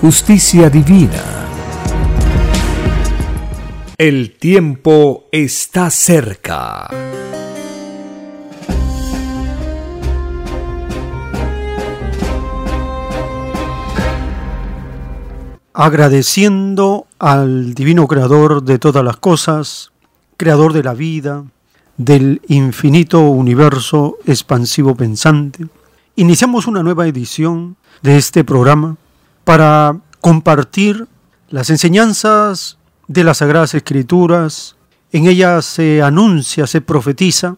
justicia divina. El tiempo está cerca. Agradeciendo al Divino Creador de todas las cosas, Creador de la vida, del infinito universo expansivo pensante, Iniciamos una nueva edición de este programa para compartir las enseñanzas de las Sagradas Escrituras. En ellas se anuncia, se profetiza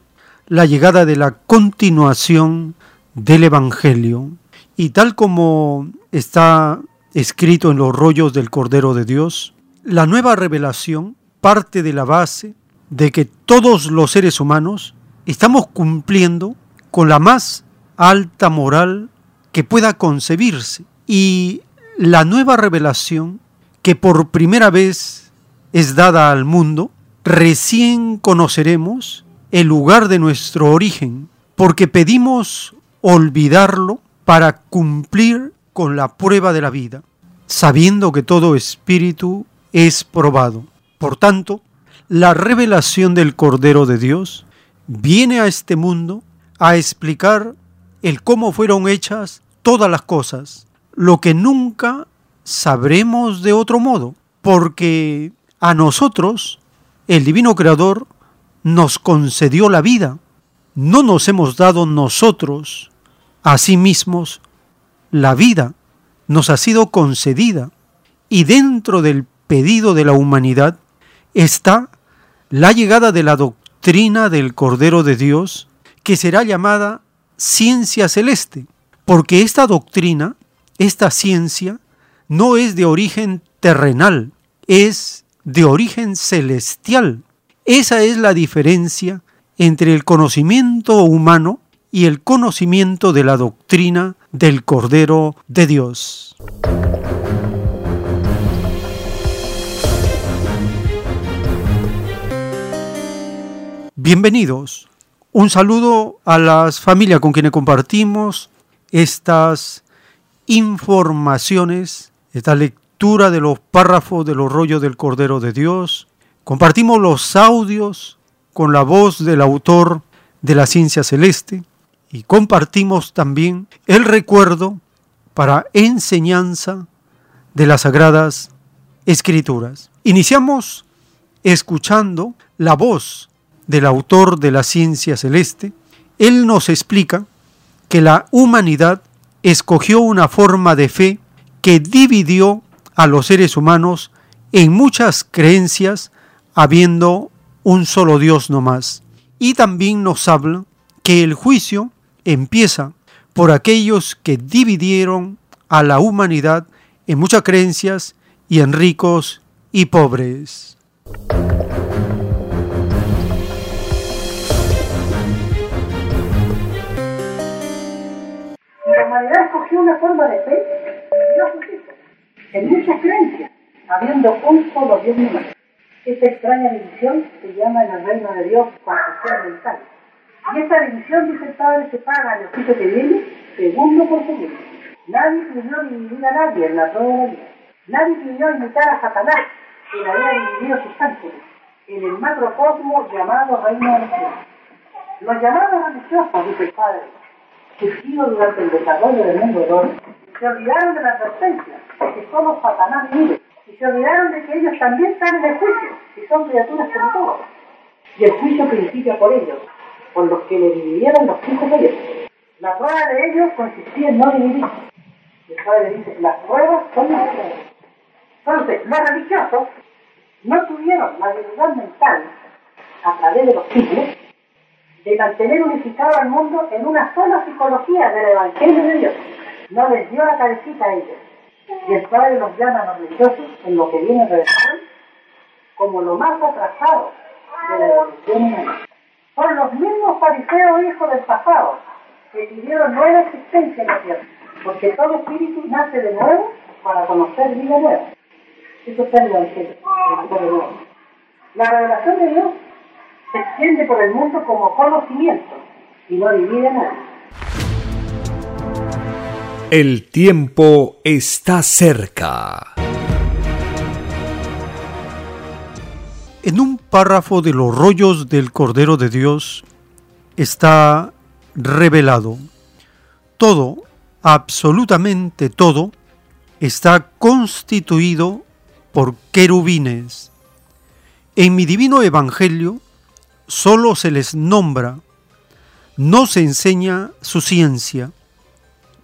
la llegada de la continuación del Evangelio. Y tal como está escrito en los rollos del Cordero de Dios, la nueva revelación parte de la base de que todos los seres humanos estamos cumpliendo con la más alta moral que pueda concebirse. Y la nueva revelación que por primera vez es dada al mundo, recién conoceremos el lugar de nuestro origen, porque pedimos olvidarlo para cumplir con la prueba de la vida, sabiendo que todo espíritu es probado. Por tanto, la revelación del Cordero de Dios viene a este mundo a explicar el cómo fueron hechas todas las cosas, lo que nunca sabremos de otro modo, porque a nosotros el Divino Creador nos concedió la vida, no nos hemos dado nosotros a sí mismos la vida, nos ha sido concedida, y dentro del pedido de la humanidad está la llegada de la doctrina del Cordero de Dios, que será llamada ciencia celeste, porque esta doctrina, esta ciencia, no es de origen terrenal, es de origen celestial. Esa es la diferencia entre el conocimiento humano y el conocimiento de la doctrina del Cordero de Dios. Bienvenidos un saludo a las familias con quienes compartimos estas informaciones, esta lectura de los párrafos de los rollos del Cordero de Dios. Compartimos los audios con la voz del autor de la ciencia celeste y compartimos también el recuerdo para enseñanza de las sagradas escrituras. Iniciamos escuchando la voz del autor de la ciencia celeste, él nos explica que la humanidad escogió una forma de fe que dividió a los seres humanos en muchas creencias, habiendo un solo Dios no más. Y también nos habla que el juicio empieza por aquellos que dividieron a la humanidad en muchas creencias y en ricos y pobres. Una forma de fe en muchas creencias, habiendo un solo Dios más. Esta extraña división se llama en el reino de Dios confusión mental. Y esta división, dice el Padre, se paga en el juicio que viene, segundo por segundo. Nadie pidió dividir a nadie en la prueba de la vida. Nadie pidió imitar a Satanás, que había dividido sus ángeles, en el macrocosmos llamado reino de Dios. Los llamados religiosos, dice el Padre, surgido durante el desarrollo del mundo Se olvidaron de la advertencia que somos Satanás libres. Y se olvidaron de que ellos también están en el juicio y son criaturas como todos. Y el juicio principia por ellos, por los que le dividieron los hijos de ellos. La prueba de ellos consistía en no dividir. Y el padre dice, las pruebas son las pruebas. Entonces, los religiosos no tuvieron la habilidad mental, a través de los siglos, de mantener unificado al mundo en una sola psicología del Evangelio de Dios. No les dio la cabecita a ellos. Y el Padre los llama a los religiosos, en lo que viene de después, como lo más atrasado de la evolución humana. Son los mismos fariseos hijos del pasado que pidieron nueva existencia en la tierra, porque todo espíritu nace de nuevo para conocer vida nueva. Eso está en el Evangelio, La revelación de Dios se extiende por el mundo como conocimiento y no divide nada. El tiempo está cerca. En un párrafo de los rollos del Cordero de Dios está revelado todo, absolutamente todo, está constituido por querubines. En mi divino evangelio solo se les nombra, no se enseña su ciencia,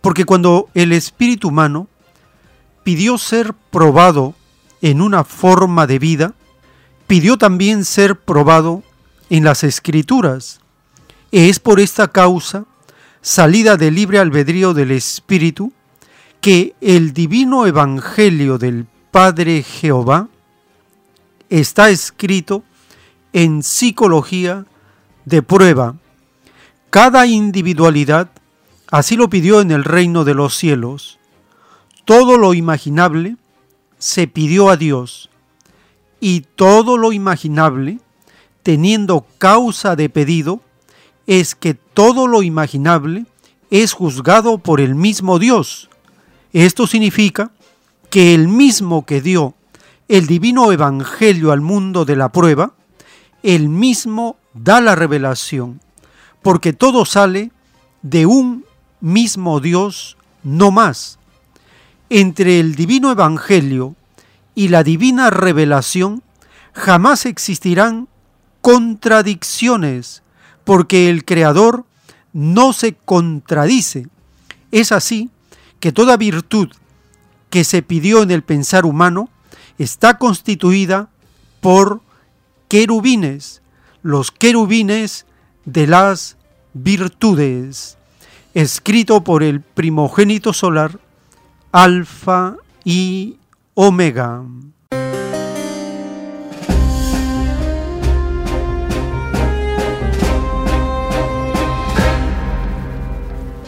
porque cuando el espíritu humano pidió ser probado en una forma de vida, pidió también ser probado en las escrituras. Es por esta causa, salida del libre albedrío del espíritu, que el divino evangelio del Padre Jehová está escrito en psicología de prueba. Cada individualidad así lo pidió en el reino de los cielos. Todo lo imaginable se pidió a Dios y todo lo imaginable, teniendo causa de pedido, es que todo lo imaginable es juzgado por el mismo Dios. Esto significa que el mismo que dio el divino evangelio al mundo de la prueba, el mismo da la revelación, porque todo sale de un mismo Dios, no más. Entre el divino evangelio y la divina revelación jamás existirán contradicciones, porque el Creador no se contradice. Es así que toda virtud que se pidió en el pensar humano está constituida por querubines, los querubines de las virtudes, escrito por el primogénito solar, Alfa y Omega.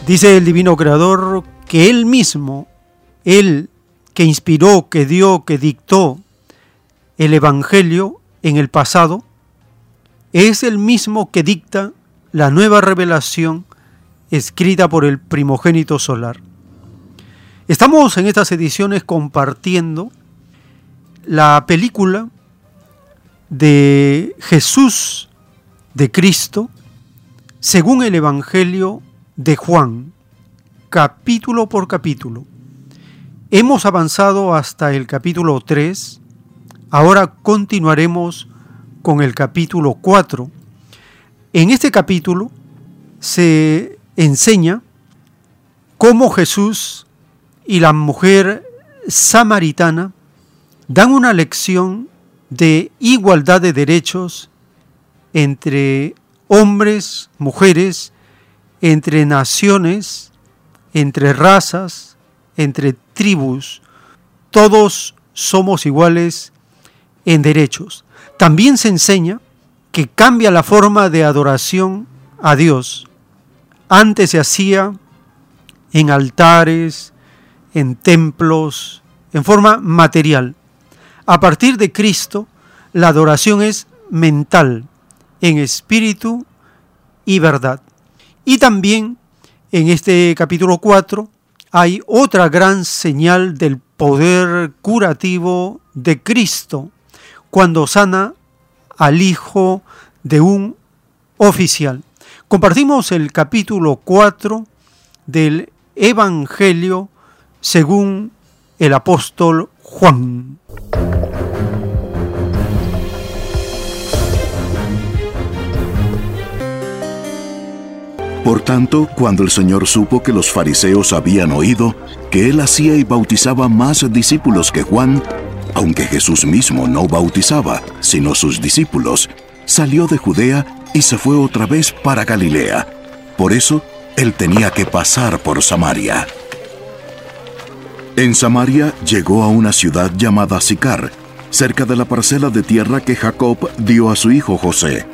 Dice el divino creador que él mismo, él que inspiró, que dio, que dictó el Evangelio, en el pasado es el mismo que dicta la nueva revelación escrita por el primogénito solar. Estamos en estas ediciones compartiendo la película de Jesús de Cristo según el Evangelio de Juan, capítulo por capítulo. Hemos avanzado hasta el capítulo 3 Ahora continuaremos con el capítulo 4. En este capítulo se enseña cómo Jesús y la mujer samaritana dan una lección de igualdad de derechos entre hombres, mujeres, entre naciones, entre razas, entre tribus. Todos somos iguales en derechos. También se enseña que cambia la forma de adoración a Dios. Antes se hacía en altares, en templos, en forma material. A partir de Cristo, la adoración es mental, en espíritu y verdad. Y también en este capítulo 4 hay otra gran señal del poder curativo de Cristo cuando sana al hijo de un oficial. Compartimos el capítulo 4 del Evangelio según el apóstol Juan. Por tanto, cuando el Señor supo que los fariseos habían oído que él hacía y bautizaba más discípulos que Juan, aunque Jesús mismo no bautizaba, sino sus discípulos, salió de Judea y se fue otra vez para Galilea. Por eso, él tenía que pasar por Samaria. En Samaria llegó a una ciudad llamada Sicar, cerca de la parcela de tierra que Jacob dio a su hijo José.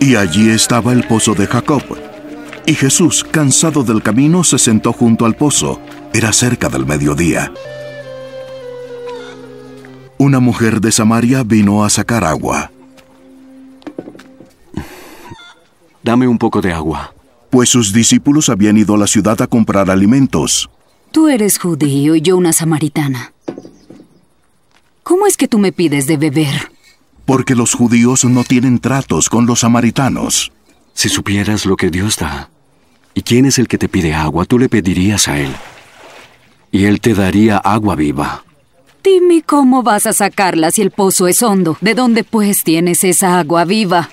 Y allí estaba el pozo de Jacob. Y Jesús, cansado del camino, se sentó junto al pozo. Era cerca del mediodía. Una mujer de Samaria vino a sacar agua. Dame un poco de agua. Pues sus discípulos habían ido a la ciudad a comprar alimentos. Tú eres judío y yo una samaritana. ¿Cómo es que tú me pides de beber? porque los judíos no tienen tratos con los samaritanos. Si supieras lo que Dios da, y quién es el que te pide agua, tú le pedirías a Él, y Él te daría agua viva. Dime cómo vas a sacarla si el pozo es hondo. ¿De dónde pues tienes esa agua viva?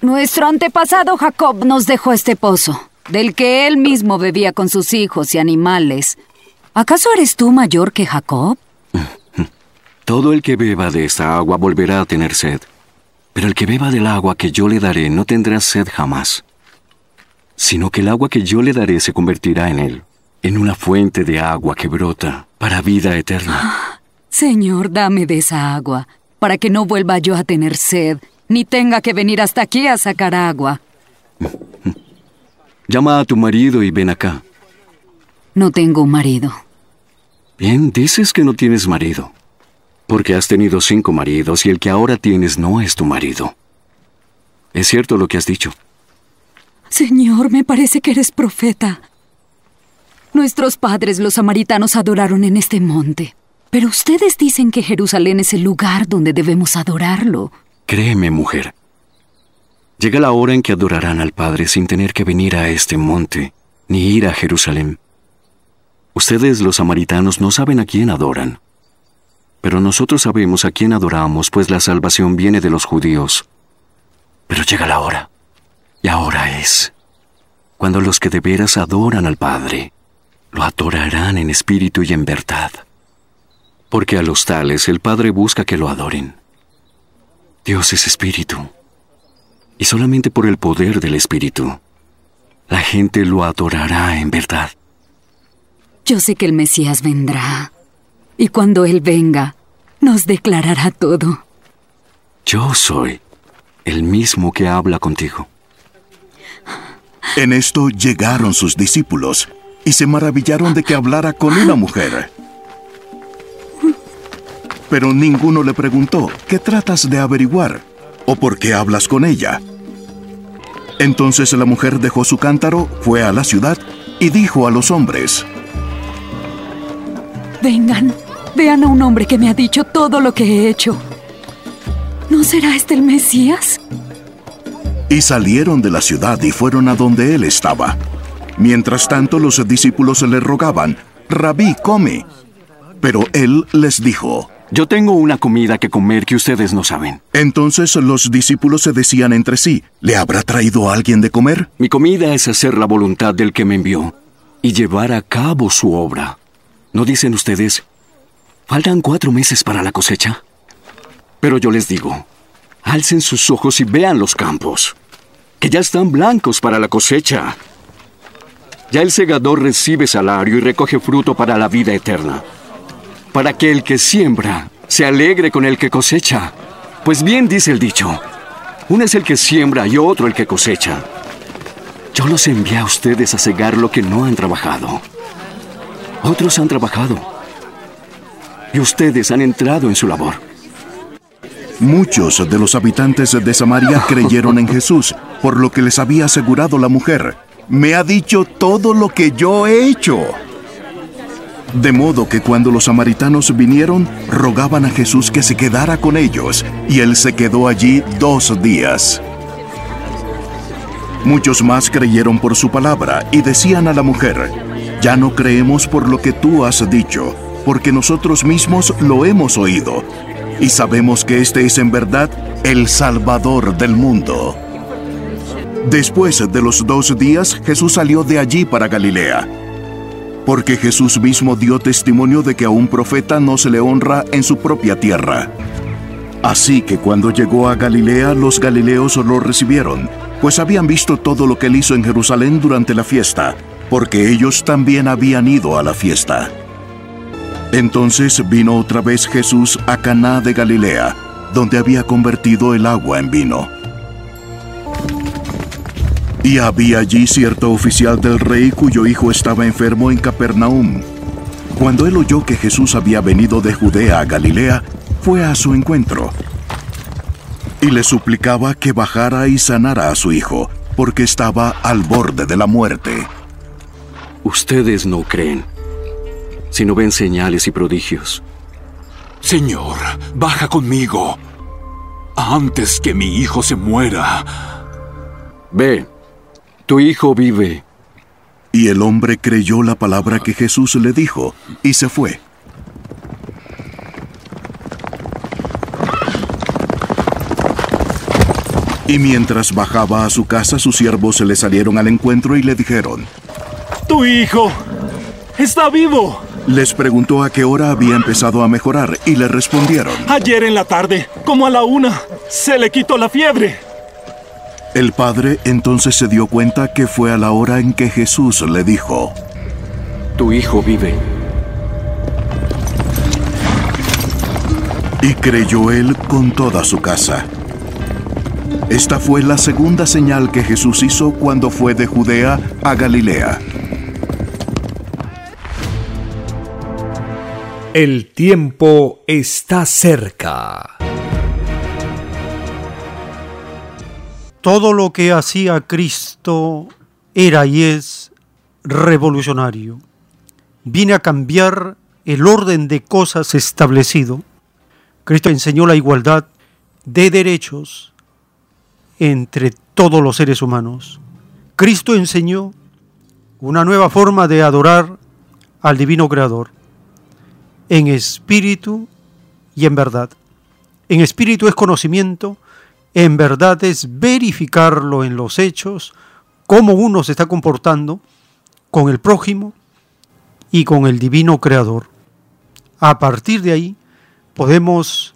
Nuestro antepasado Jacob nos dejó este pozo, del que él mismo bebía con sus hijos y animales. ¿Acaso eres tú mayor que Jacob? Todo el que beba de esta agua volverá a tener sed, pero el que beba del agua que yo le daré no tendrá sed jamás, sino que el agua que yo le daré se convertirá en él, en una fuente de agua que brota para vida eterna. Señor, dame de esa agua, para que no vuelva yo a tener sed, ni tenga que venir hasta aquí a sacar agua. Llama a tu marido y ven acá. No tengo un marido. Bien, dices que no tienes marido porque has tenido cinco maridos y el que ahora tienes no es tu marido. ¿Es cierto lo que has dicho? Señor, me parece que eres profeta. Nuestros padres, los samaritanos, adoraron en este monte. Pero ustedes dicen que Jerusalén es el lugar donde debemos adorarlo. Créeme, mujer. Llega la hora en que adorarán al Padre sin tener que venir a este monte, ni ir a Jerusalén. Ustedes, los samaritanos, no saben a quién adoran. Pero nosotros sabemos a quién adoramos, pues la salvación viene de los judíos. Pero llega la hora, y ahora es, cuando los que de veras adoran al Padre, lo adorarán en espíritu y en verdad. Porque a los tales el Padre busca que lo adoren. Dios es espíritu, y solamente por el poder del espíritu, la gente lo adorará en verdad. Yo sé que el Mesías vendrá y cuando Él venga, nos declarará todo. Yo soy el mismo que habla contigo. En esto llegaron sus discípulos y se maravillaron de que hablara con una mujer. Pero ninguno le preguntó, ¿qué tratas de averiguar? ¿O por qué hablas con ella? Entonces la mujer dejó su cántaro, fue a la ciudad y dijo a los hombres, Vengan Vean a un hombre que me ha dicho todo lo que he hecho. ¿No será este el Mesías? Y salieron de la ciudad y fueron a donde él estaba. Mientras tanto los discípulos le rogaban, Rabí, come. Pero él les dijo, Yo tengo una comida que comer que ustedes no saben. Entonces los discípulos se decían entre sí, ¿le habrá traído alguien de comer? Mi comida es hacer la voluntad del que me envió y llevar a cabo su obra. ¿No dicen ustedes, Faltan cuatro meses para la cosecha. Pero yo les digo, alcen sus ojos y vean los campos, que ya están blancos para la cosecha. Ya el segador recibe salario y recoge fruto para la vida eterna, para que el que siembra se alegre con el que cosecha. Pues bien dice el dicho, uno es el que siembra y otro el que cosecha. Yo los envié a ustedes a cegar lo que no han trabajado. Otros han trabajado y ustedes han entrado en su labor. Muchos de los habitantes de Samaria creyeron en Jesús, por lo que les había asegurado la mujer, me ha dicho todo lo que yo he hecho. De modo que cuando los samaritanos vinieron, rogaban a Jesús que se quedara con ellos, y él se quedó allí dos días. Muchos más creyeron por su palabra y decían a la mujer, ya no creemos por lo que tú has dicho, porque nosotros mismos lo hemos oído, y sabemos que este es en verdad el Salvador del mundo. Después de los dos días, Jesús salió de allí para Galilea, porque Jesús mismo dio testimonio de que a un profeta no se le honra en su propia tierra. Así que cuando llegó a Galilea, los galileos lo recibieron, pues habían visto todo lo que él hizo en Jerusalén durante la fiesta, porque ellos también habían ido a la fiesta. Entonces vino otra vez Jesús a Caná de Galilea, donde había convertido el agua en vino. Y había allí cierto oficial del rey cuyo hijo estaba enfermo en Capernaum. Cuando él oyó que Jesús había venido de Judea a Galilea, fue a su encuentro y le suplicaba que bajara y sanara a su hijo, porque estaba al borde de la muerte. Ustedes no creen, sino ven señales y prodigios. Señor, baja conmigo, antes que mi hijo se muera. Ve, tu hijo vive. Y el hombre creyó la palabra que Jesús le dijo, y se fue. Y mientras bajaba a su casa, sus siervos se le salieron al encuentro y le dijeron, Tu hijo está vivo. Les preguntó a qué hora había empezado a mejorar y le respondieron, Ayer en la tarde, como a la una, se le quitó la fiebre. El padre entonces se dio cuenta que fue a la hora en que Jesús le dijo, Tu hijo vive. Y creyó él con toda su casa. Esta fue la segunda señal que Jesús hizo cuando fue de Judea a Galilea. El tiempo está cerca. Todo lo que hacía Cristo era y es revolucionario. Viene a cambiar el orden de cosas establecido. Cristo enseñó la igualdad de derechos entre todos los seres humanos. Cristo enseñó una nueva forma de adorar al Divino Creador, en espíritu y en verdad. En espíritu es conocimiento, en verdad es verificarlo en los hechos, cómo uno se está comportando con el prójimo y con el Divino Creador. A partir de ahí podemos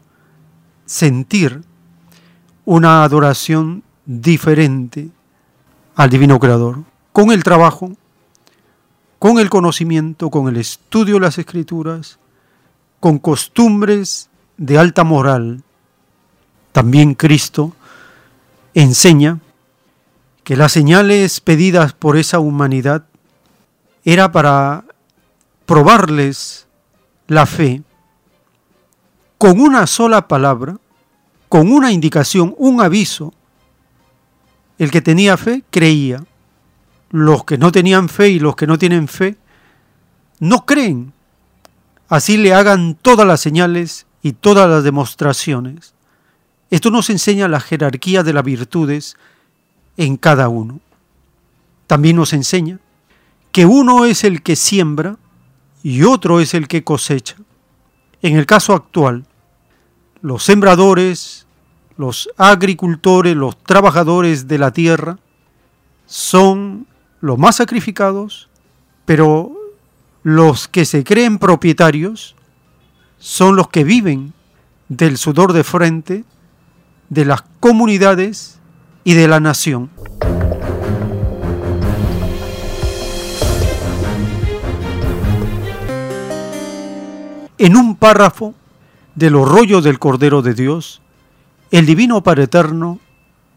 sentir una adoración diferente al Divino Creador, con el trabajo, con el conocimiento, con el estudio de las escrituras, con costumbres de alta moral. También Cristo enseña que las señales pedidas por esa humanidad era para probarles la fe con una sola palabra con una indicación, un aviso. El que tenía fe creía. Los que no tenían fe y los que no tienen fe no creen. Así le hagan todas las señales y todas las demostraciones. Esto nos enseña la jerarquía de las virtudes en cada uno. También nos enseña que uno es el que siembra y otro es el que cosecha. En el caso actual, los sembradores, los agricultores, los trabajadores de la tierra, son los más sacrificados, pero los que se creen propietarios son los que viven del sudor de frente de las comunidades y de la nación. En un párrafo de los del Cordero de Dios, el Divino Padre Eterno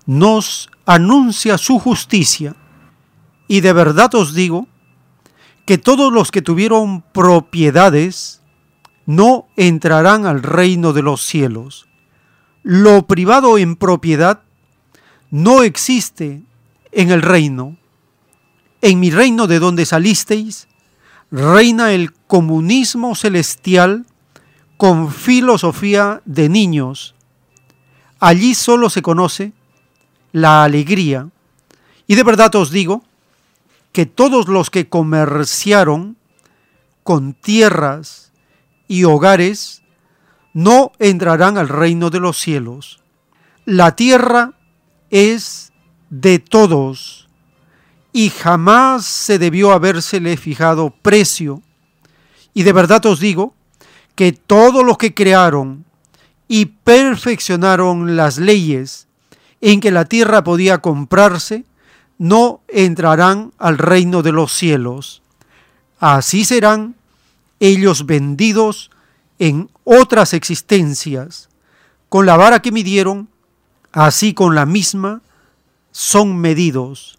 nos anuncia su justicia y de verdad os digo que todos los que tuvieron propiedades no entrarán al reino de los cielos. Lo privado en propiedad no existe en el reino. En mi reino de donde salisteis, reina el comunismo celestial con filosofía de niños. Allí solo se conoce la alegría. Y de verdad os digo que todos los que comerciaron con tierras y hogares no entrarán al reino de los cielos. La tierra es de todos y jamás se debió habérsele fijado precio. Y de verdad os digo que todos los que crearon y perfeccionaron las leyes en que la tierra podía comprarse, no entrarán al reino de los cielos. Así serán ellos vendidos en otras existencias. Con la vara que midieron, así con la misma son medidos.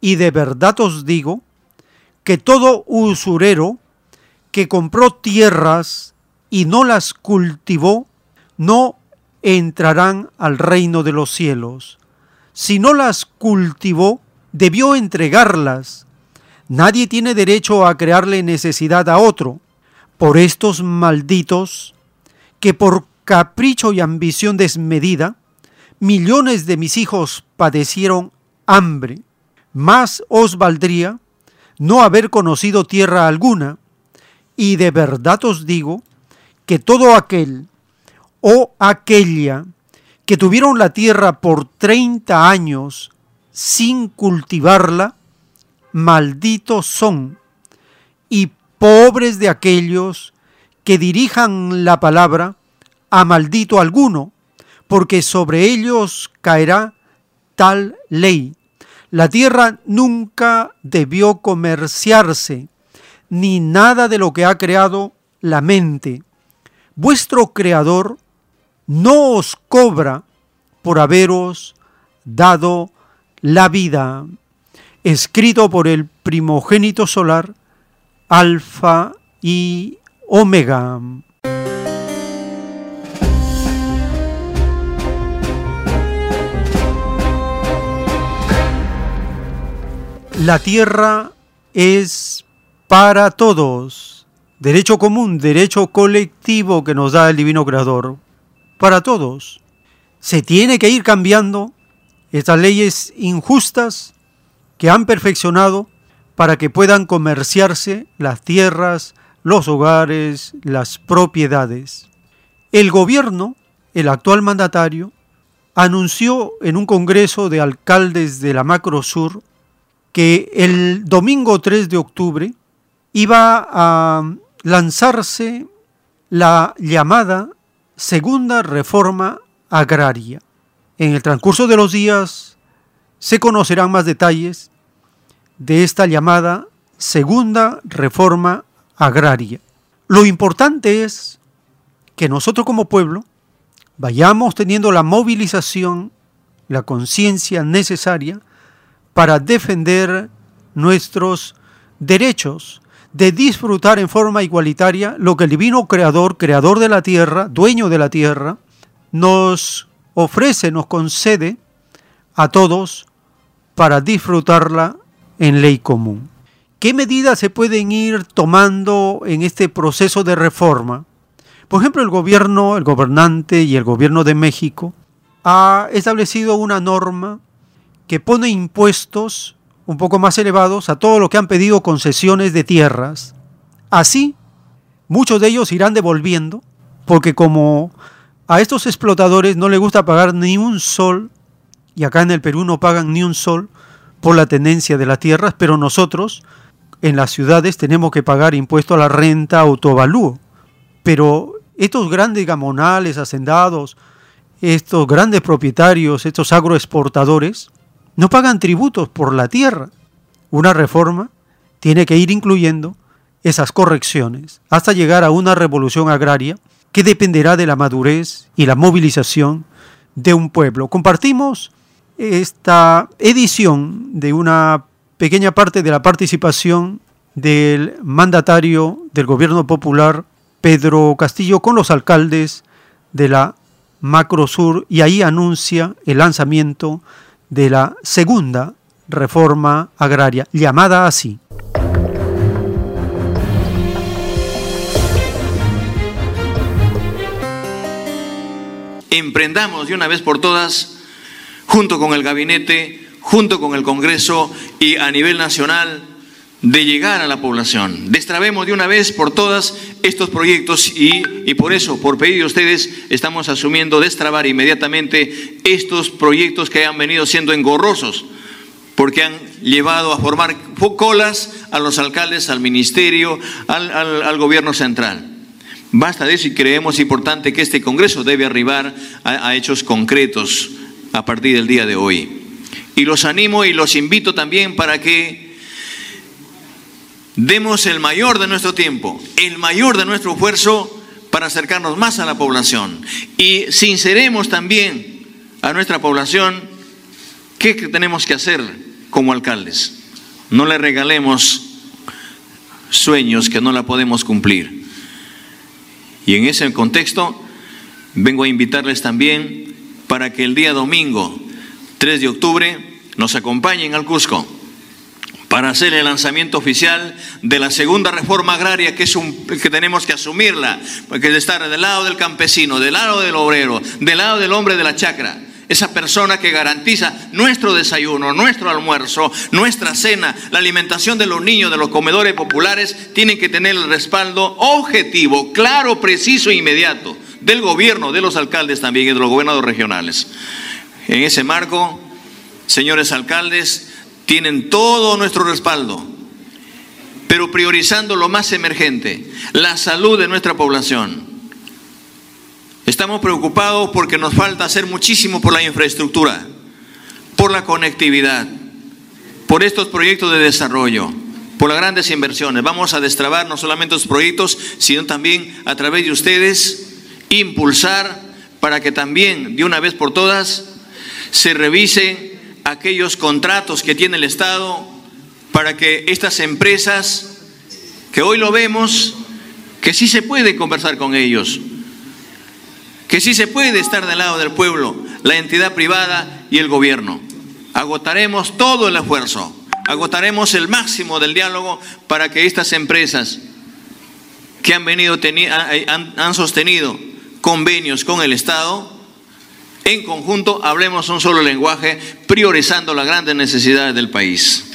Y de verdad os digo que todo usurero que compró tierras y no las cultivó, no entrarán al reino de los cielos. Si no las cultivó, debió entregarlas. Nadie tiene derecho a crearle necesidad a otro. Por estos malditos, que por capricho y ambición desmedida, millones de mis hijos padecieron hambre. Más os valdría no haber conocido tierra alguna. Y de verdad os digo que todo aquel o aquella que tuvieron la tierra por 30 años sin cultivarla, malditos son, y pobres de aquellos que dirijan la palabra a maldito alguno, porque sobre ellos caerá tal ley. La tierra nunca debió comerciarse, ni nada de lo que ha creado la mente vuestro Creador no os cobra por haberos dado la vida. Escrito por el primogénito solar, Alfa y Omega. La tierra es para todos derecho común, derecho colectivo que nos da el Divino Creador, para todos. Se tiene que ir cambiando estas leyes injustas que han perfeccionado para que puedan comerciarse las tierras, los hogares, las propiedades. El gobierno, el actual mandatario, anunció en un congreso de alcaldes de la Macro Sur que el domingo 3 de octubre iba a lanzarse la llamada segunda reforma agraria. En el transcurso de los días se conocerán más detalles de esta llamada segunda reforma agraria. Lo importante es que nosotros como pueblo vayamos teniendo la movilización, la conciencia necesaria para defender nuestros derechos, de disfrutar en forma igualitaria lo que el divino creador, creador de la tierra, dueño de la tierra, nos ofrece, nos concede a todos para disfrutarla en ley común. ¿Qué medidas se pueden ir tomando en este proceso de reforma? Por ejemplo, el gobierno, el gobernante y el gobierno de México ha establecido una norma que pone impuestos un poco más elevados a todos los que han pedido concesiones de tierras. Así, muchos de ellos irán devolviendo, porque como a estos explotadores no les gusta pagar ni un sol, y acá en el Perú no pagan ni un sol por la tenencia de las tierras, pero nosotros en las ciudades tenemos que pagar impuesto a la renta autovalúo. Pero estos grandes gamonales, hacendados, estos grandes propietarios, estos agroexportadores, no pagan tributos por la tierra. Una reforma tiene que ir incluyendo esas correcciones hasta llegar a una revolución agraria que dependerá de la madurez y la movilización de un pueblo. Compartimos esta edición de una pequeña parte de la participación del mandatario del gobierno popular, Pedro Castillo, con los alcaldes de la Macro Sur y ahí anuncia el lanzamiento de la segunda reforma agraria, llamada así. Emprendamos de una vez por todas, junto con el gabinete, junto con el Congreso y a nivel nacional, de llegar a la población. Destrabemos de una vez por todas estos proyectos y, y, por eso, por pedido de ustedes, estamos asumiendo destrabar inmediatamente estos proyectos que han venido siendo engorrosos, porque han llevado a formar colas a los alcaldes, al ministerio, al, al, gobierno central. Basta de eso y creemos importante que este Congreso debe arribar a hechos concretos a partir del día de hoy. Y los animo y los invito también para que demos el mayor de nuestro tiempo, el mayor de nuestro esfuerzo para acercarnos más a la población. Y sinceremos también a nuestra población qué tenemos que hacer como alcaldes. No le regalemos sueños que no la podemos cumplir. Y en ese contexto vengo a invitarles también para que el día domingo 3 de octubre nos acompañen al Cusco para hacer el lanzamiento oficial de la segunda reforma agraria que es un, que tenemos que asumirla, porque es estar del lado del campesino, del lado del obrero, del lado del hombre de la chacra. Esa persona que garantiza nuestro desayuno, nuestro almuerzo, nuestra cena, la alimentación de los niños de los comedores populares, tiene que tener el respaldo objetivo, claro, preciso e inmediato del gobierno, de los alcaldes también y de los gobernadores regionales. En ese marco, señores alcaldes, tienen todo nuestro respaldo, pero priorizando lo más emergente, la salud de nuestra población. Estamos preocupados porque nos falta hacer muchísimo por la infraestructura, por la conectividad, por estos proyectos de desarrollo, por las grandes inversiones. Vamos a destrabar no solamente los proyectos, sino también a través de ustedes impulsar para que también de una vez por todas se revisen aquellos contratos que tiene el Estado para que estas empresas, que hoy lo vemos, que sí se puede conversar con ellos, que sí se puede estar del lado del pueblo, la entidad privada y el gobierno. Agotaremos todo el esfuerzo, agotaremos el máximo del diálogo para que estas empresas que han venido han, han sostenido convenios con el Estado en conjunto hablemos un solo lenguaje, priorizando las grandes necesidades del país.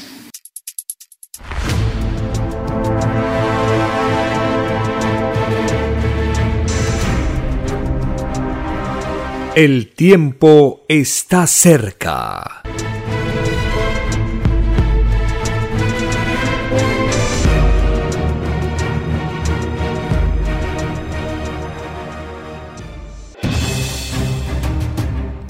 El tiempo está cerca.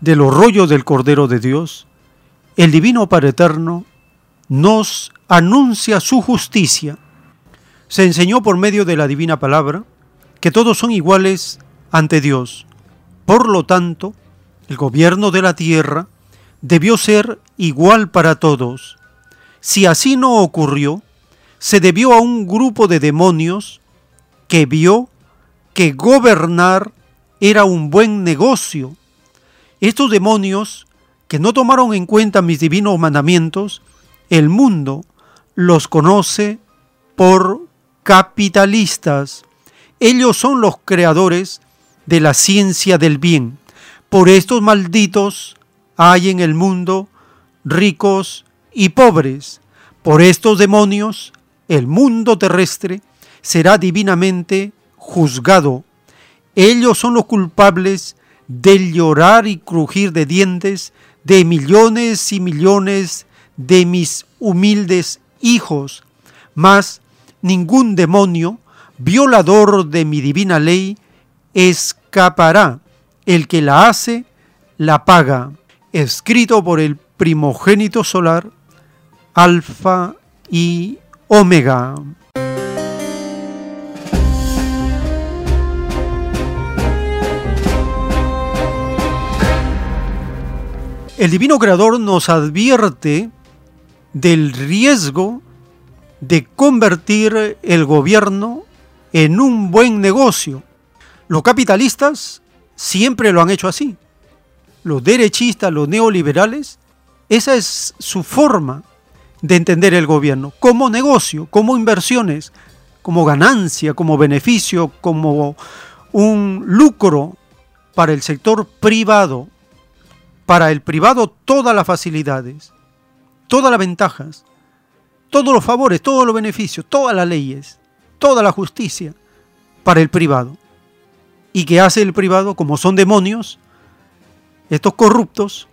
de los rollos del Cordero de Dios, el Divino Padre Eterno nos anuncia su justicia. Se enseñó por medio de la divina palabra que todos son iguales ante Dios. Por lo tanto, el gobierno de la tierra debió ser igual para todos. Si así no ocurrió, se debió a un grupo de demonios que vio que gobernar era un buen negocio estos demonios que no tomaron en cuenta mis divinos mandamientos el mundo los conoce por capitalistas. Ellos son los creadores de la ciencia del bien. Por estos malditos hay en el mundo ricos y pobres. Por estos demonios el mundo terrestre será divinamente juzgado. Ellos son los culpables del llorar y crujir de dientes de millones y millones de mis humildes hijos, mas ningún demonio, violador de mi divina ley, escapará. El que la hace, la paga. Escrito por el primogénito solar, Alfa y Omega. El Divino Creador nos advierte del riesgo de convertir el gobierno en un buen negocio. Los capitalistas siempre lo han hecho así. Los derechistas, los neoliberales, esa es su forma de entender el gobierno, como negocio, como inversiones, como ganancia, como beneficio, como un lucro para el sector privado. Para el privado todas las facilidades, todas las ventajas, todos los favores, todos los beneficios, todas las leyes, toda la justicia para el privado. ¿Y qué hace el privado? Como son demonios, estos corruptos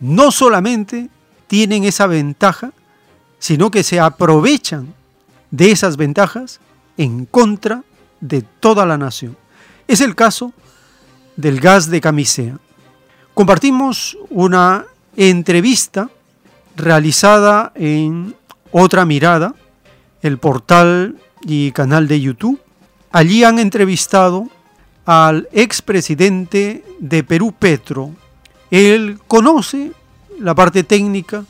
no solamente tienen esa ventaja, sino que se aprovechan de esas ventajas en contra de toda la nación. Es el caso del gas de camisea. Compartimos una entrevista realizada en Otra Mirada, el portal y canal de YouTube. Allí han entrevistado al expresidente de Perú, Petro. Él conoce la parte técnica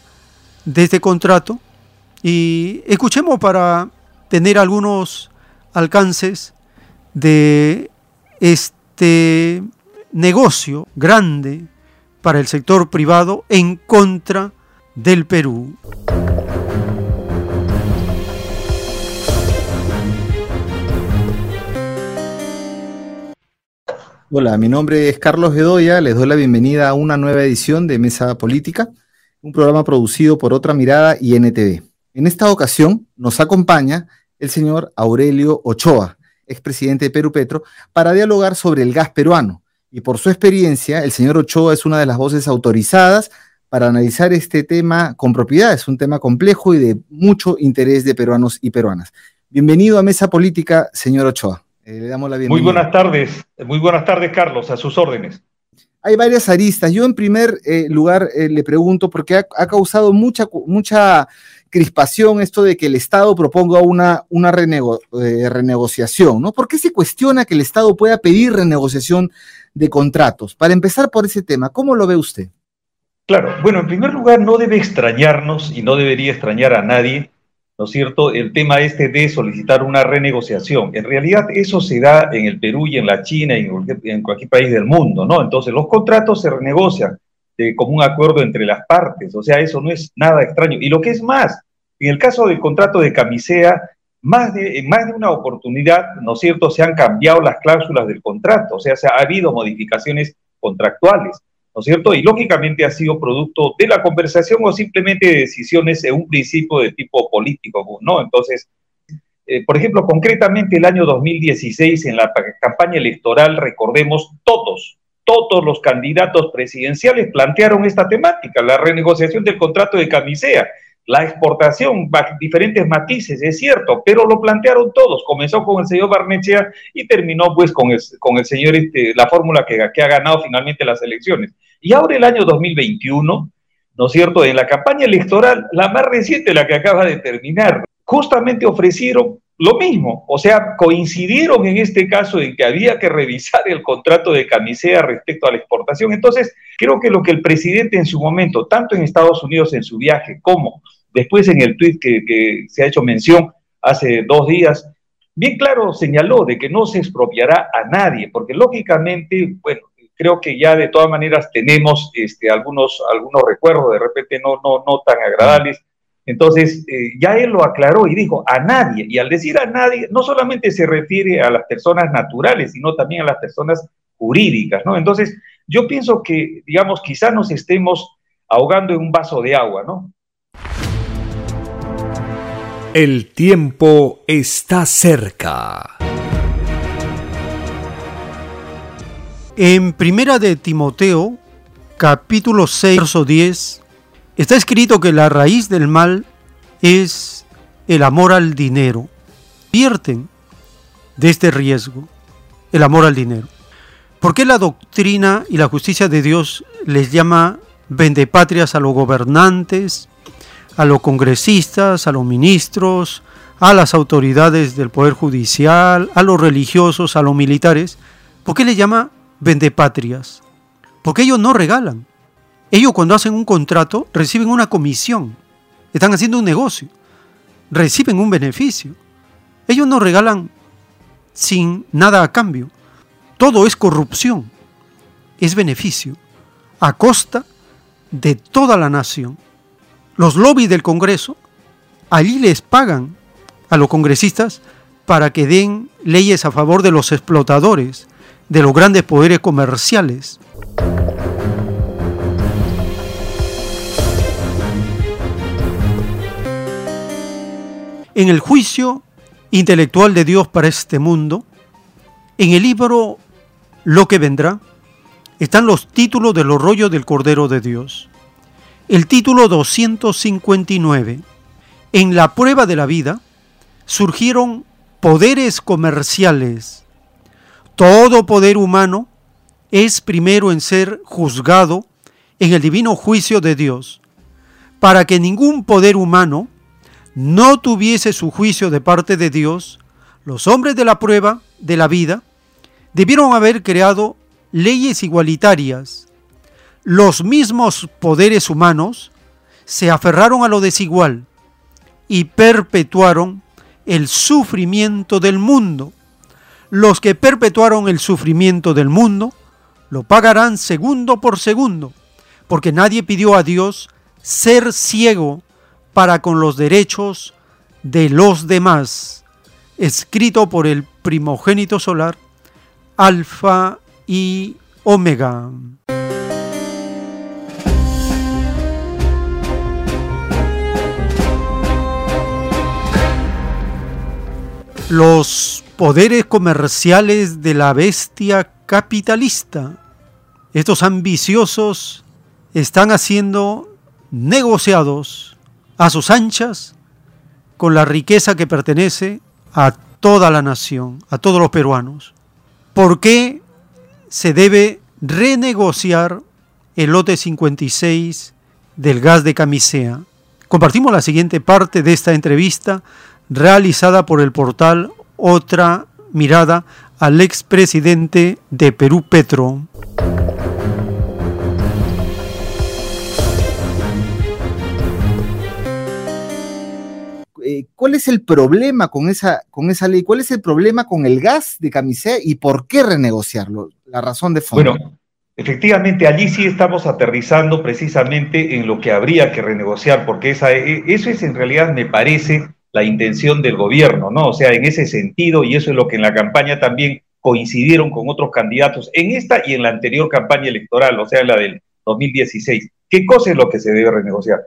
de este contrato y escuchemos para tener algunos alcances de este negocio grande para el sector privado en contra del Perú. Hola, mi nombre es Carlos Bedoya, les doy la bienvenida a una nueva edición de Mesa Política, un programa producido por Otra Mirada y NTV. En esta ocasión nos acompaña el señor Aurelio Ochoa, expresidente de Perú Petro, para dialogar sobre el gas peruano. Y por su experiencia, el señor Ochoa es una de las voces autorizadas para analizar este tema con propiedad. Es un tema complejo y de mucho interés de peruanos y peruanas. Bienvenido a Mesa Política, señor Ochoa. Eh, le damos la bienvenida. Muy buenas tardes, muy buenas tardes, Carlos, a sus órdenes. Hay varias aristas. Yo en primer eh, lugar eh, le pregunto, porque ha, ha, causado mucha, mucha crispación esto de que el Estado proponga una, una renegociación, ¿no? ¿Por qué se cuestiona que el Estado pueda pedir renegociación de contratos? Para empezar por ese tema, ¿cómo lo ve usted? Claro, bueno, en primer lugar, no debe extrañarnos y no debería extrañar a nadie, ¿no es cierto?, el tema este de solicitar una renegociación. En realidad, eso se da en el Perú y en la China y en cualquier, país del mundo, ¿no? Entonces, los contratos se renegocian eh, como un acuerdo entre las partes, o sea, eso no es nada extraño. Y lo que es más, en el caso del contrato de camisea, más de, en más de una oportunidad, ¿no es cierto?, se han cambiado las cláusulas del contrato, o sea, se ha habido modificaciones contractuales. ¿no es cierto? Y lógicamente ha sido producto de la conversación o simplemente de decisiones en un principio de tipo político, ¿no? Entonces, eh, por ejemplo, concretamente el año 2016, en la campaña electoral, recordemos, todos, todos los candidatos presidenciales plantearon esta temática, la renegociación del contrato de camisea la exportación, diferentes matices, es cierto, pero lo plantearon todos. Comenzó con el señor Barnechea y terminó pues con el, con el señor, este, la fórmula que, que ha ganado finalmente las elecciones. Y ahora el año 2021, ¿no es cierto? En la campaña electoral, la más reciente, la que acaba de terminar, justamente ofrecieron lo mismo, o sea, coincidieron en este caso en que había que revisar el contrato de camisea respecto a la exportación. Entonces, creo que lo que el presidente en su momento, tanto en Estados Unidos en su viaje como después en el tuit que, que se ha hecho mención hace dos días, bien claro señaló de que no se expropiará a nadie, porque lógicamente, bueno, creo que ya de todas maneras tenemos este, algunos, algunos recuerdos, de repente no, no, no tan agradables, Entonces, eh, ya él lo aclaró y dijo, a nadie. Y al decir a nadie, no solamente se refiere a las personas naturales, sino también a las personas jurídicas, ¿no? Entonces, yo pienso que, digamos, quizás nos estemos ahogando en un vaso de agua, ¿no? El tiempo está cerca. En Primera de Timoteo, capítulo 6, verso 10, está escrito que la raíz del mal es el amor al dinero. Vierten de este riesgo, el amor al dinero. ¿Por qué la doctrina y la justicia de Dios les llama vendepatrias a los gobernantes, a los congresistas, a los ministros, a las autoridades del Poder Judicial, a los religiosos, a los militares. ¿Por qué le llama vendepatrias? Porque ellos no regalan. Ellos cuando hacen un contrato reciben una comisión. Están haciendo un negocio. Reciben un beneficio. Ellos no regalan sin nada a cambio. Todo es corrupción. Es beneficio. A costa de toda la nación los lobbies del Congreso, allí les pagan a los congresistas para que den leyes a favor de los explotadores, de los grandes poderes comerciales. En el juicio intelectual de Dios para este mundo, en el libro Lo que vendrá, están los títulos de los rollos del Cordero de Dios. El título 259. En la prueba de la vida surgieron poderes comerciales. Todo poder humano es primero en ser juzgado en el divino juicio de Dios, para que ningún poder humano no tuviese su juicio de parte de Dios, los hombres de la prueba de la vida debieron haber creado leyes igualitarias los mismos poderes humanos se aferraron a lo desigual y perpetuaron el sufrimiento del mundo. Los que perpetuaron el sufrimiento del mundo lo pagarán segundo por segundo, porque nadie pidió a Dios ser ciego para con los derechos de los demás. Escrito por el primogénito solar, Alfa y Omega. los poderes comerciales de la bestia capitalista. Estos ambiciosos están haciendo negociados a sus anchas con la riqueza que pertenece a toda la nación, a todos los peruanos. ¿Por qué se debe renegociar el lote 56 del gas de camisea? Compartimos la siguiente parte de esta entrevista realizada por el portal Otra Mirada al expresidente de Perú, Petro. Eh, ¿Cuál es el problema con esa, con esa ley? ¿Cuál es el problema con el gas de camisea y por qué renegociarlo? La razón de fondo. Bueno, efectivamente, allí sí estamos aterrizando precisamente en lo que habría que renegociar, porque esa, e, eso es en realidad, me parece, la intención del gobierno, ¿no? O sea, en ese sentido, y eso es lo que en la campaña también coincidieron con otros candidatos, en esta y en la anterior campaña electoral, o sea, en la del 2016. ¿Qué cosa es lo que se debe renegociar?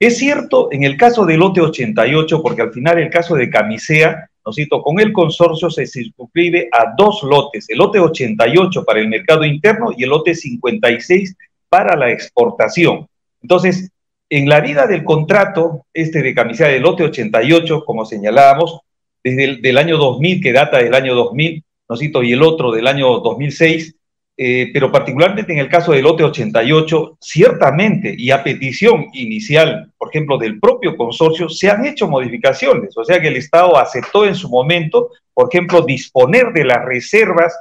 Es cierto en el caso del lote 88, porque al final el caso de Camisea, ¿no cito? Con el consorcio se circunscribe a dos lotes, el lote 88 para el mercado interno y el lote 56 para la exportación. Entonces, en la vida del contrato, este de camiseta del lote 88, como señalábamos, desde el del año 2000, que data del año 2000, ¿no y el otro del año 2006, eh, pero particularmente en el caso del lote 88, ciertamente y a petición inicial, por ejemplo, del propio consorcio, se han hecho modificaciones, o sea que el Estado aceptó en su momento, por ejemplo, disponer de las reservas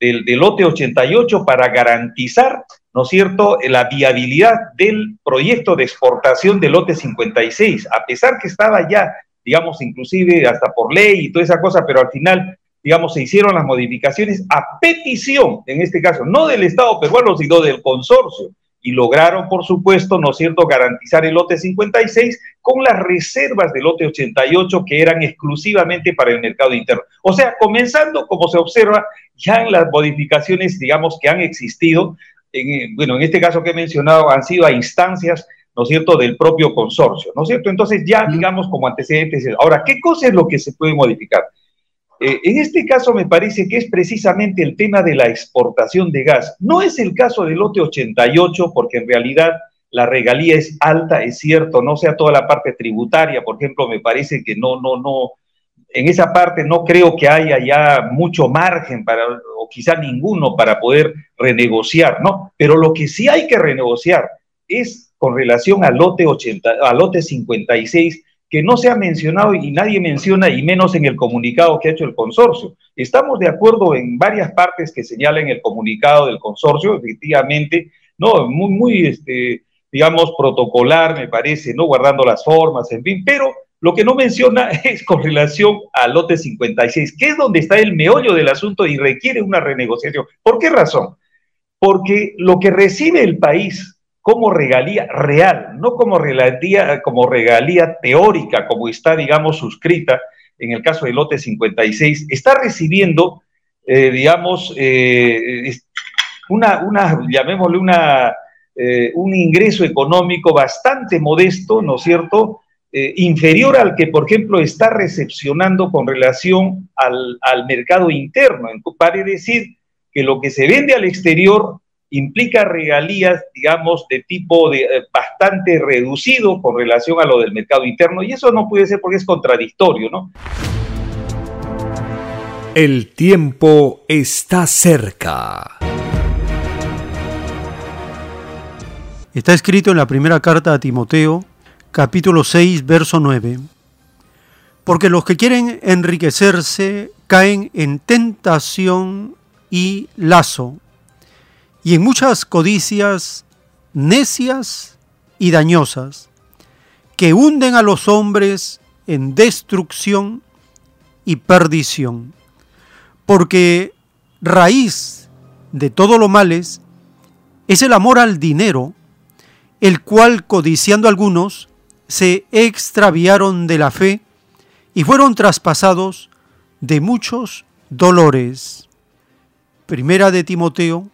del, del lote 88 para garantizar ¿no es cierto?, la viabilidad del proyecto de exportación del lote 56, a pesar que estaba ya, digamos, inclusive hasta por ley y toda esa cosa, pero al final, digamos, se hicieron las modificaciones a petición, en este caso, no del Estado peruano, sino del consorcio, y lograron, por supuesto, ¿no es cierto?, garantizar el lote 56 con las reservas del lote 88 que eran exclusivamente para el mercado interno. O sea, comenzando, como se observa, ya en las modificaciones, digamos, que han existido, en, bueno, en este caso que he mencionado, han sido a instancias, ¿no es cierto?, del propio consorcio, ¿no es cierto? Entonces, ya, digamos, como antecedentes. Ahora, ¿qué cosa es lo que se puede modificar? Eh, en este caso me parece que es precisamente el tema de la exportación de gas. No es el caso del lote 88, porque en realidad la regalía es alta, es cierto, no sea toda la parte tributaria, por ejemplo, me parece que no, no, no, en esa parte no creo que haya ya mucho margen para, o quizá ninguno para poder renegociar, ¿no? Pero lo que sí hay que renegociar es con relación al lote 80, al lote 56, que no se ha mencionado y nadie menciona, y menos en el comunicado que ha hecho el consorcio. Estamos de acuerdo en varias partes que señalan el comunicado del consorcio, efectivamente, no, muy, muy, este, digamos, protocolar, me parece, no guardando las formas, en fin, pero lo que no menciona es con relación al lote 56, que es donde está el meollo del asunto y requiere una renegociación. ¿Por qué razón? Porque lo que recibe el país como regalía real, no como regalía, como regalía teórica, como está, digamos, suscrita en el caso del lote 56, está recibiendo, eh, digamos, eh, una, llamémosle una, eh, un ingreso económico bastante modesto, ¿no es cierto?, inferior al que, por ejemplo, está recepcionando con relación al, al mercado interno. Vale decir que lo que se vende al exterior implica regalías, digamos, de tipo de, eh, bastante reducido con relación a lo del mercado interno, y eso no puede ser porque es contradictorio, ¿no? El tiempo está cerca. Está escrito en la primera carta a Timoteo, capítulo 6, verso 9. Porque los que quieren enriquecerse caen en tentación y lazo y en muchas codicias necias y dañosas que hunden a los hombres en destrucción y perdición. Porque raíz de todo lo males es el amor al dinero, el cual codiciando algunos se extraviaron de la fe y fueron traspasados de muchos dolores. Primera de Timoteo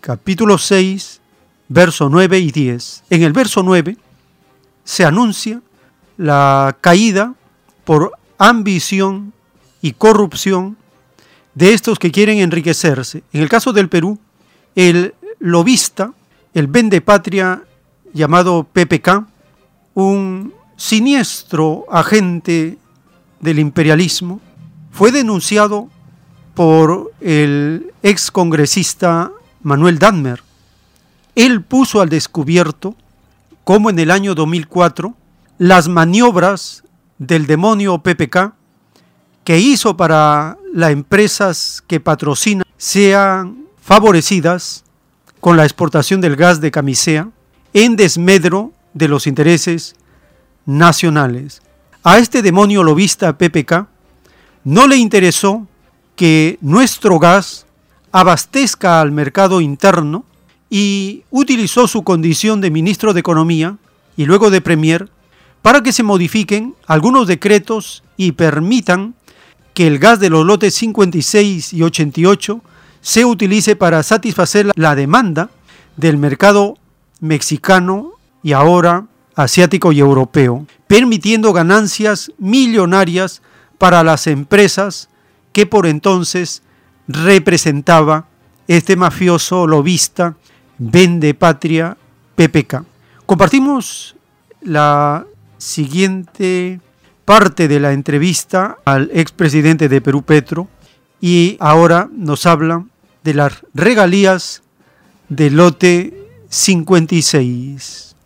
capítulo 6, verso 9 y 10. En el verso 9 se anuncia la caída por ambición y corrupción de estos que quieren enriquecerse. En el caso del Perú, el lobista, el vende patria llamado PPK, un siniestro agente del imperialismo, fue denunciado por el ex congresista Manuel Danmer. Él puso al descubierto cómo en el año 2004 las maniobras del demonio PPK que hizo para las empresas que patrocinan sean favorecidas con la exportación del gas de camisea en desmedro de los intereses nacionales. A este demonio lobista PPK no le interesó que nuestro gas abastezca al mercado interno y utilizó su condición de ministro de Economía y luego de Premier para que se modifiquen algunos decretos y permitan que el gas de los lotes 56 y 88 se utilice para satisfacer la demanda del mercado mexicano y ahora asiático y europeo, permitiendo ganancias millonarias para las empresas que por entonces representaba este mafioso lobista Vende Patria PPK. Compartimos la siguiente parte de la entrevista al expresidente de Perú Petro y ahora nos habla de las regalías del lote 56.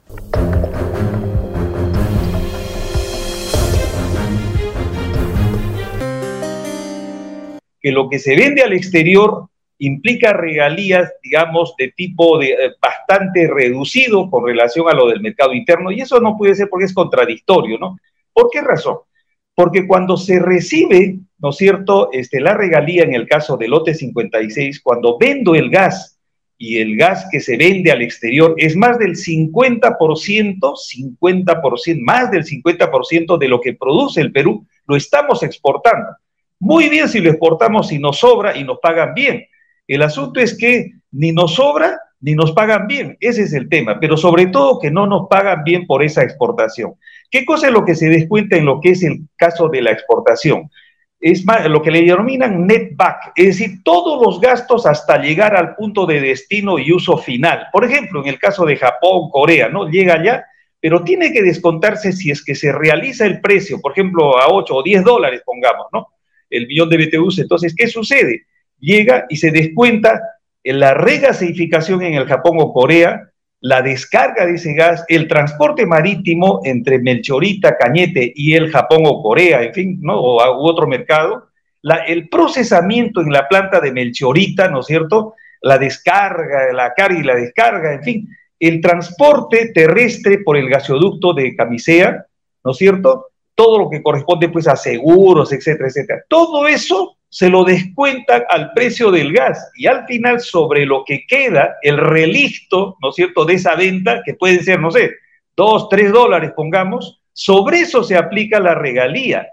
Que lo que se vende al exterior implica regalías, digamos, de tipo de, eh, bastante reducido con relación a lo del mercado interno, y eso no puede ser porque es contradictorio, ¿no? ¿Por qué razón? Porque cuando se recibe, ¿no es cierto?, este, la regalía en el caso del lote 56, cuando vendo el gas y el gas que se vende al exterior es más del 50%, 50%, más del 50% de lo que produce el Perú, lo estamos exportando. Muy bien si lo exportamos y nos sobra y nos pagan bien. El asunto es que ni nos sobra ni nos pagan bien. Ese es el tema, pero sobre todo que no nos pagan bien por esa exportación. ¿Qué cosa es lo que se descuenta en lo que es el caso de la exportación? Es lo que le denominan net back, es decir, todos los gastos hasta llegar al punto de destino y uso final. Por ejemplo, en el caso de Japón, Corea, ¿no? Llega allá, pero tiene que descontarse si es que se realiza el precio, por ejemplo, a 8 o 10 dólares, pongamos, ¿no? El millón de BTUs. Entonces, ¿qué sucede? Llega y se descuenta la regasificación en el Japón o Corea, la descarga de ese gas, el transporte marítimo entre Melchorita, Cañete y el Japón o Corea, en fin, ¿no? o u otro mercado, el procesamiento en la planta de Melchorita, ¿no es cierto? La descarga, la carga y la descarga, en fin, el transporte terrestre por el gasoducto de Camisea, ¿no es cierto? Todo lo que corresponde pues a seguros, etcétera, etcétera. Todo eso se lo descuentan al precio del gas y al final sobre lo que queda, el relicto, ¿no es cierto?, de esa venta, que puede ser, no sé, dos, tres dólares, pongamos, sobre eso se aplica la regalía.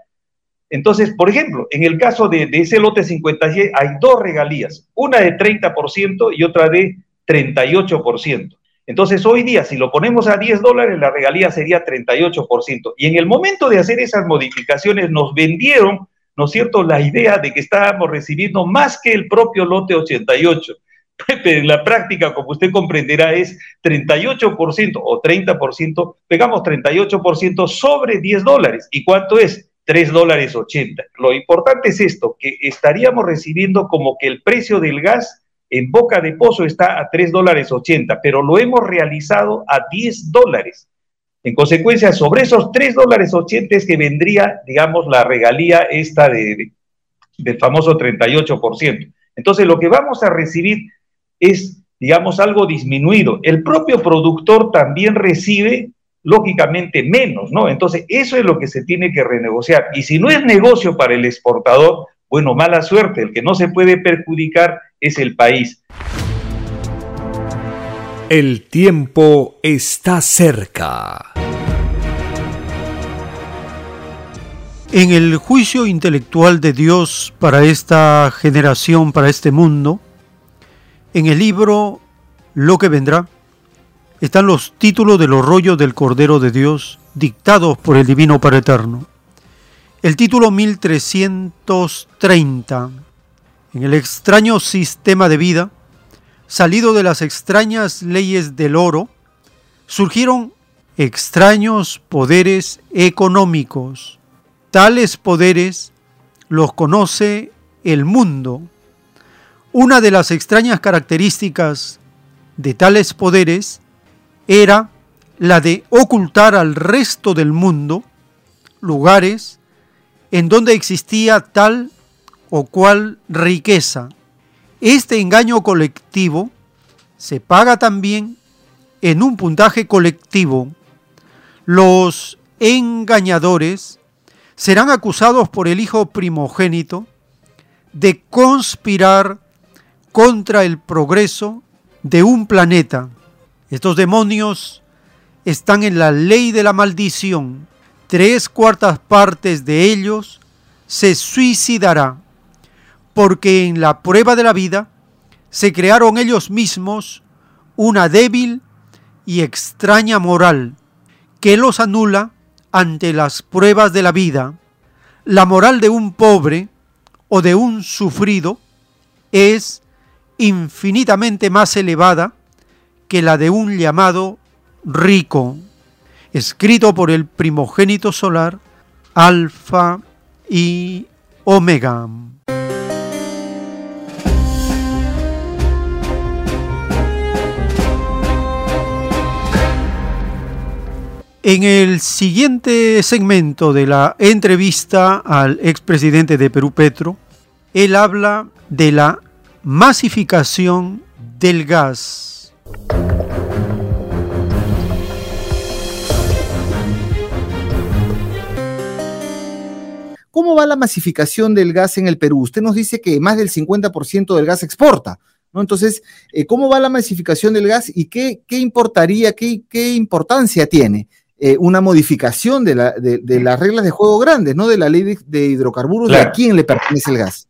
Entonces, por ejemplo, en el caso de, ese lote 56 hay dos regalías, una de 30% y otra de 38%. Entonces, hoy día, si lo ponemos a 10 dólares, la regalía sería 38%. Y en el momento de hacer esas modificaciones, nos vendieron ¿no es cierto?, la idea de que estábamos recibiendo más que el propio lote 88. Pero en la práctica, como usted comprenderá, es 38% o 30%, pegamos 38% sobre 10 dólares. ¿Y cuánto es? 3 dólares 80. Lo importante es esto, que estaríamos recibiendo como que el precio del gas en boca de pozo está a 3 dólares 80, pero lo hemos realizado a 10 dólares. En consecuencia, sobre esos 3 dólares 80 es que vendría, digamos, la regalía esta de, del famoso 38%. Entonces, lo que vamos a recibir es, digamos, algo disminuido. El propio productor también recibe, lógicamente, menos, ¿no? Entonces, eso es lo que se tiene que renegociar. Y si no es negocio para el exportador, bueno, mala suerte, el que no se puede perjudicar es el país. El tiempo está cerca. En el juicio intelectual de Dios para esta generación, para este mundo, en el libro Lo que vendrá, están los títulos de los rollos del Cordero de Dios dictados por el Divino Padre Eterno. El título 1330, en el extraño sistema de vida, salido de las extrañas leyes del oro, surgieron extraños poderes económicos. Tales poderes los conoce el mundo. Una de las extrañas características de tales poderes era la de ocultar al resto del mundo lugares en donde existía tal o cual riqueza este engaño colectivo se paga también en un puntaje colectivo. Los engañadores serán acusados por el Hijo primogénito de conspirar contra el progreso de un planeta. Estos demonios están en la ley de la maldición. Tres cuartas partes de ellos se suicidará porque en la prueba de la vida se crearon ellos mismos una débil y extraña moral que los anula ante las pruebas de la vida. La moral de un pobre o de un sufrido es infinitamente más elevada que la de un llamado rico, escrito por el primogénito solar, Alfa y Omega. En el siguiente segmento de la entrevista al expresidente de Perú, Petro, él habla de la masificación del gas. ¿Cómo va la masificación del gas en el Perú? Usted nos dice que más del 50% del gas exporta. ¿no? Entonces, eh, ¿cómo va la masificación del gas y qué, qué importaría, qué, qué importancia tiene eh, una modificación de, la, de, de, las reglas de juego grandes, ¿no? De la ley de, de hidrocarburos, claro. de a quién le pertenece el gas?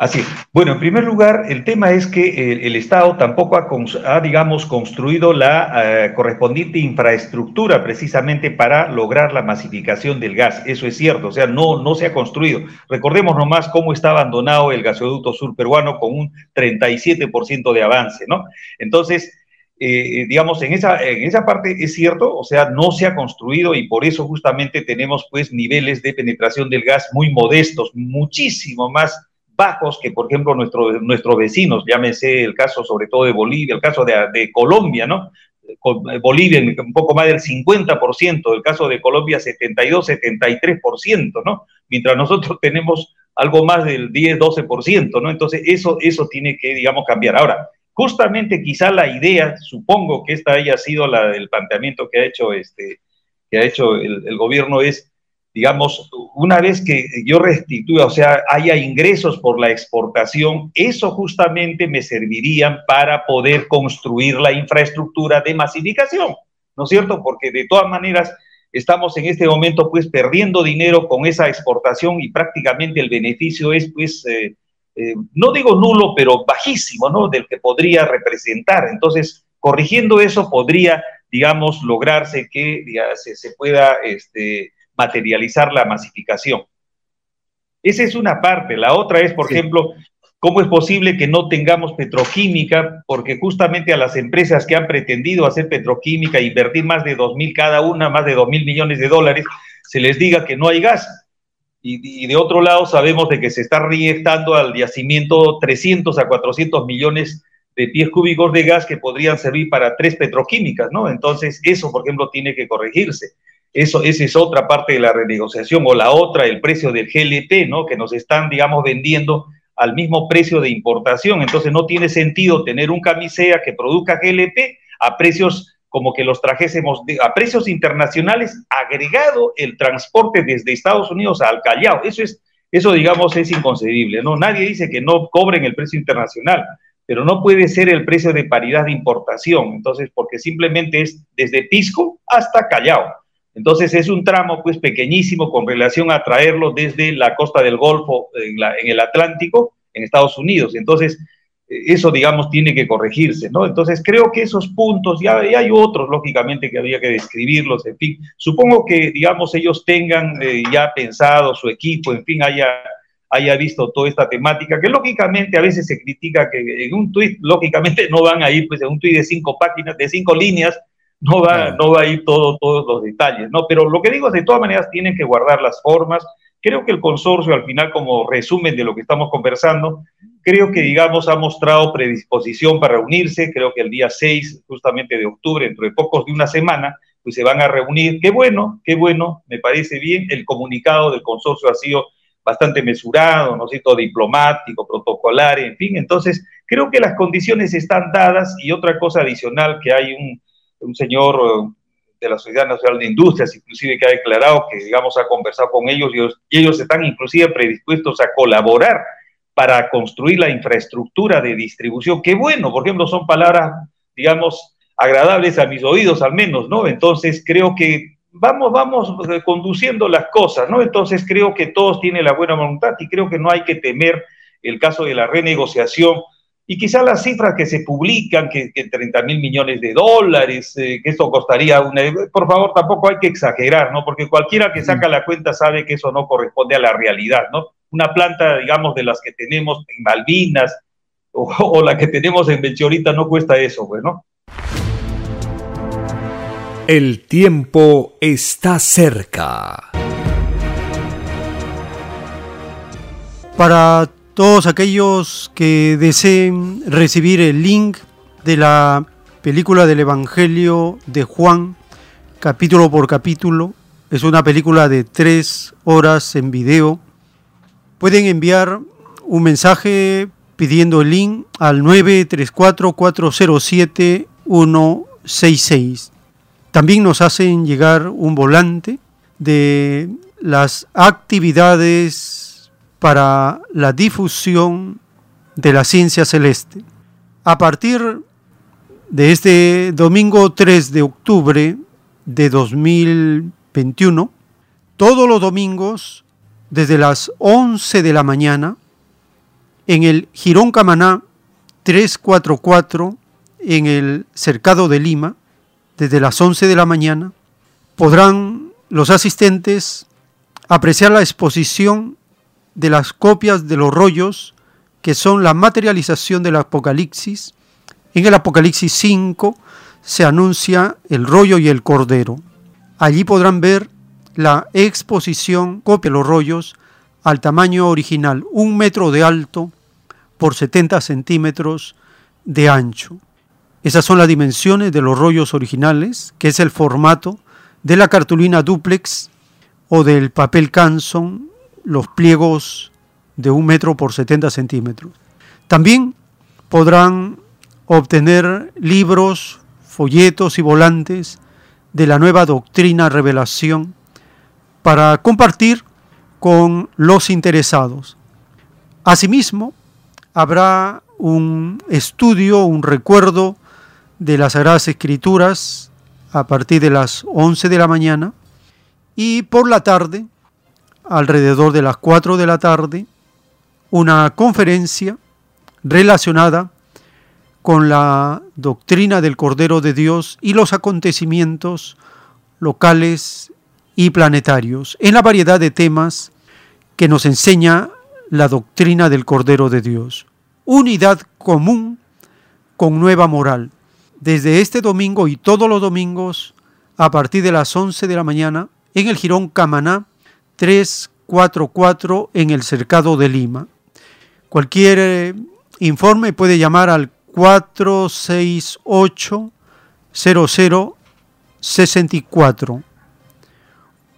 Así. Bueno, en primer lugar, el tema es que el, el Estado tampoco ha, ha, digamos, construido la uh, correspondiente infraestructura precisamente para lograr la masificación del gas. Eso es cierto, o sea, no, no se ha construido. Recordemos nomás cómo está abandonado el gasoducto sur peruano con un 37% de avance, ¿no? Entonces, eh, digamos, en esa, en esa parte es cierto, o sea, no se ha construido y por eso justamente tenemos pues niveles de penetración del gas muy modestos, muchísimo más bajos que, por ejemplo, nuestro, nuestros vecinos, llámese el caso sobre todo de Bolivia, el caso de, de Colombia, ¿no? Con Bolivia un poco más del 50%, el caso de Colombia 72, 73%, ¿no? Mientras nosotros tenemos algo más del 10, 12%, ¿no? Entonces, eso, eso tiene que, digamos, cambiar. Ahora, justamente quizá la idea, supongo que esta haya sido la del planteamiento que ha hecho, este, que ha hecho el, gobierno, es digamos, una vez que yo restituya, o sea, haya ingresos por la exportación, eso justamente me servirían para poder construir la infraestructura de masificación, ¿no es cierto? Porque de todas maneras estamos en este momento pues perdiendo dinero con esa exportación y prácticamente el beneficio es pues, eh, eh, no digo nulo, pero bajísimo, ¿no? Del que podría representar. Entonces, corrigiendo eso, podría, digamos, lograrse que digamos, se, se pueda, este, materializar la masificación. Esa es una parte. La otra es, por sí. ejemplo, cómo es posible que no tengamos petroquímica, porque justamente a las empresas que han pretendido hacer petroquímica e invertir más de dos mil cada una, más de dos mil millones de dólares, se les diga que no hay gas. Y, de otro lado sabemos de que se está reinyectando al yacimiento 300 a 400 millones de pies cúbicos de gas que podrían servir para tres petroquímicas, ¿no? Entonces, eso, por ejemplo, tiene que corregirse. Eso, esa es otra parte de la renegociación, o la otra, el precio del GLP, ¿no? Que nos están, digamos, vendiendo al mismo precio de importación. Entonces no tiene sentido tener un camisea que produzca GLP a precios como que los trajésemos a precios internacionales, agregado el transporte desde Estados Unidos al Callao. Eso es, eso digamos es inconcebible, ¿no? Nadie dice que no cobren el precio internacional, pero no puede ser el precio de paridad de importación. Entonces, porque simplemente es desde Pisco hasta Callao. Entonces es un tramo pues pequeñísimo con relación a traerlo desde la costa del Golfo en el Atlántico, en Estados Unidos. Entonces eso digamos tiene que corregirse, ¿no? Entonces creo que esos puntos, ya, ya hay otros lógicamente que había que describirlos, en fin, supongo que digamos ellos tengan eh, ya pensado su equipo, en fin, haya, haya visto toda esta temática, que lógicamente a veces se critica que en un tuit, lógicamente no van a ir pues en un tuit de cinco páginas, de cinco líneas, no va, no va a ir todo, todos los detalles, ¿no? Pero lo que digo es, de todas maneras, tienen que guardar las formas. Creo que el consorcio, al final, como resumen de lo que estamos conversando, creo que, digamos, ha mostrado predisposición para reunirse. Creo que el día 6, justamente de octubre, dentro de pocos de una semana, pues se van a reunir. Qué bueno, qué bueno, me parece bien. El comunicado del consorcio ha sido bastante mesurado, ¿no es cierto?, diplomático, protocolar, en fin. Entonces, creo que las condiciones están dadas y otra cosa adicional, que hay un un señor eh, de la Sociedad Nacional de Industrias, inclusive que ha declarado que, digamos, ha conversado con ellos y ellos, y ellos están inclusive predispuestos a colaborar para construir la infraestructura de distribución. Qué bueno, por ejemplo, son palabras, digamos, agradables a mis oídos al menos, ¿no? Entonces creo que vamos, vamos eh, conduciendo las cosas, ¿no? Entonces creo que todos tienen la buena voluntad y creo que no hay que temer el caso de la renegociación y quizá las cifras que se publican, que, que 30 mil millones de dólares, eh, que esto costaría una... Por favor, tampoco hay que exagerar, ¿no? Porque cualquiera que saca la cuenta sabe que eso no corresponde a la realidad, ¿no? Una planta, digamos, de las que tenemos en Malvinas o, o la que tenemos en Belchorita no cuesta eso, pues, ¿no? El tiempo está cerca. Para todos aquellos que deseen recibir el link de la película del Evangelio de Juan, capítulo por capítulo, es una película de tres horas en video, pueden enviar un mensaje pidiendo el link al 934-407-166. También nos hacen llegar un volante de las actividades para la difusión de la ciencia celeste. A partir de este domingo 3 de octubre de 2021, todos los domingos, desde las 11 de la mañana, en el Girón Camaná 344, en el Cercado de Lima, desde las 11 de la mañana, podrán los asistentes apreciar la exposición de las copias de los rollos que son la materialización del Apocalipsis. En el Apocalipsis 5 se anuncia el rollo y el cordero. Allí podrán ver la exposición, copia los rollos, al tamaño original, un metro de alto por 70 centímetros de ancho. Esas son las dimensiones de los rollos originales, que es el formato de la cartulina duplex o del papel Canson, los pliegos de un metro por 70 centímetros. También podrán obtener libros, folletos y volantes de la nueva doctrina revelación para compartir con los interesados. Asimismo, habrá un estudio, un recuerdo de las Sagradas Escrituras a partir de las 11 de la mañana y por la tarde, alrededor de las 4 de la tarde, una conferencia relacionada con la doctrina del Cordero de Dios y los acontecimientos locales y planetarios en la variedad de temas que nos enseña la doctrina del Cordero de Dios. Unidad común con nueva moral. Desde este domingo y todos los domingos, a partir de las 11 de la mañana, en el Girón Camaná 344 en el Cercado de Lima. Cualquier eh, informe puede llamar al 468 0064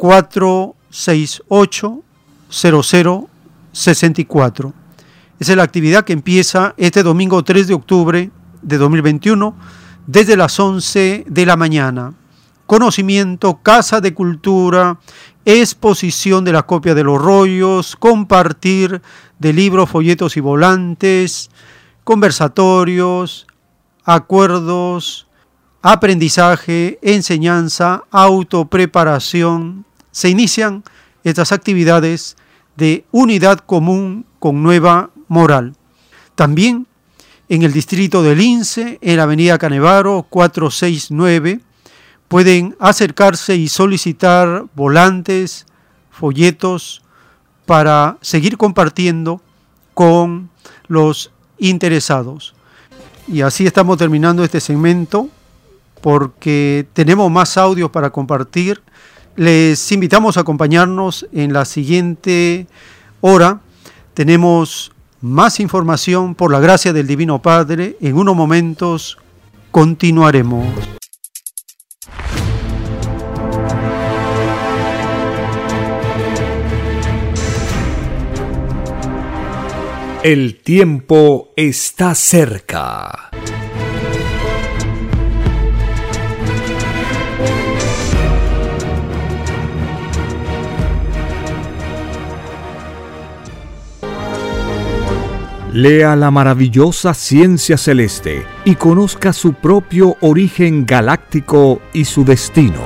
468 0064. Esa es la actividad que empieza este domingo 3 de octubre de 2021 desde las 11 de la mañana. Conocimiento, casa de cultura, exposición de la copia de los rollos, compartir de libros, folletos y volantes, conversatorios, acuerdos, aprendizaje, enseñanza, autopreparación. Se inician estas actividades de unidad común con nueva moral. También en el distrito del Lince, en la avenida Canevaro 469, pueden acercarse y solicitar volantes, folletos para seguir compartiendo con los interesados. Y así estamos terminando este segmento porque tenemos más audios para compartir. Les invitamos a acompañarnos en la siguiente hora. Tenemos más información por la gracia del Divino Padre. En unos momentos continuaremos. El tiempo está cerca. Lea la maravillosa ciencia celeste y conozca su propio origen galáctico y su destino.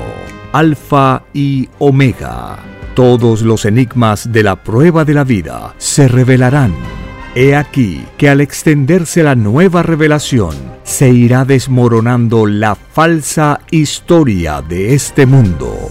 Alfa y Omega. Todos los enigmas de la prueba de la vida se revelarán He aquí que al extenderse la nueva revelación, se irá desmoronando la falsa historia de este mundo.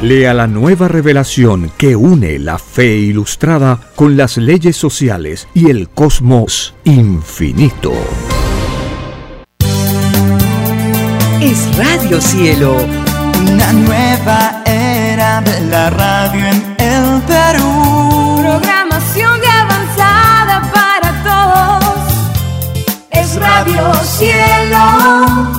Lea la nueva revelación que une la fe ilustrada con las leyes sociales y el cosmos infinito. Es Radio Cielo, una nueva era de la radio en el Perú programación de avanzada para todos. Es Radio Cielo.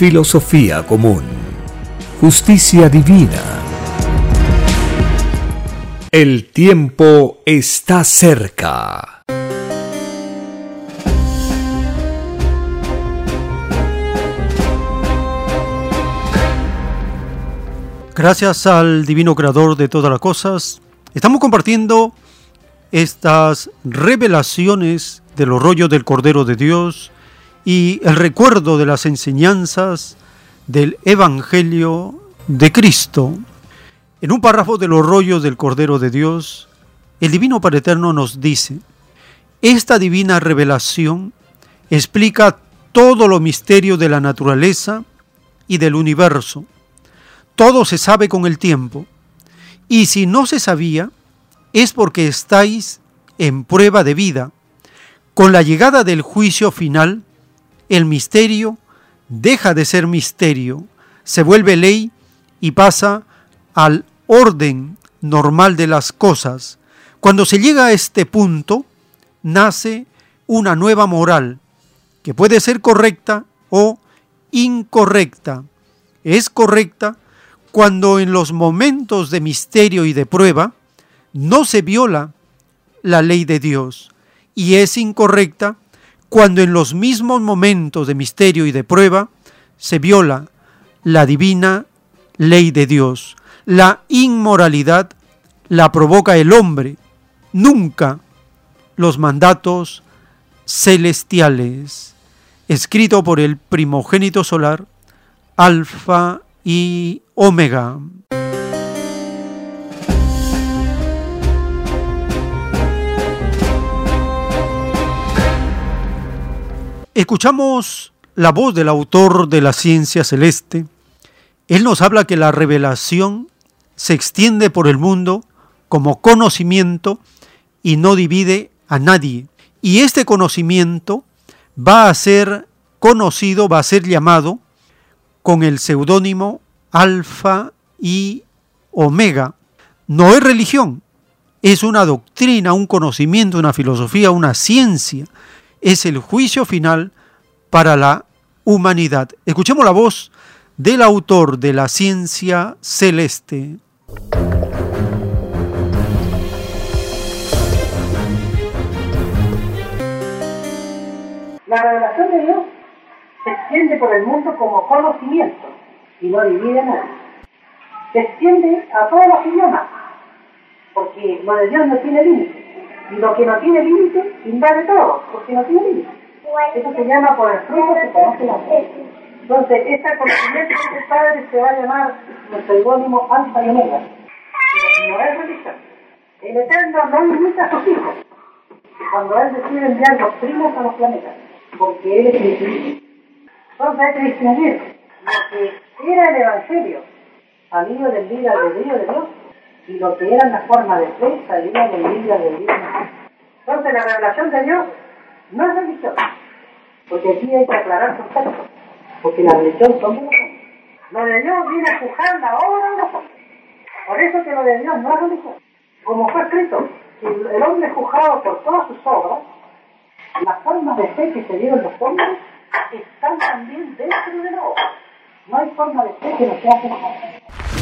filosofía común, justicia divina. El tiempo está cerca. Gracias al Divino Creador de todas las cosas, estamos compartiendo estas revelaciones de los del Cordero de Dios y el recuerdo de las enseñanzas del Evangelio de Cristo. En un párrafo de los rollos del Cordero de Dios, el Divino Padre Eterno nos dice, esta divina revelación explica todo lo misterio de la naturaleza y del universo. Todo se sabe con el tiempo. Y si no se sabía, es porque estáis en prueba de vida. Con la llegada del juicio final, el misterio deja de ser misterio, se vuelve ley y pasa al orden normal de las cosas. Cuando se llega a este punto, nace una nueva moral, que puede ser correcta o incorrecta. Es correcta cuando en los momentos de misterio y de prueba no se viola la ley de Dios y es incorrecta cuando en los mismos momentos de misterio y de prueba se viola la divina ley de Dios. La inmoralidad la provoca el hombre, nunca los mandatos celestiales. Escrito por el primogénito solar, Alfa y Omega. Escuchamos la voz del autor de la ciencia celeste. Él nos habla que la revelación se extiende por el mundo como conocimiento y no divide a nadie. Y este conocimiento va a ser conocido, va a ser llamado con el seudónimo Alfa y Omega. No es religión, es una doctrina, un conocimiento, una filosofía, una ciencia. Es el juicio final para la humanidad. Escuchemos la voz del autor de la ciencia celeste. La revelación de Dios se extiende por el mundo como conocimiento y no divide a nadie. Se extiende a todos los idiomas. Porque lo de Dios no tiene límite. Y lo que no tiene límite, invade todo, porque no tiene límite. Eso se llama por el fruto se conoce la fe. Entonces, este conocimiento de su Padre se va a llamar nuestro seudónimo Alfa y Omega. Pero no es religión. El Eterno no imita a sus hijos. Cuando Él decide enviar los primos a los planetas, porque Él es el infinito. Entonces hay que distinguir lo que era el Evangelio, salido del libre albedrío de Dios, y lo que era la forma de fe, del libre albedrío de Dios. Entonces la revelación de Dios no es religión, porque aquí hay que aclarar textos, porque la religión son de los. Lo de Dios viene a juzgar la obra de los hombres. Por eso que lo de Dios no es religión. Como fue escrito, el hombre juzgado por todas sus obras, las formas de fe que se dieron los hombres están también dentro de la obra. No hay forma de fe que no sea semejante.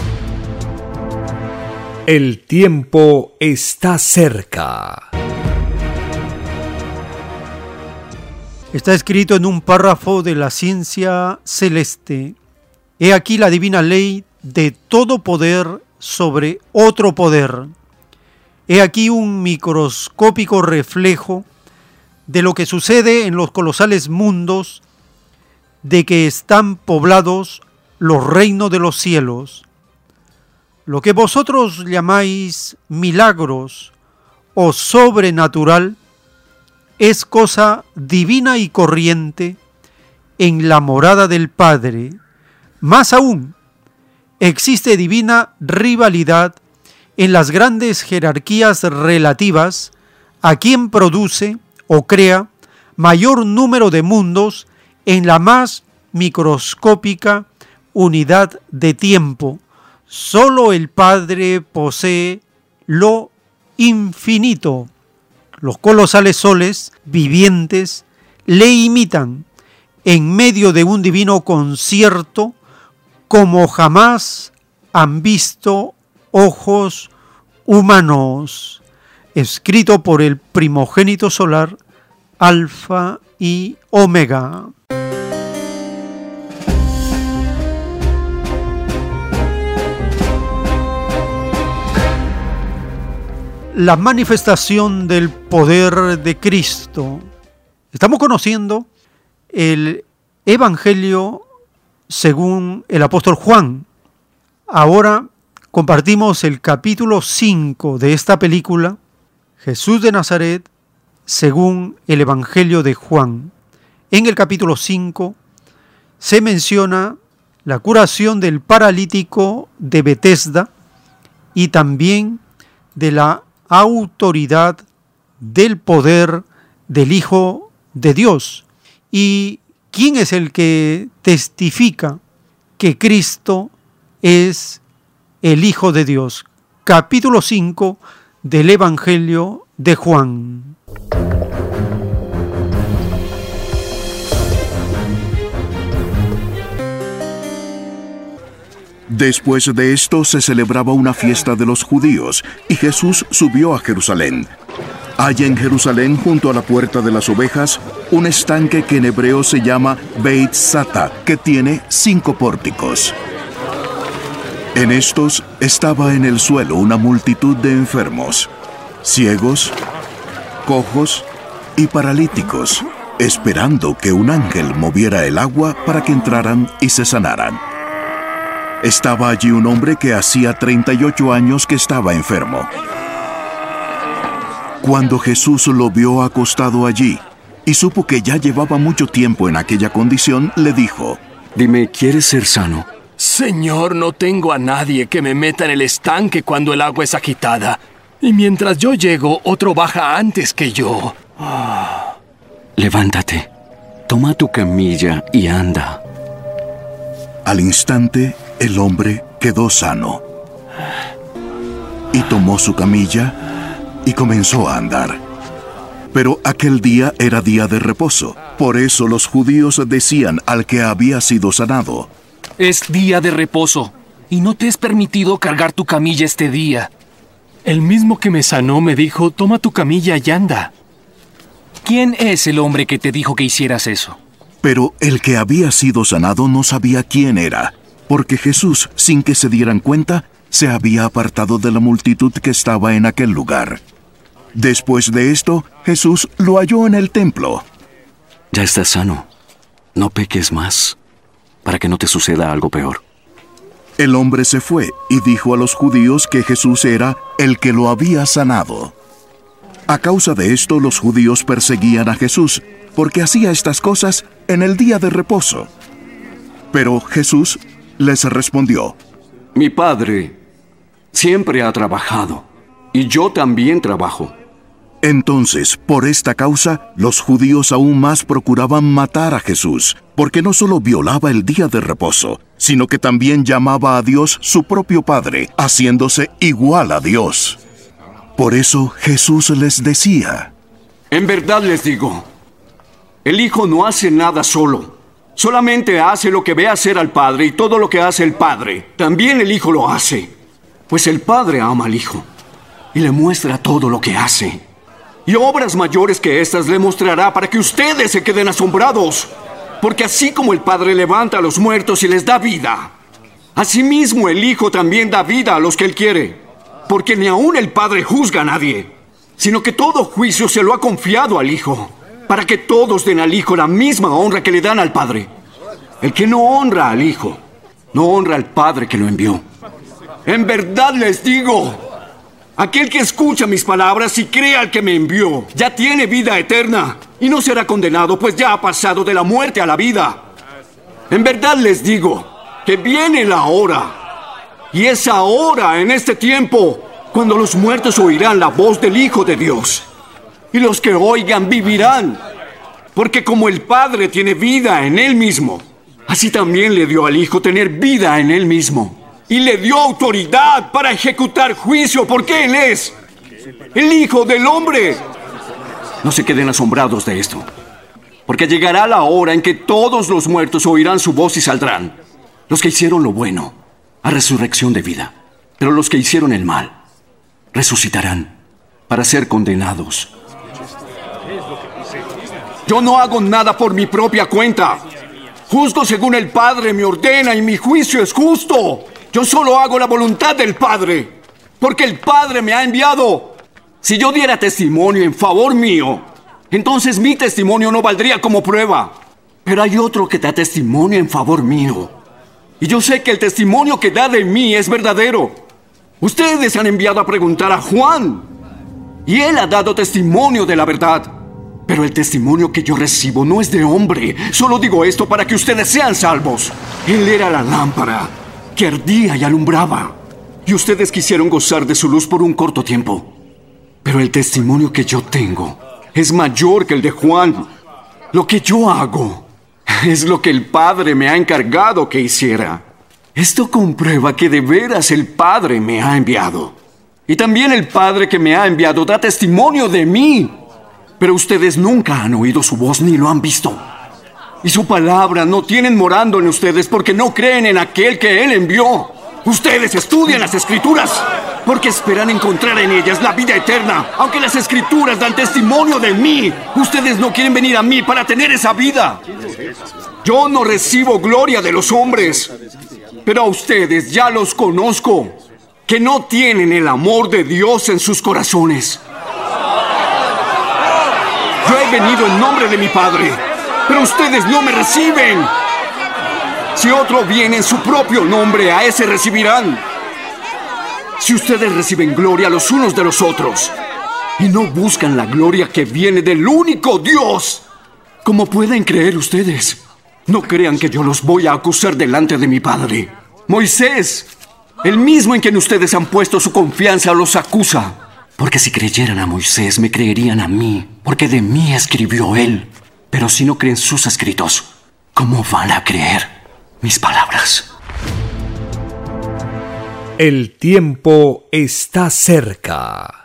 El tiempo está cerca. Está escrito en un párrafo de la ciencia celeste. He aquí la divina ley de todo poder sobre otro poder. He aquí un microscópico reflejo de lo que sucede en los colosales mundos de que están poblados los reinos de los cielos. Lo que vosotros llamáis milagros o sobrenatural es cosa divina y corriente en la morada del Padre. Más aún, existe divina rivalidad en las grandes jerarquías relativas a quien produce o crea mayor número de mundos en la más microscópica unidad de tiempo. Solo el Padre posee lo infinito. Los colosales soles vivientes le imitan en medio de un divino concierto como jamás han visto ojos humanos, escrito por el primogénito solar, Alfa y Omega. La manifestación del poder de Cristo. Estamos conociendo el Evangelio según el apóstol Juan. Ahora compartimos el capítulo 5 de esta película, Jesús de Nazaret, según el Evangelio de Juan. En el capítulo 5 se menciona la curación del paralítico de Betesda y también de la autoridad del poder del Hijo de Dios. ¿Y quién es el que testifica que Cristo es el Hijo de Dios? Capítulo 5 del Evangelio de Juan. Después de esto se celebraba una fiesta de los judíos y Jesús subió a Jerusalén. Hay en Jerusalén, junto a la puerta de las ovejas, un estanque que en hebreo se llama Beit Sata, que tiene cinco pórticos. En estos estaba en el suelo una multitud de enfermos, ciegos, cojos y paralíticos, esperando que un ángel moviera el agua para que entraran y se sanaran. Estaba allí un hombre que hacía 38 años que estaba enfermo. Cuando Jesús lo vio acostado allí y supo que ya llevaba mucho tiempo en aquella condición, le dijo, Dime, ¿quieres ser sano? Señor, no tengo a nadie que me meta en el estanque cuando el agua es agitada. Y mientras yo llego, otro baja antes que yo. Levántate, toma tu camilla y anda. Al instante, el hombre quedó sano. Y tomó su camilla y comenzó a andar. Pero aquel día era día de reposo. Por eso los judíos decían al que había sido sanado, Es día de reposo, y no te es permitido cargar tu camilla este día. El mismo que me sanó me dijo, toma tu camilla y anda. ¿Quién es el hombre que te dijo que hicieras eso? Pero el que había sido sanado no sabía quién era, porque Jesús, sin que se dieran cuenta, se había apartado de la multitud que estaba en aquel lugar. Después de esto, Jesús lo halló en el templo. Ya estás sano. No peques más, para que no te suceda algo peor. El hombre se fue y dijo a los judíos que Jesús era el que lo había sanado. A causa de esto los judíos perseguían a Jesús, porque hacía estas cosas en el día de reposo. Pero Jesús les respondió, Mi Padre siempre ha trabajado, y yo también trabajo. Entonces, por esta causa, los judíos aún más procuraban matar a Jesús, porque no solo violaba el día de reposo, sino que también llamaba a Dios su propio Padre, haciéndose igual a Dios. Por eso Jesús les decía, En verdad les digo, el Hijo no hace nada solo, solamente hace lo que ve hacer al Padre y todo lo que hace el Padre, también el Hijo lo hace, pues el Padre ama al Hijo y le muestra todo lo que hace. Y obras mayores que estas le mostrará para que ustedes se queden asombrados. Porque así como el Padre levanta a los muertos y les da vida, asimismo el Hijo también da vida a los que Él quiere. Porque ni aún el Padre juzga a nadie, sino que todo juicio se lo ha confiado al Hijo, para que todos den al Hijo la misma honra que le dan al Padre. El que no honra al Hijo, no honra al Padre que lo envió. En verdad les digo, Aquel que escucha mis palabras y crea al que me envió, ya tiene vida eterna y no será condenado, pues ya ha pasado de la muerte a la vida. En verdad les digo que viene la hora, y es ahora, en este tiempo, cuando los muertos oirán la voz del Hijo de Dios, y los que oigan vivirán, porque como el Padre tiene vida en Él mismo, así también le dio al Hijo tener vida en Él mismo y le dio autoridad para ejecutar juicio porque Él es el Hijo del Hombre. No se queden asombrados de esto, porque llegará la hora en que todos los muertos oirán su voz y saldrán. Los que hicieron lo bueno, a resurrección de vida, pero los que hicieron el mal, resucitarán para ser condenados. Yo no hago nada por mi propia cuenta. Juzgo según el Padre me ordena y mi juicio es justo. Yo solo hago la voluntad del Padre, porque el Padre me ha enviado. Si yo diera testimonio en favor mío, entonces mi testimonio no valdría como prueba. Pero hay otro que da testimonio en favor mío. Y yo sé que el testimonio que da de mí es verdadero. Ustedes han enviado a preguntar a Juan. Y él ha dado testimonio de la verdad. Pero el testimonio que yo recibo no es de hombre. Solo digo esto para que ustedes sean salvos. Él era la lámpara que ardía y alumbraba. Y ustedes quisieron gozar de su luz por un corto tiempo. Pero el testimonio que yo tengo es mayor que el de Juan. Lo que yo hago es lo que el Padre me ha encargado que hiciera. Esto comprueba que de veras el Padre me ha enviado. Y también el Padre que me ha enviado da testimonio de mí. Pero ustedes nunca han oído su voz ni lo han visto y su palabra no tienen morando en ustedes porque no creen en aquel que Él envió. Ustedes estudian las escrituras porque esperan encontrar en ellas la vida eterna, aunque las escrituras dan testimonio de mí. Ustedes no quieren venir a mí para tener esa vida. Yo no recibo gloria de los hombres, pero a ustedes ya los conozco, que no tienen el amor de Dios en sus corazones. He venido en nombre de mi Padre pero ustedes no me reciben. Si otro viene en su propio nombre, a ese recibirán. Si ustedes reciben gloria los unos de los otros y no buscan la gloria que viene del único Dios, ¿cómo pueden creer ustedes? No crean que yo los voy a acusar delante de mi Padre. Moisés, el mismo en quien ustedes han puesto su confianza, los acusa. Porque si creyeran a Moisés, me creerían a mí, porque de mí escribió él. Pero si no creen sus escritos, ¿cómo van a creer mis palabras? El tiempo está cerca.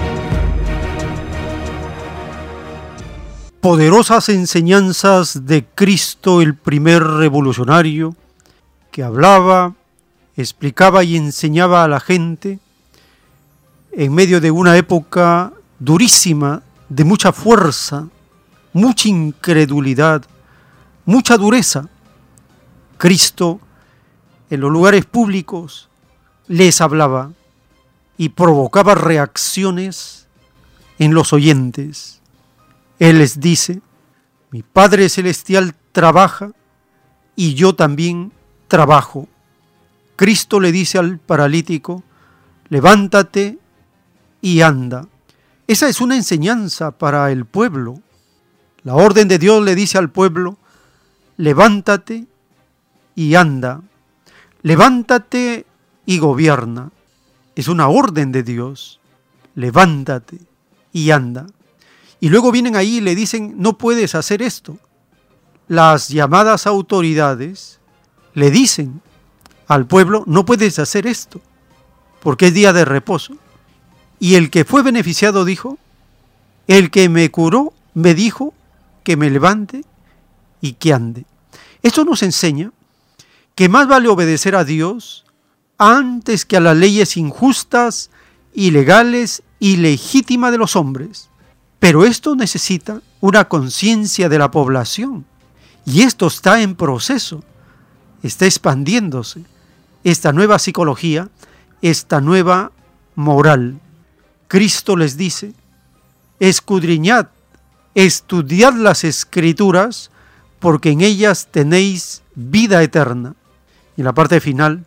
Poderosas enseñanzas de Cristo el primer revolucionario, que hablaba, explicaba y enseñaba a la gente en medio de una época durísima, de mucha fuerza, mucha incredulidad, mucha dureza. Cristo en los lugares públicos les hablaba y provocaba reacciones en los oyentes. Él les dice, mi Padre Celestial trabaja y yo también trabajo. Cristo le dice al paralítico, levántate y anda. Esa es una enseñanza para el pueblo. La orden de Dios le dice al pueblo, levántate y anda. Levántate y gobierna. Es una orden de Dios. Levántate y anda. Y luego vienen ahí y le dicen, no puedes hacer esto. Las llamadas autoridades le dicen al pueblo, no puedes hacer esto, porque es día de reposo. Y el que fue beneficiado dijo, el que me curó me dijo que me levante y que ande. Esto nos enseña que más vale obedecer a Dios antes que a las leyes injustas, ilegales y legítimas de los hombres. Pero esto necesita una conciencia de la población. Y esto está en proceso, está expandiéndose. Esta nueva psicología, esta nueva moral. Cristo les dice, escudriñad, estudiad las escrituras, porque en ellas tenéis vida eterna. Y en la parte final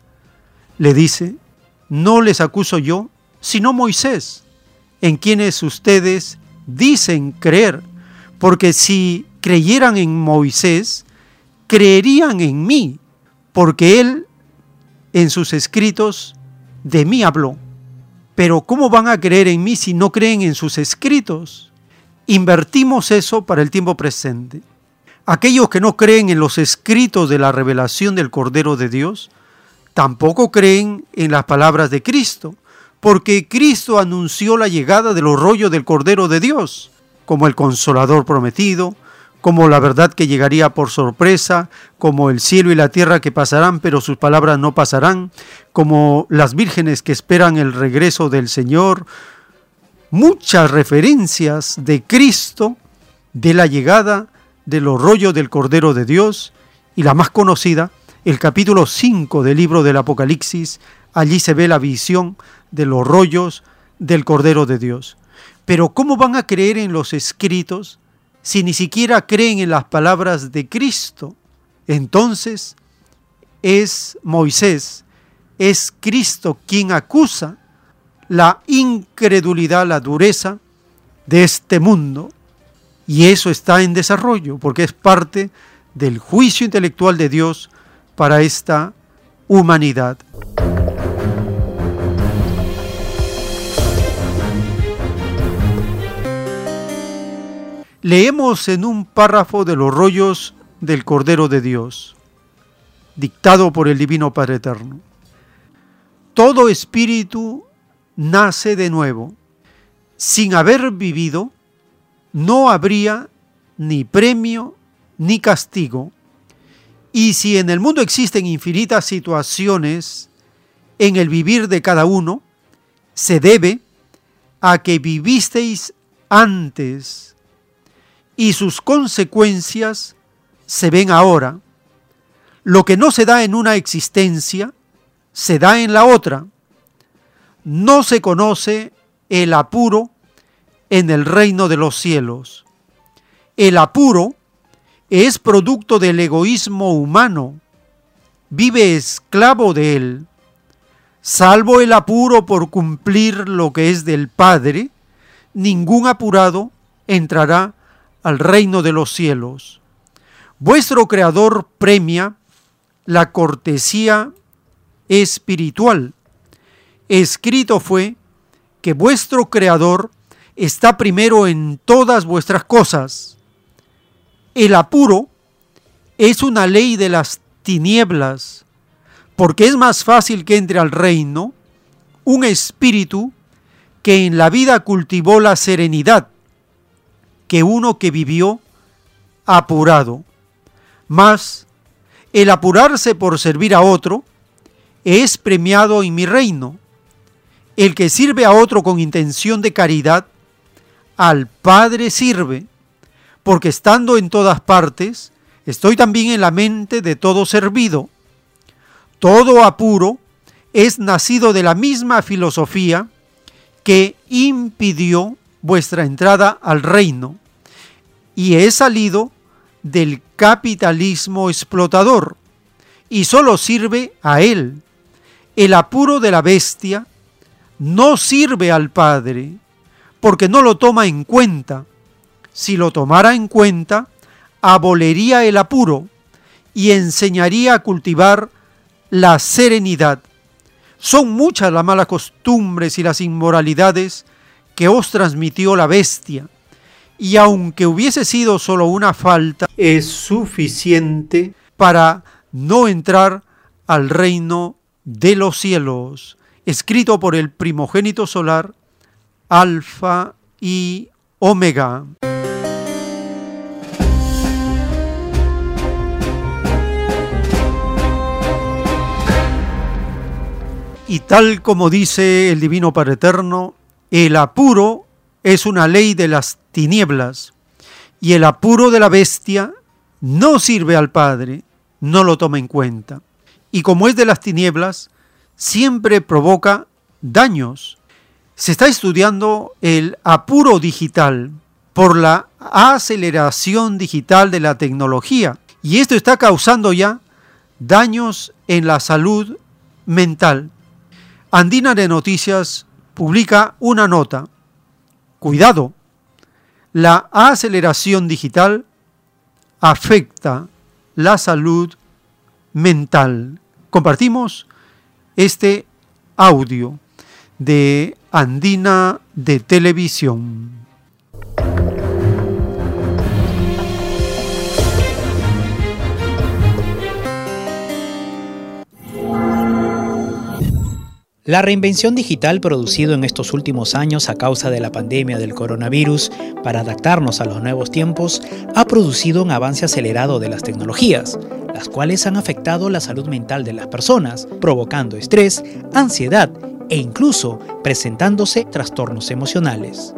le dice, no les acuso yo, sino Moisés, en quienes ustedes dicen creer, porque si creyeran en Moisés, creerían en mí, porque él en sus escritos de mí habló. Pero ¿cómo van a creer en mí si no creen en sus escritos? Invertimos eso para el tiempo presente. Aquellos que no creen en los escritos de la revelación del Cordero de Dios, tampoco creen en las palabras de Cristo, porque Cristo anunció la llegada de los rollos del Cordero de Dios, como el consolador prometido, como la verdad que llegaría por sorpresa, como el cielo y la tierra que pasarán, pero sus palabras no pasarán, como las vírgenes que esperan el regreso del Señor. Muchas referencias de Cristo, de la llegada de los rollos del Cordero de Dios y la más conocida, el capítulo 5 del libro del Apocalipsis, allí se ve la visión de los rollos del Cordero de Dios. Pero ¿cómo van a creer en los escritos si ni siquiera creen en las palabras de Cristo? Entonces es Moisés, es Cristo quien acusa la incredulidad, la dureza de este mundo y eso está en desarrollo, porque es parte del juicio intelectual de Dios para esta humanidad. Leemos en un párrafo de los rollos del Cordero de Dios, dictado por el Divino Padre Eterno. Todo espíritu nace de nuevo, sin haber vivido no habría ni premio ni castigo. Y si en el mundo existen infinitas situaciones en el vivir de cada uno, se debe a que vivisteis antes y sus consecuencias se ven ahora. Lo que no se da en una existencia, se da en la otra. No se conoce el apuro en el reino de los cielos. El apuro es producto del egoísmo humano, vive esclavo de él. Salvo el apuro por cumplir lo que es del Padre, ningún apurado entrará al reino de los cielos. Vuestro Creador premia la cortesía espiritual. Escrito fue que vuestro Creador está primero en todas vuestras cosas. El apuro es una ley de las tinieblas, porque es más fácil que entre al reino un espíritu que en la vida cultivó la serenidad, que uno que vivió apurado. Mas el apurarse por servir a otro es premiado en mi reino. El que sirve a otro con intención de caridad al Padre sirve, porque estando en todas partes, estoy también en la mente de todo servido. Todo apuro es nacido de la misma filosofía que impidió vuestra entrada al reino y he salido del capitalismo explotador y solo sirve a él. El apuro de la bestia no sirve al Padre porque no lo toma en cuenta. Si lo tomara en cuenta, abolería el apuro y enseñaría a cultivar la serenidad. Son muchas las malas costumbres y las inmoralidades que os transmitió la bestia, y aunque hubiese sido solo una falta, es suficiente para no entrar al reino de los cielos, escrito por el primogénito solar, Alfa y Omega. Y tal como dice el Divino Padre Eterno, el apuro es una ley de las tinieblas y el apuro de la bestia no sirve al Padre, no lo toma en cuenta. Y como es de las tinieblas, siempre provoca daños. Se está estudiando el apuro digital por la aceleración digital de la tecnología y esto está causando ya daños en la salud mental. Andina de Noticias publica una nota. Cuidado, la aceleración digital afecta la salud mental. Compartimos este audio de Andina de Televisión. La reinvención digital producido en estos últimos años a causa de la pandemia del coronavirus para adaptarnos a los nuevos tiempos ha producido un avance acelerado de las tecnologías, las cuales han afectado la salud mental de las personas, provocando estrés, ansiedad e incluso presentándose trastornos emocionales.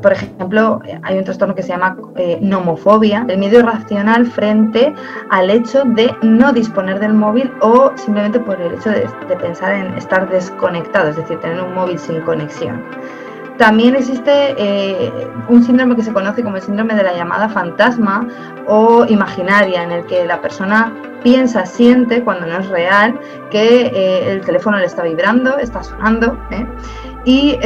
Por ejemplo, hay un trastorno que se llama eh, nomofobia, el miedo irracional frente al hecho de no disponer del móvil o simplemente por el hecho de, pensar en estar desconectado, es decir, tener un móvil sin conexión. También existe eh, un síndrome que se conoce como el síndrome de la llamada fantasma o imaginaria, en el que la persona piensa, siente, cuando no es real, que eh, el teléfono le está vibrando, está sonando. Y,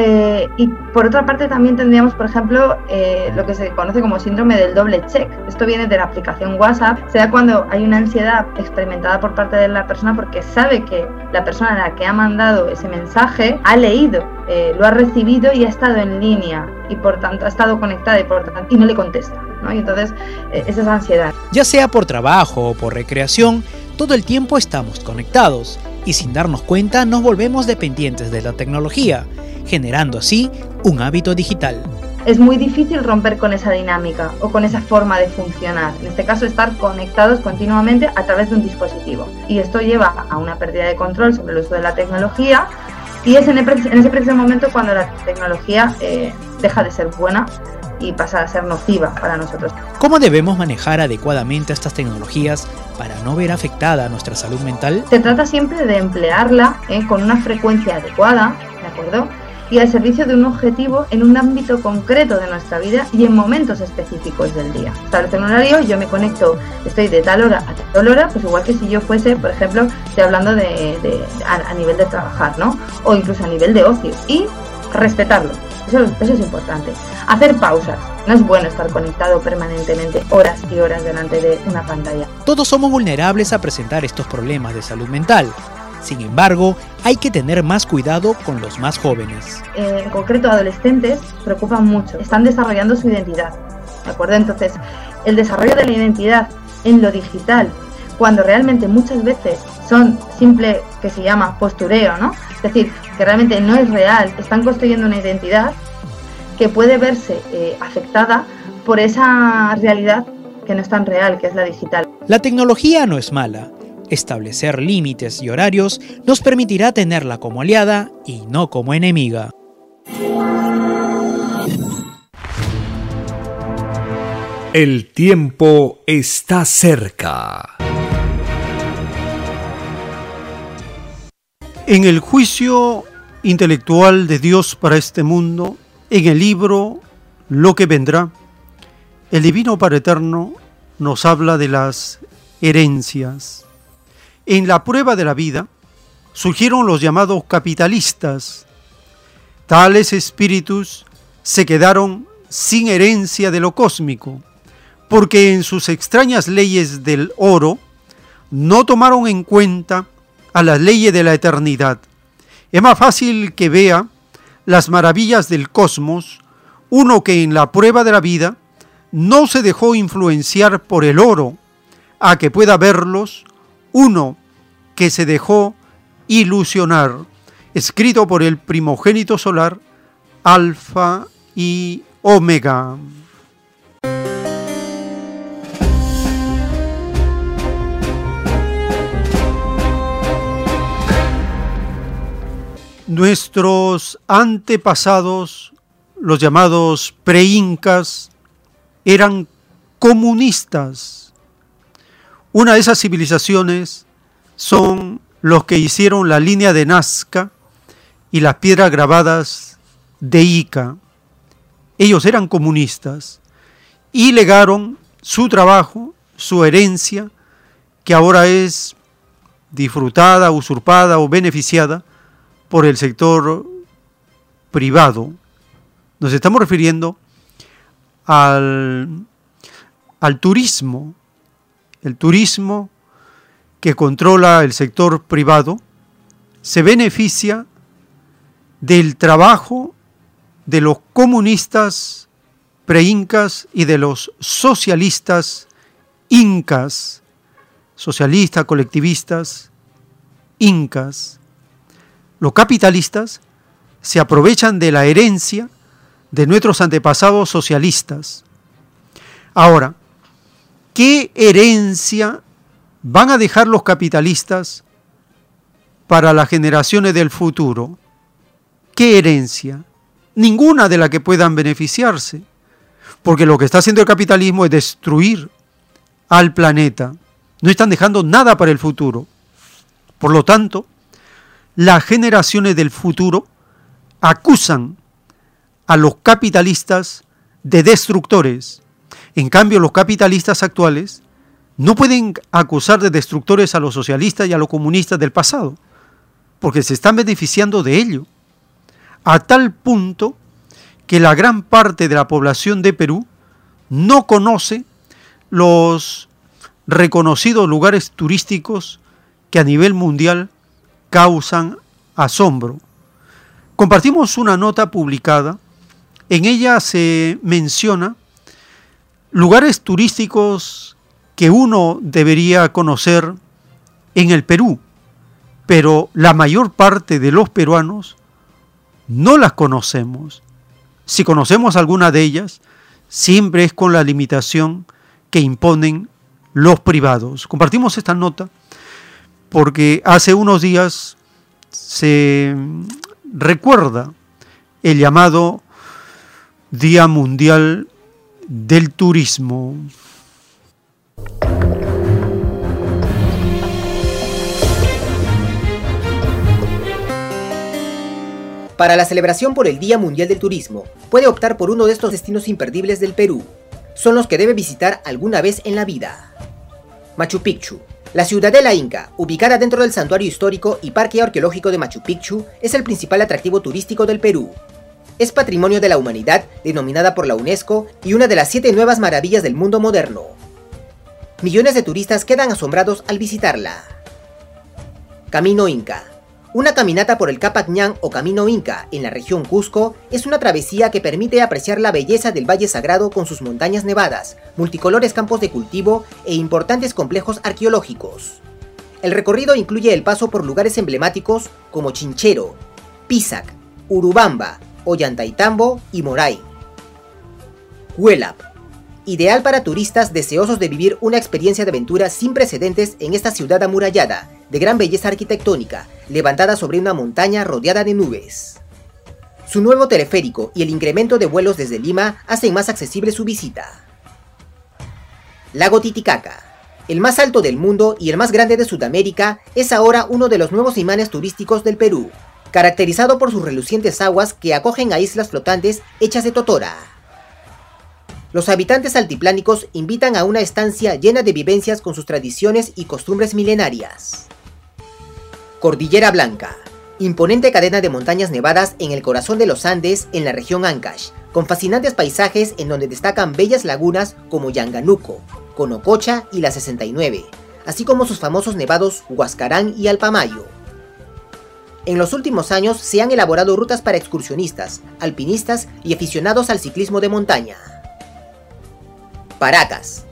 por otra parte también tendríamos, por ejemplo, eh, lo que se conoce como síndrome del doble check. Esto viene de la aplicación WhatsApp. Se da cuando hay una ansiedad experimentada por parte de la persona porque sabe que la persona a la que ha mandado ese mensaje ha leído, eh, lo ha recibido y ha estado en línea y por tanto ha estado conectada y, por tanto, y no le contesta. ¿no? Y entonces esa es ansiedad. Ya sea por trabajo o por recreación, todo el tiempo estamos conectados y sin darnos cuenta nos volvemos dependientes de la tecnología generando así un hábito digital. Es muy difícil romper con esa dinámica o con esa forma de funcionar. En este caso, estar conectados continuamente a través de un dispositivo. Y esto lleva a una pérdida de control sobre el uso de la tecnología y es en, ese preciso momento cuando la tecnología eh, deja de ser buena y pasa a ser nociva para nosotros. ¿Cómo debemos manejar adecuadamente estas tecnologías para no ver afectada nuestra salud mental? Se trata siempre de emplearla eh, con una frecuencia adecuada, ¿de acuerdo? y al servicio de un objetivo en un ámbito concreto de nuestra vida y en momentos específicos del día. Establece un horario, yo me conecto, estoy de tal hora a tal hora, pues igual que si yo fuese, por ejemplo, estoy hablando de, a, nivel de trabajar, ¿no? O incluso a nivel de ocio. Y respetarlo. Eso, eso, es importante. Hacer pausas. No es bueno estar conectado permanentemente horas y horas delante de una pantalla. Todos somos vulnerables a presentar estos problemas de salud mental. Sin embargo, hay que tener más cuidado con los más jóvenes. Eh, en concreto, adolescentes preocupan mucho, están desarrollando su identidad. ¿De acuerdo? Entonces, el desarrollo de la identidad en lo digital, cuando realmente muchas veces son simple que se llama postureo, ¿no? Es decir, que realmente no es real, están construyendo una identidad que puede verse eh, afectada por esa realidad que no es tan real, que es la digital. La tecnología no es mala, Establecer límites y horarios nos permitirá tenerla como aliada y no como enemiga. El tiempo está cerca. En el juicio intelectual de Dios para este mundo, en el libro Lo que vendrá, el Divino Padre Eterno nos habla de las herencias. En la prueba de la vida surgieron los llamados capitalistas. Tales espíritus se quedaron sin herencia de lo cósmico, porque en sus extrañas leyes del oro no tomaron en cuenta a las leyes de la eternidad. Es más fácil que vea las maravillas del cosmos uno que en la prueba de la vida no se dejó influenciar por el oro, a que pueda verlos uno que se dejó ilusionar, escrito por el primogénito solar, Alfa y Omega. Nuestros antepasados, los llamados preincas, eran comunistas. Una de esas civilizaciones son los que hicieron la línea de Nazca y las piedras grabadas de Ica. Ellos eran comunistas y legaron su trabajo, su herencia, que ahora es disfrutada, usurpada o beneficiada por el sector privado. Nos estamos refiriendo al, al turismo, el turismo que controla el sector privado, se beneficia del trabajo de los comunistas preincas y de los socialistas incas, socialistas, colectivistas, incas. Los capitalistas se aprovechan de la herencia de nuestros antepasados socialistas. Ahora, ¿qué herencia van a dejar los capitalistas para las generaciones del futuro? ¿Qué herencia? Ninguna de la que puedan beneficiarse, porque lo que está haciendo el capitalismo es destruir al planeta. No están dejando nada para el futuro. Por lo tanto, las generaciones del futuro acusan a los capitalistas de destructores. En cambio, los capitalistas actuales no pueden acusar de destructores a los socialistas y a los comunistas del pasado, porque se están beneficiando de ello, a tal punto que la gran parte de la población de Perú no conoce los reconocidos lugares turísticos que a nivel mundial causan asombro. Compartimos una nota publicada en ella se menciona lugares turísticos que uno debería conocer en el Perú, pero la mayor parte de los peruanos no las conocemos. Si conocemos alguna de ellas, siempre es con la limitación que imponen los privados. Compartimos esta nota porque hace unos días se recuerda el llamado Día Mundial del Turismo. Para la celebración por el Día Mundial del Turismo, puede optar por uno de estos destinos imperdibles del Perú. Son los que debe visitar alguna vez en la vida. Machu Picchu. La ciudadela inca, ubicada dentro del santuario histórico y parque arqueológico de Machu Picchu, es el principal atractivo turístico del Perú, es Patrimonio de la Humanidad, denominada por la UNESCO, y una de las siete nuevas maravillas del mundo moderno. Millones de turistas quedan asombrados al visitarla. Camino Inca. Una caminata por el Capac o Camino Inca en la región Cusco es una travesía que permite apreciar la belleza del Valle Sagrado con sus montañas nevadas, multicolores campos de cultivo e importantes complejos arqueológicos. El recorrido incluye el paso por lugares emblemáticos como Chinchero, Pisac, Urubamba, Ollantaytambo y Moray. Huelap. Ideal para turistas deseosos de vivir una experiencia de aventura sin precedentes en esta ciudad amurallada, de gran belleza arquitectónica, levantada sobre una montaña rodeada de nubes. Su nuevo teleférico y el incremento de vuelos desde Lima hacen más accesible su visita. Lago Titicaca. el más alto del mundo y el más grande de Sudamérica, es ahora uno de los nuevos imanes turísticos del Perú, caracterizado por sus relucientes aguas que acogen a islas flotantes hechas de totora. Los habitantes altiplánicos invitan a una estancia llena de vivencias con sus tradiciones y costumbres milenarias. Cordillera Blanca, imponente cadena de montañas nevadas en el corazón de los Andes en la región Ancash, con fascinantes paisajes en donde destacan bellas lagunas como Yanganuco, Conococha y la 69, así como sus famosos nevados Huascarán y Alpamayo. En los últimos años se han elaborado rutas para excursionistas, alpinistas y aficionados al ciclismo de montaña. Paracas.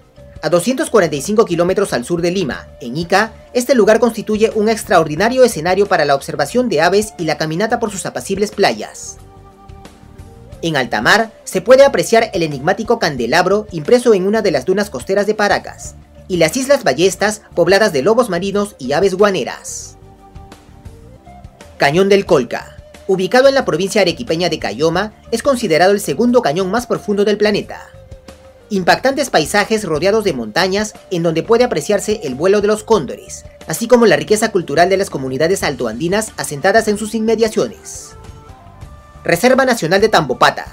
A 245 kilómetros al sur de Lima, en Ica, este lugar constituye un extraordinario escenario para la observación de aves y la caminata por sus apacibles playas. En alta mar se puede apreciar el enigmático candelabro impreso en una de las dunas costeras de Paracas, y las Islas Ballestas pobladas de lobos marinos y aves guaneras. Cañón del Colca. Ubicado en la provincia arequipeña de Cayoma, es considerado el segundo cañón más profundo del planeta impactantes paisajes rodeados de montañas en donde puede apreciarse el vuelo de los cóndores, así como la riqueza cultural de las comunidades altoandinas asentadas en sus inmediaciones. Reserva Nacional de Tambopata.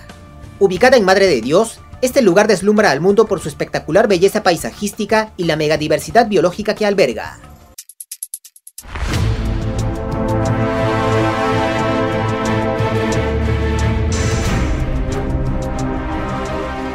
Ubicada en Madre de Dios, este lugar deslumbra al mundo por su espectacular belleza paisajística y la megadiversidad biológica que alberga.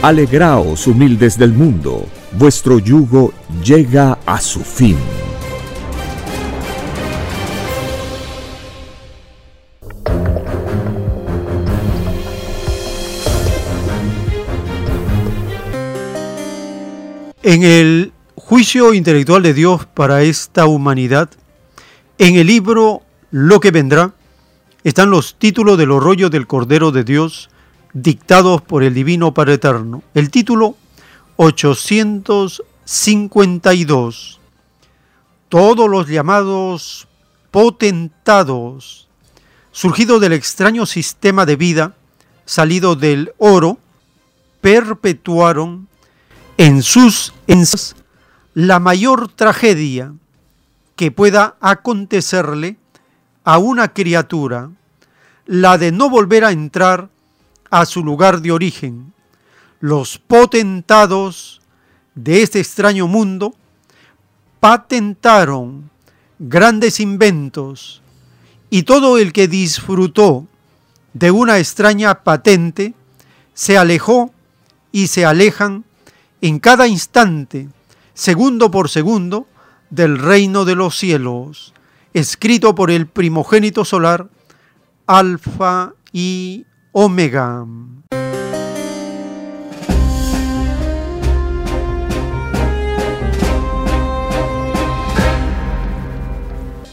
Alegraos humildes del mundo, vuestro yugo llega a su fin. En el juicio intelectual de Dios para esta humanidad, en el libro Lo que vendrá, están los títulos de los rollos del Cordero de Dios, dictados por el Divino Padre Eterno. El título 852. Todos los llamados potentados, surgidos del extraño sistema de vida salido del oro, perpetuaron en sus ensas la mayor tragedia que pueda acontecerle a una criatura, la de no volver a entrar a su lugar de origen. Los potentados de este extraño mundo patentaron grandes inventos y todo el que disfrutó de una extraña patente se alejó y se alejan en cada instante, segundo por segundo, del reino de los cielos, escrito por el primogénito solar, Alfa y Omega.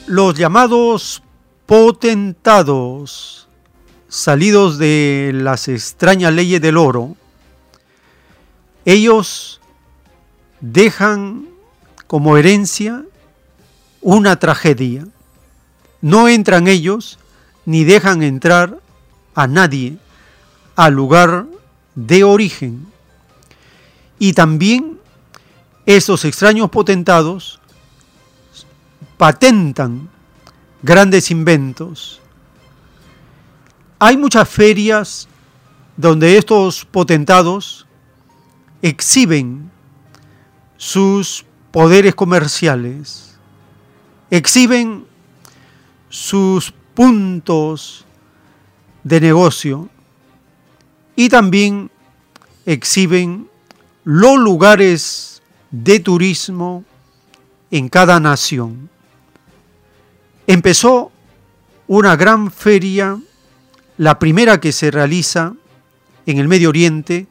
Los llamados potentados, salidos de las extrañas leyes del oro, ellos dejan como herencia una tragedia. no entran ellos ni dejan entrar a nadie al lugar de origen. Y también esos extraños potentados patentan grandes inventos. Hay muchas ferias donde estos potentados exhiben sus poderes comerciales, exhiben sus puntos de negocio y también exhiben los lugares de turismo en cada nación. Empezó una gran feria, la primera que se realiza en el Medio Oriente,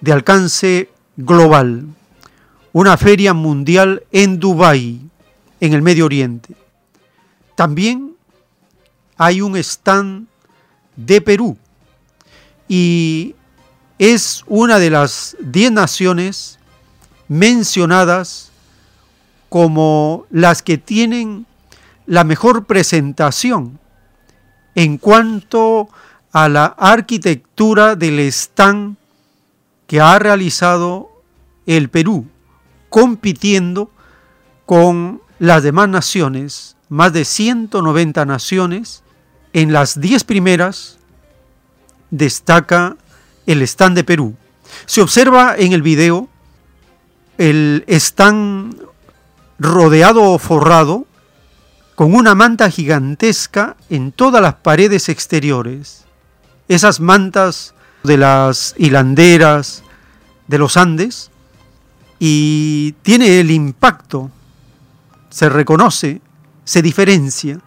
de alcance global, una feria mundial en Dubái, en el Medio Oriente. También hay un stand de Perú. Y es una de las 10 naciones mencionadas como las que tienen la mejor presentación en cuanto a la arquitectura del stand que ha realizado el Perú, compitiendo con las demás naciones, más de 190 naciones, en las 10 primeras destaca el stand de Perú. Se observa en el video el stand rodeado o forrado con una manta gigantesca en todas las paredes exteriores. Esas mantas de las hilanderas de los Andes y tiene el impacto, se reconoce, se diferencia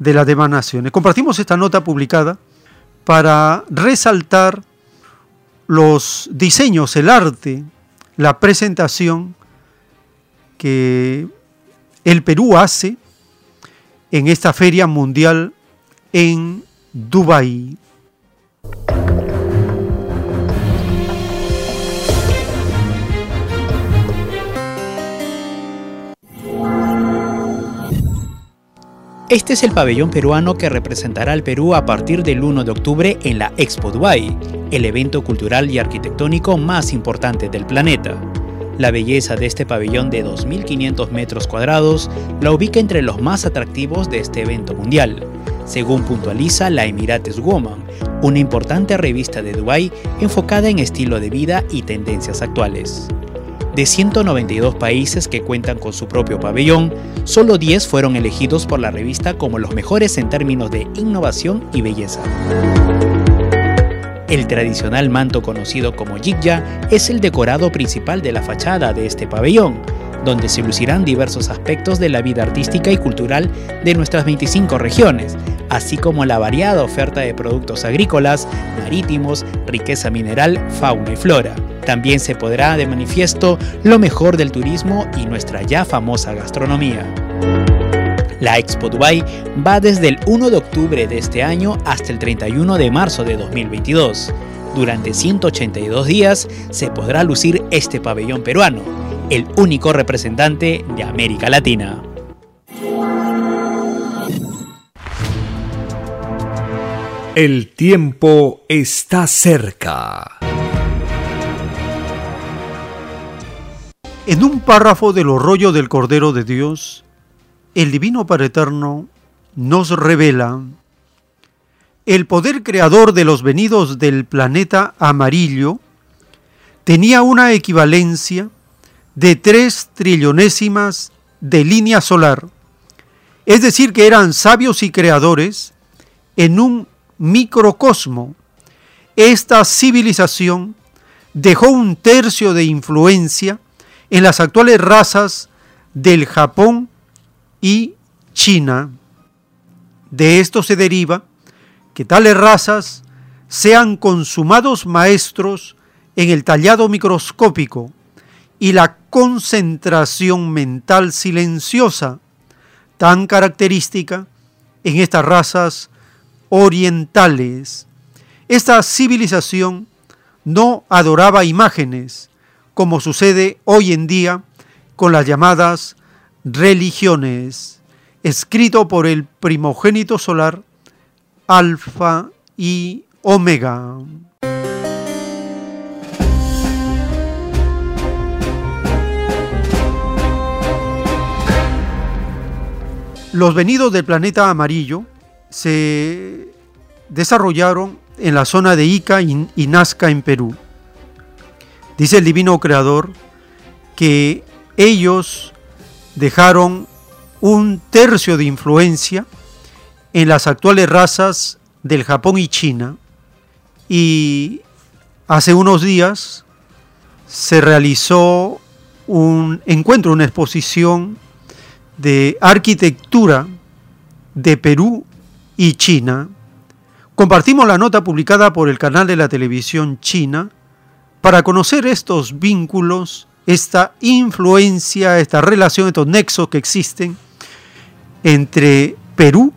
de las demás naciones. Compartimos esta nota publicada para resaltar los diseños, el arte, la presentación que el Perú hace en esta feria mundial en Dubái. Este es el pabellón peruano que representará al Perú a partir del 1 de octubre en la Expo Dubai, el evento cultural y arquitectónico más importante del planeta. La belleza de este pabellón de 2.500 metros cuadrados la ubica entre los más atractivos de este evento mundial, según puntualiza la Emirates Woman, una importante revista de Dubái enfocada en estilo de vida y tendencias actuales. De 192 países que cuentan con su propio pabellón, solo 10 fueron elegidos por la revista como los mejores en términos de innovación y belleza. El tradicional manto conocido como jigya es el decorado principal de la fachada de este pabellón, donde se lucirán diversos aspectos de la vida artística y cultural de nuestras 25 regiones, así como la variada oferta de productos agrícolas, marítimos, riqueza mineral, fauna y flora. También se podrá de manifiesto lo mejor del turismo y nuestra ya famosa gastronomía. La Expo Dubai va desde el 1 de octubre de este año hasta el 31 de marzo de 2022. Durante 182 días se podrá lucir este pabellón peruano, el único representante de América Latina. El tiempo está cerca. En un párrafo de los rollos del Cordero de Dios, el Divino Padre Eterno nos revela el poder creador de los venidos del planeta amarillo tenía una equivalencia de tres trillonésimas de línea solar, es decir, que eran sabios y creadores en un microcosmo. Esta civilización dejó un tercio de influencia en las actuales razas del Japón y China. De esto se deriva que tales razas sean consumados maestros en el tallado microscópico y la concentración mental silenciosa tan característica en estas razas orientales. Esta civilización no adoraba imágenes, como sucede hoy en día con las llamadas religiones. escrito por el primogénito solar, Alfa y Omega. Los venidos del planeta amarillo se desarrollaron en la zona de Ica y Nazca en Perú. Dice el divino creador que ellos dejaron un tercio de influencia en las actuales razas del Japón y China. Y hace unos días se realizó un encuentro, una exposición de arquitectura de Perú y China. Compartimos la nota publicada por el canal de la televisión china para conocer estos vínculos, esta influencia, esta relación, estos nexos que existen entre Perú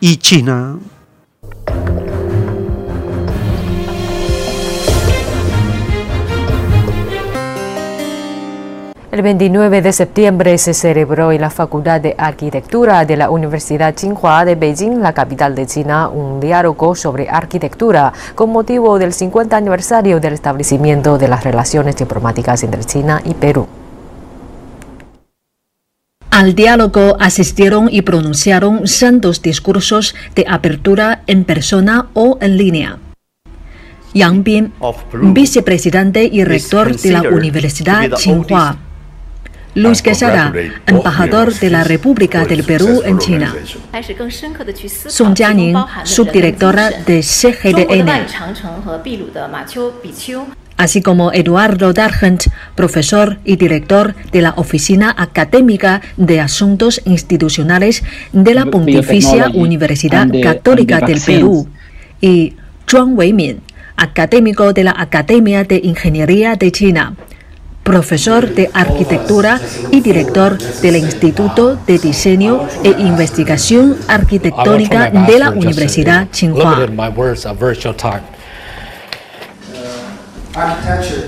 y China. El 29 de septiembre se celebró en la Facultad de Arquitectura de la Universidad Tsinghua de Beijing, la capital de China, un diálogo sobre arquitectura con motivo del 50 aniversario del establecimiento de las relaciones diplomáticas entre China y Perú. Al diálogo asistieron y pronunciaron santos discursos de apertura en persona o en línea. Yang Bin, vicepresidente y rector de la Universidad Tsinghua. Luis Quesada, embajador de la República del Perú en China. Song Jianing, subdirectora de CGDN. Así como Eduardo Dargent, profesor y director de la Oficina Académica de Asuntos Institucionales de la Pontificia Universidad Católica del Perú. Y Zhuang Weimin, académico de la Academia de Ingeniería de China profesor de arquitectura y director del Instituto de Diseño e Investigación Arquitectónica de la Universidad Tsinghua.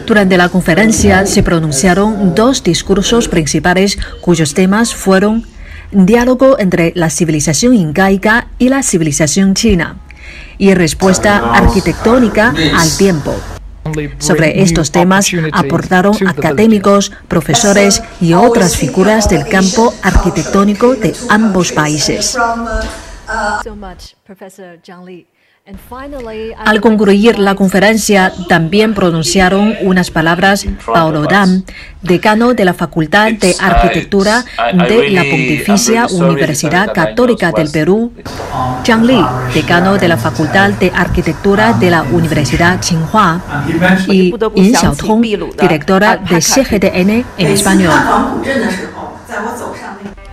Durante la conferencia se pronunciaron dos discursos principales cuyos temas fueron diálogo entre la civilización incaica y la civilización china y respuesta arquitectónica al tiempo. Sobre estos temas aportaron académicos, profesores y otras figuras del campo arquitectónico de ambos países. Al concluir la conferencia, también pronunciaron unas palabras Paulo Dam, decano de la Facultad de Arquitectura de la Pontificia Universidad Católica del Perú, Zhang Li, decano de la Facultad de Arquitectura de la Universidad Tsinghua, y Yin Xiaotong, directora de CGTN en español.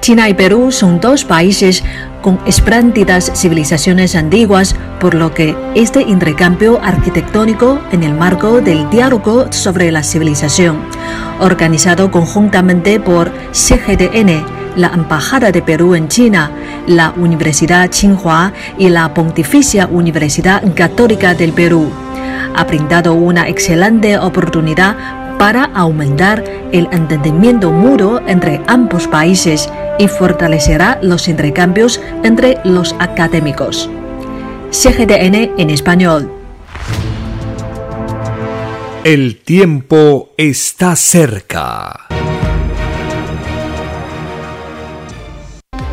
China y Perú son dos países con esplándidas civilizaciones antiguas, por lo que este intercambio arquitectónico en el marco del diálogo sobre la civilización, organizado conjuntamente por CGTN, la Embajada de Perú en China, la Universidad Tsinghua y la Pontificia Universidad Católica del Perú, ha brindado una excelente oportunidad para aumentar el entendimiento mutuo entre ambos países y fortalecerá los intercambios entre los académicos. CGTN en español. El tiempo está cerca.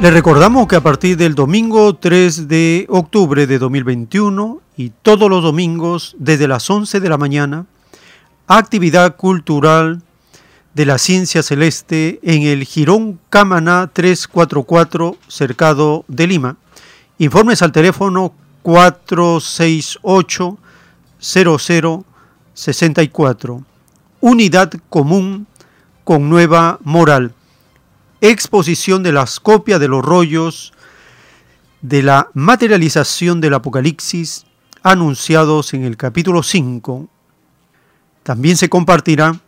Le recordamos que a partir del domingo 3 de octubre de 2021 y todos los domingos desde las 11 de la mañana, actividad cultural de la ciencia celeste en el Girón Camaná 344, cercado de Lima. Informes al teléfono 468 0064. Unidad común con nueva moral. Exposición de las copias de los rollos de la materialización del Apocalipsis anunciados en el capítulo 5 también se compartirá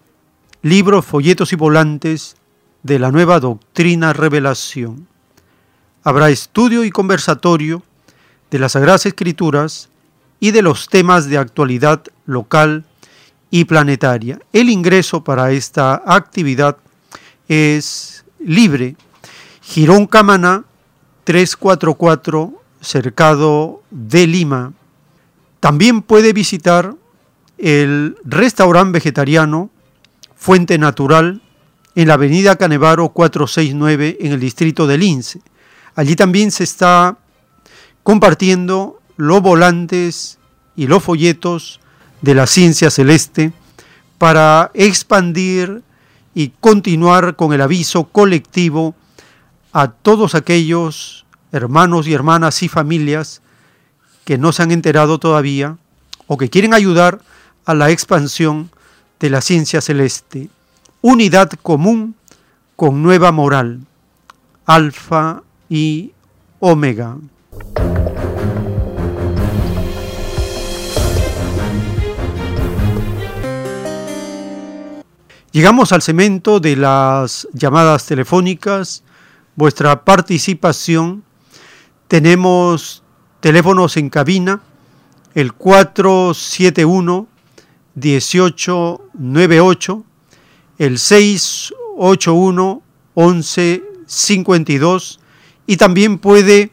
libros, folletos y volantes de la nueva doctrina revelación. Habrá estudio y conversatorio de las Sagradas Escrituras y de los temas de actualidad local y planetaria. El ingreso para esta actividad es libre. Girón Camaná 344 Cercado de Lima. También puede visitar el restaurante vegetariano Fuente Natural en la avenida Canevaro 469 en el distrito de Lince. Allí también se está compartiendo los volantes y los folletos de la ciencia celeste para expandir y continuar con el aviso colectivo a todos aquellos hermanos y hermanas y familias que no se han enterado todavía o que quieren ayudar a la expansión de la ciencia celeste. Unidad común con nueva moral. Alfa y Omega. Llegamos al cemento de las llamadas telefónicas, vuestra participación. Tenemos teléfonos en cabina, el 471 1898, el 681 1152 y también puede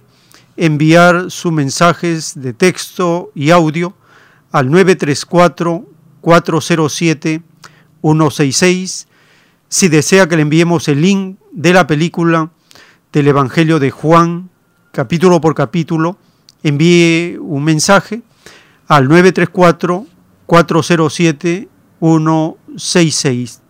enviar sus mensajes de texto y audio al 934 407 166. Si desea que le enviemos el link de la película del Evangelio de Juan, capítulo por capítulo, envíe un mensaje al 934-407-166.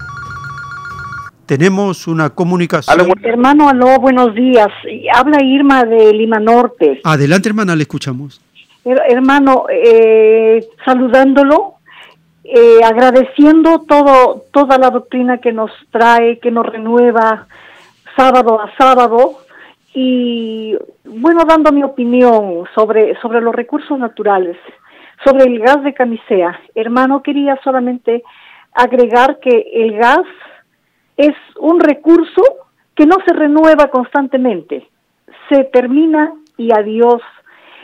Tenemos una comunicación. hermano, aló, buenos días. Habla Irma de Lima Norte. Adelante, hermana, le escuchamos. hermano, eh, saludándolo, eh, agradeciendo todo, toda la doctrina que nos trae, que nos renueva sábado a sábado y bueno, dando mi opinión sobre, sobre los recursos naturales, sobre el gas de camisea. Hermano, quería solamente agregar que el gas es un recurso que no se renueva constantemente, se termina y adiós.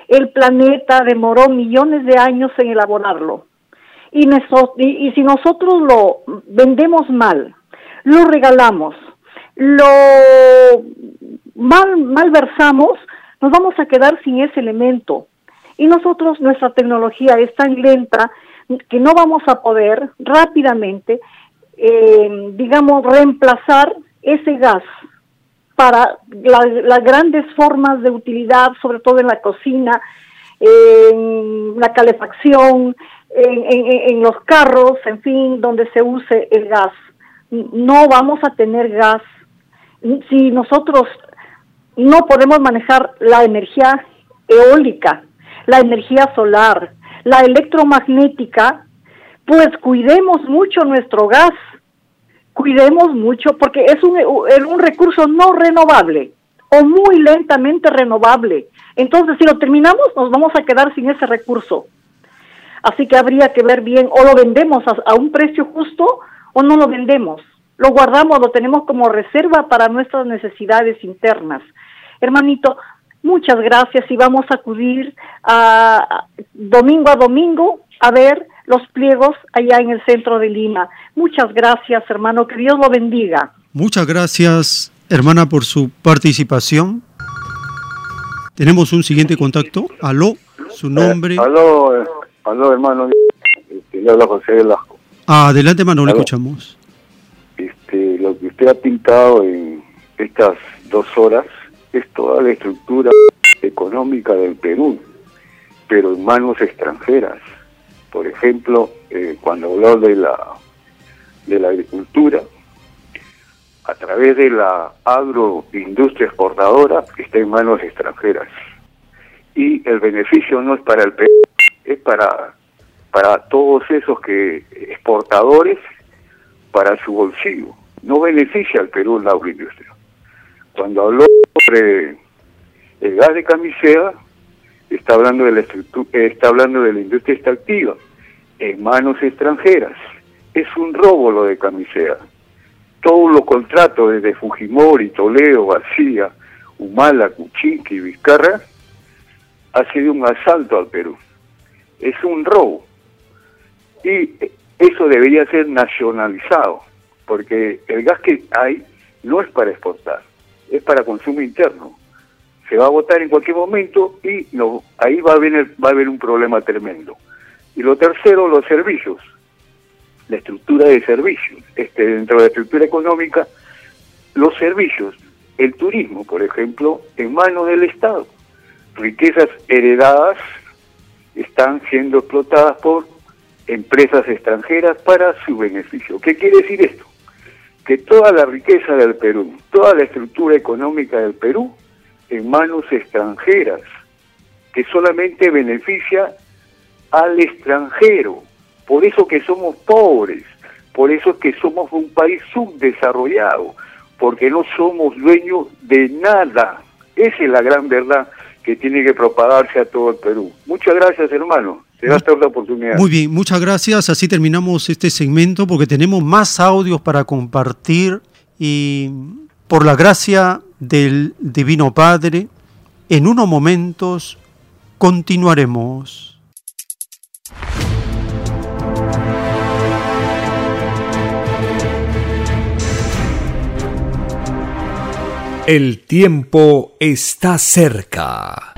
El planeta demoró millones de años en elaborarlo y, si nosotros lo vendemos mal, lo regalamos, lo mal, malversamos, nos vamos a quedar sin ese elemento. Y nosotros, nuestra tecnología es tan lenta que no vamos a poder rápidamente, eh, digamos, reemplazar ese gas para las grandes formas de utilidad, sobre todo en la cocina, en la calefacción, en, los carros, en fin, donde se use el gas. No vamos a tener gas si nosotros no podemos manejar la energía eólica, la energía solar, la electromagnética, pues cuidemos mucho nuestro gas, cuidemos mucho porque es un, un recurso no renovable o muy lentamente renovable. Entonces, si lo terminamos, nos vamos a quedar sin ese recurso. Así que habría que ver bien, o lo vendemos a, un precio justo o no lo vendemos. Lo guardamos, lo tenemos como reserva para nuestras necesidades internas. Hermanito, muchas gracias y vamos a acudir a, domingo a domingo a ver los pliegos allá en el centro de Lima. Muchas gracias, hermano, que Dios lo bendiga. Muchas gracias, hermana, por su participación. Tenemos un siguiente contacto. Aló, su nombre. Eh, aló, eh, Aló, hermano, este, le habla José Velasco. Adelante, hermano, le escuchamos. Este, lo que usted ha pintado en estas dos horas es toda la estructura económica del Perú, pero en manos extranjeras. Por ejemplo, eh, cuando habló de la, de la agricultura, a través de la agroindustria exportadora, está en manos extranjeras. Y el beneficio no es para el Perú, es para, para todos esos que exportadores para su bolsillo. No beneficia al Perú la agroindustria. Cuando habló sobre el gas de camisea, está hablando de la está hablando de la industria extractiva en manos extranjeras. Es un robo lo de camisea. Todos los contratos desde Fujimori, Toledo, García, Humala, y Vizcarra ha sido un asalto al Perú es un robo. Y eso debería ser nacionalizado, porque el gas que hay no es para exportar, es para consumo interno. se va a votar en cualquier momento y no, ahí va a, haber, va a haber un problema tremendo. Y lo tercero, los servicios, la estructura de servicios. Este, dentro de la estructura económica, los servicios, el turismo, por ejemplo, en manos del Estado. Riquezas heredadas están siendo explotadas por empresas extranjeras para su beneficio. ¿Qué quiere decir esto? Que toda la riqueza del Perú, toda la estructura económica del Perú, en manos extranjeras, que solamente beneficia al extranjero. Por eso que somos pobres, por eso que somos un país subdesarrollado, porque no somos dueños de nada. Esa es la gran verdad que tiene que propagarse a todo el Perú. Muchas gracias, hermano. Otra oportunidad. Muy bien, muchas gracias. Así terminamos este segmento porque tenemos más audios para compartir y por la gracia del Divino Padre, en unos momentos continuaremos. El tiempo está cerca.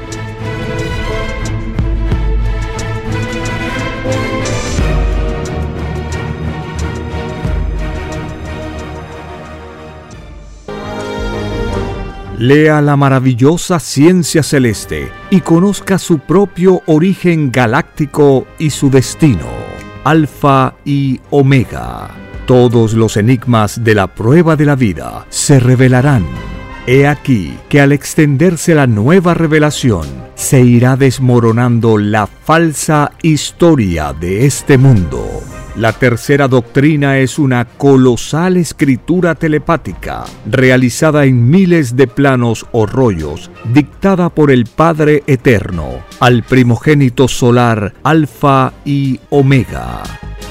Lea la maravillosa ciencia celeste y conozca su propio origen galáctico y su destino. Alfa y Omega. Todos los enigmas de la prueba de la vida se revelarán He aquí que al extenderse la nueva revelación, se irá desmoronando la falsa historia de este mundo. La tercera doctrina es una colosal escritura telepática, realizada en miles de planos o rollos, dictada por el Padre Eterno, al primogénito solar Alfa y Omega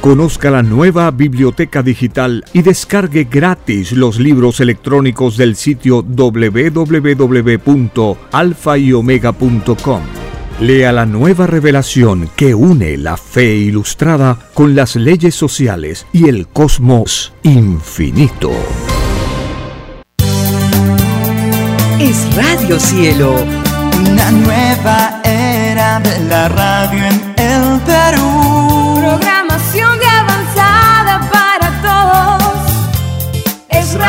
Conozca la nueva biblioteca digital y descargue gratis los libros electrónicos del sitio www.alfayomega.com. Lea la nueva revelación que une la fe ilustrada con las leyes sociales y el cosmos infinito. Es Radio Cielo, una nueva era de la radio en el Perú.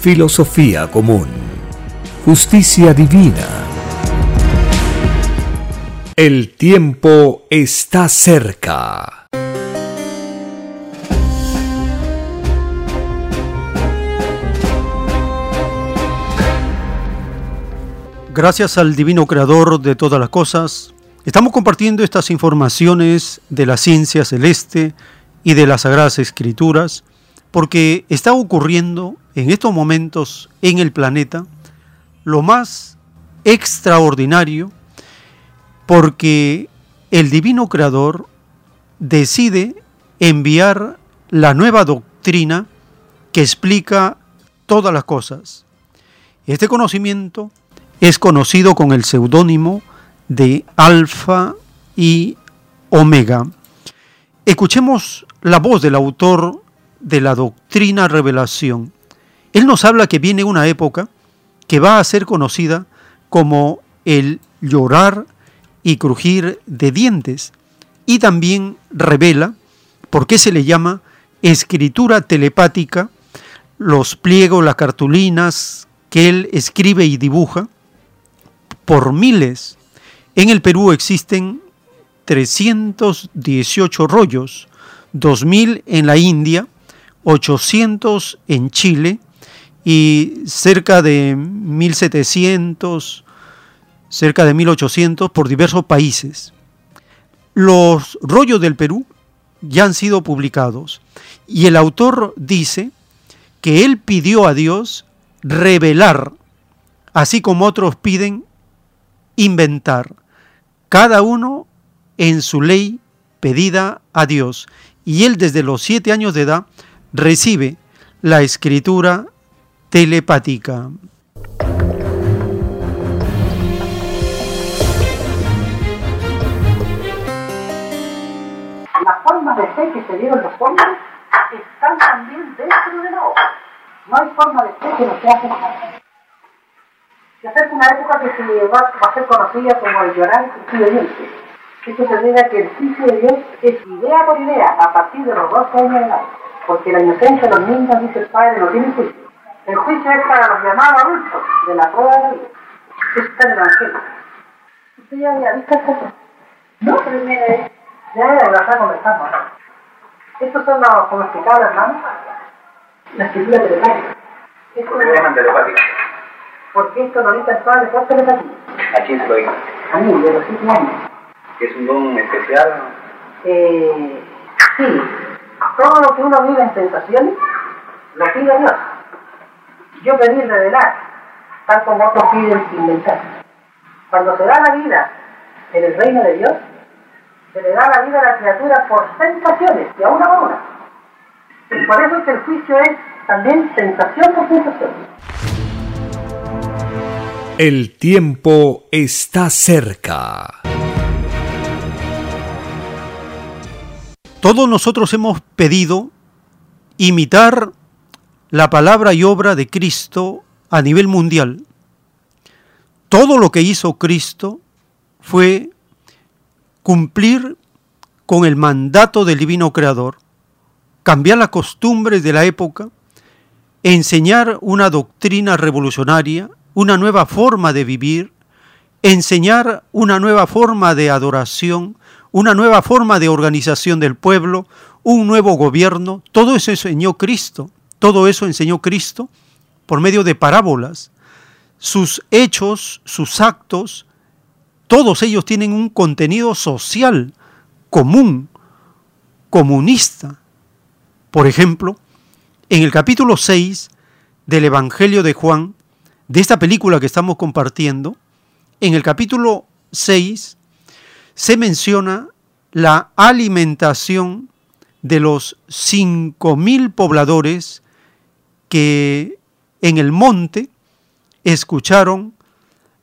filosofía común, justicia divina. El tiempo está cerca. Gracias al Divino Creador de todas las cosas, estamos compartiendo estas informaciones de la ciencia celeste y de las Sagradas Escrituras, porque está ocurriendo en estos momentos en el planeta lo más extraordinario, porque el Divino Creador decide enviar la nueva doctrina que explica todas las cosas. Este conocimiento es conocido con el seudónimo de Alfa y Omega. Escuchemos la voz del autor de la doctrina revelación. Él nos habla que viene una época que va a ser conocida como el llorar y crujir de dientes y también revela por qué se le llama escritura telepática, los pliegos, las cartulinas que él escribe y dibuja por miles. En el Perú existen 318 rollos, 2.000 en la India, 800 en Chile y cerca de 1.700, cerca de 1.800 por diversos países. Los rollos del Perú ya han sido publicados y el autor dice que él pidió a Dios revelar, así como otros piden inventar, cada uno en su ley pedida a Dios. Y él desde los siete años de edad recibe la escritura telepática. Las formas de fe que se dieron los hombres están también dentro de la obra. No hay forma de fe que no sea aceptada. Se acerca una época que se va, a ser conocida como el llorar y. Esto se debe a que el juicio de Dios es idea por idea a partir de los 12 años de edad. Porque la inocencia de los niños, dice el Padre, no tiene juicio. El juicio es para los llamados adultos de la prueba de la vida. Eso está en el Evangelio. ¿Usted ya había visto esto? No, pero mire, ya verdad conversando. ¿no? Estos son los, como explicaba hermano, la escritura telepática. Esto ¿Por qué le llaman telepática? porque esto lo dice el Padre por telepatía. ¿A quién se lo dijo? A mí, de los 7 años. ¿Es un don especial? Eh, sí, todo lo que uno vive en sensaciones, lo pide Dios. Yo pedí revelar, tal como otros piden inventar. Cuando se da la vida en el reino de Dios, se le da la vida a la criatura por sensaciones, y a una por una. Y por eso es que el juicio es también sensación por sensación. El tiempo está cerca. Todos nosotros hemos pedido imitar la palabra y obra de Cristo a nivel mundial. Todo lo que hizo Cristo fue cumplir con el mandato del divino creador, cambiar las costumbres de la época, enseñar una doctrina revolucionaria, una nueva forma de vivir, enseñar una nueva forma de adoración, una nueva forma de organización del pueblo, un nuevo gobierno, todo eso enseñó Cristo, todo eso enseñó Cristo por medio de parábolas. Sus hechos, sus actos, todos ellos tienen un contenido social común, comunista. Por ejemplo, en el capítulo 6 del Evangelio de Juan, de esta película que estamos compartiendo, en el capítulo 6 se menciona la alimentación de los cinco mil pobladores que en el monte escucharon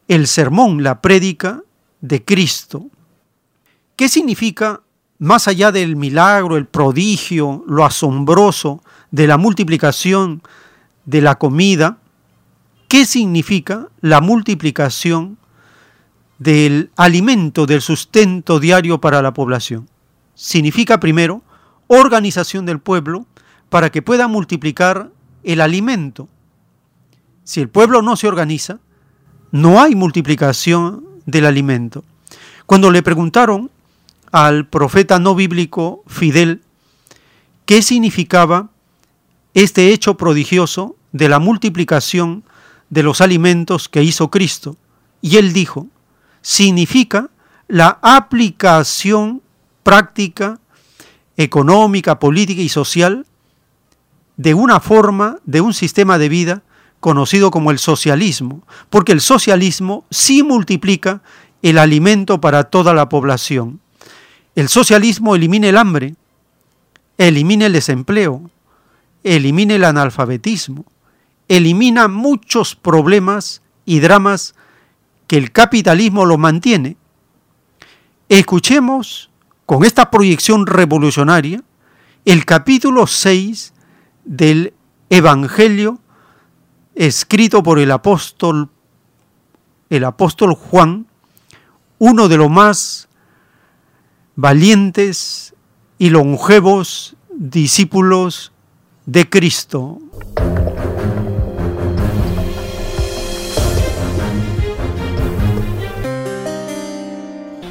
el sermón, la prédica de Cristo. ¿Qué significa, más allá del milagro, el prodigio, lo asombroso de la multiplicación de la comida? ¿Qué significa la multiplicación del alimento, del sustento diario para la población? Significa primero organización del pueblo para que pueda multiplicar el alimento. Si el pueblo no se organiza, no hay multiplicación del alimento. Cuando le preguntaron al profeta no bíblico Fidel qué significaba este hecho prodigioso de la multiplicación de los alimentos que hizo Cristo, y él dijo, significa la aplicación práctica, económica, política y social de una forma, de un sistema de vida conocido como el socialismo, porque el socialismo sí multiplica el alimento para toda la población. El socialismo elimina el hambre, elimina el desempleo, elimina el analfabetismo, elimina muchos problemas y dramas que el capitalismo lo mantiene. Escuchemos con esta proyección revolucionaria el capítulo 6 del Evangelio escrito por el apóstol el apóstol Juan, uno de los más valientes y longevos discípulos de Cristo.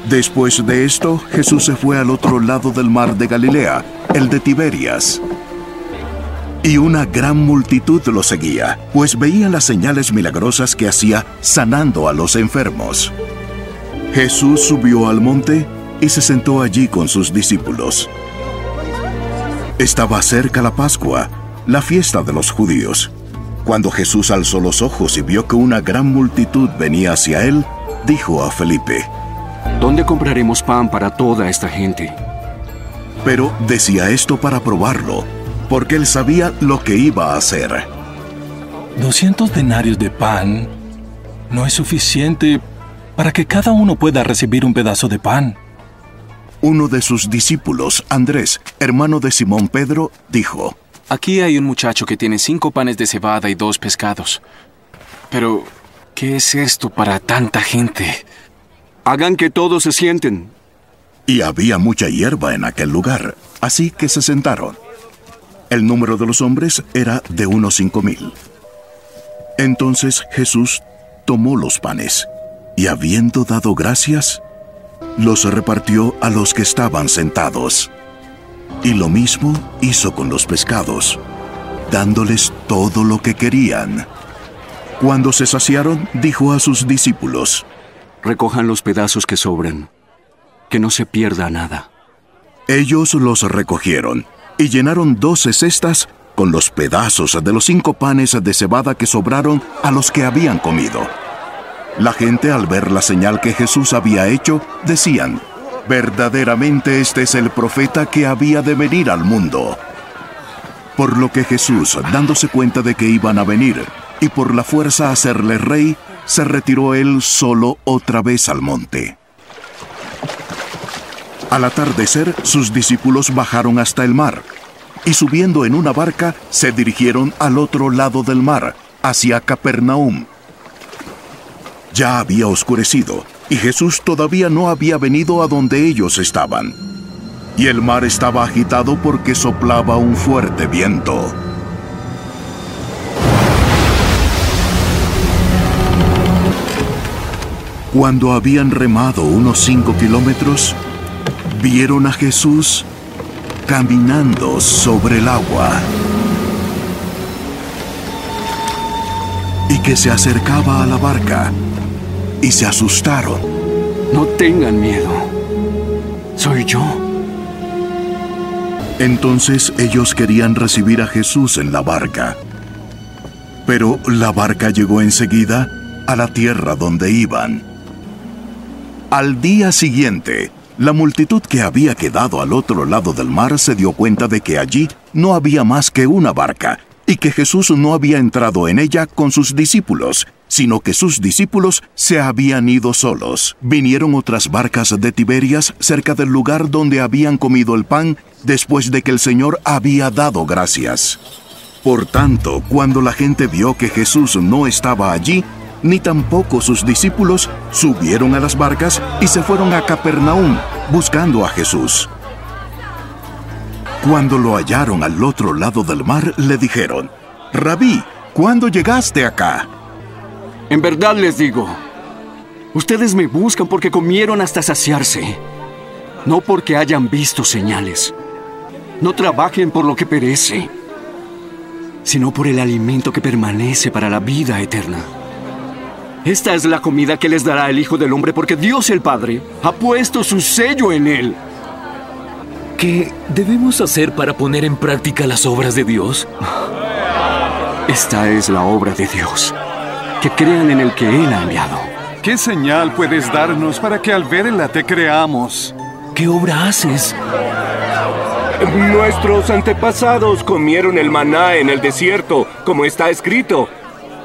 Después de esto, Jesús se fue al otro lado del mar de Galilea, el de Tiberias. Y una gran multitud lo seguía, pues veían las señales milagrosas que hacía sanando a los enfermos. Jesús subió al monte y se sentó allí con sus discípulos. Estaba cerca la Pascua, la fiesta de los judíos. Cuando Jesús alzó los ojos y vio que una gran multitud venía hacia él, dijo a Felipe, ¿Dónde compraremos pan para toda esta gente? Pero decía esto para probarlo, porque él sabía lo que iba a hacer. 200 denarios de pan no es suficiente para que cada uno pueda recibir un pedazo de pan. Uno de sus discípulos, Andrés, hermano de Simón Pedro, dijo, Aquí hay un muchacho que tiene cinco panes de cebada y dos pescados. Pero, ¿qué es esto para tanta gente? Hagan que todos se sienten. Y había mucha hierba en aquel lugar, así que se sentaron. El número de los hombres era de unos cinco mil. Entonces Jesús tomó los panes y habiendo dado gracias, los repartió a los que estaban sentados. Y lo mismo hizo con los pescados, dándoles todo lo que querían. Cuando se saciaron, dijo a sus discípulos, Recojan los pedazos que sobran, que no se pierda nada. Ellos los recogieron y llenaron doce cestas con los pedazos de los cinco panes de cebada que sobraron a los que habían comido. La gente al ver la señal que Jesús había hecho, decían, verdaderamente este es el profeta que había de venir al mundo. Por lo que Jesús, dándose cuenta de que iban a venir, y por la fuerza hacerle rey, se retiró él solo otra vez al monte. Al atardecer, sus discípulos bajaron hasta el mar, y subiendo en una barca, se dirigieron al otro lado del mar, hacia Capernaum. Ya había oscurecido, y Jesús todavía no había venido a donde ellos estaban. Y el mar estaba agitado porque soplaba un fuerte viento. Cuando habían remado unos cinco kilómetros, vieron a Jesús caminando sobre el agua y que se acercaba a la barca y se asustaron. No tengan miedo. Soy yo. Entonces ellos querían recibir a Jesús en la barca. Pero la barca llegó enseguida a la tierra donde iban. Al día siguiente, la multitud que había quedado al otro lado del mar se dio cuenta de que allí no había más que una barca y que Jesús no había entrado en ella con sus discípulos, sino que sus discípulos se habían ido solos. Vinieron otras barcas de Tiberias cerca del lugar donde habían comido el pan después de que el Señor había dado gracias. Por tanto, cuando la gente vio que Jesús no estaba allí, ni tampoco sus discípulos subieron a las barcas y se fueron a Capernaum buscando a Jesús. Cuando lo hallaron al otro lado del mar, le dijeron, Rabí, ¿cuándo llegaste acá? En verdad les digo, ustedes me buscan porque comieron hasta saciarse, no porque hayan visto señales. No trabajen por lo que perece, sino por el alimento que permanece para la vida eterna. Esta es la comida que les dará el Hijo del Hombre porque Dios el Padre ha puesto su sello en él. ¿Qué debemos hacer para poner en práctica las obras de Dios? Esta es la obra de Dios, que crean en el que Él ha enviado. ¿Qué señal puedes darnos para que al verla te creamos? ¿Qué obra haces? Nuestros antepasados comieron el maná en el desierto, como está escrito.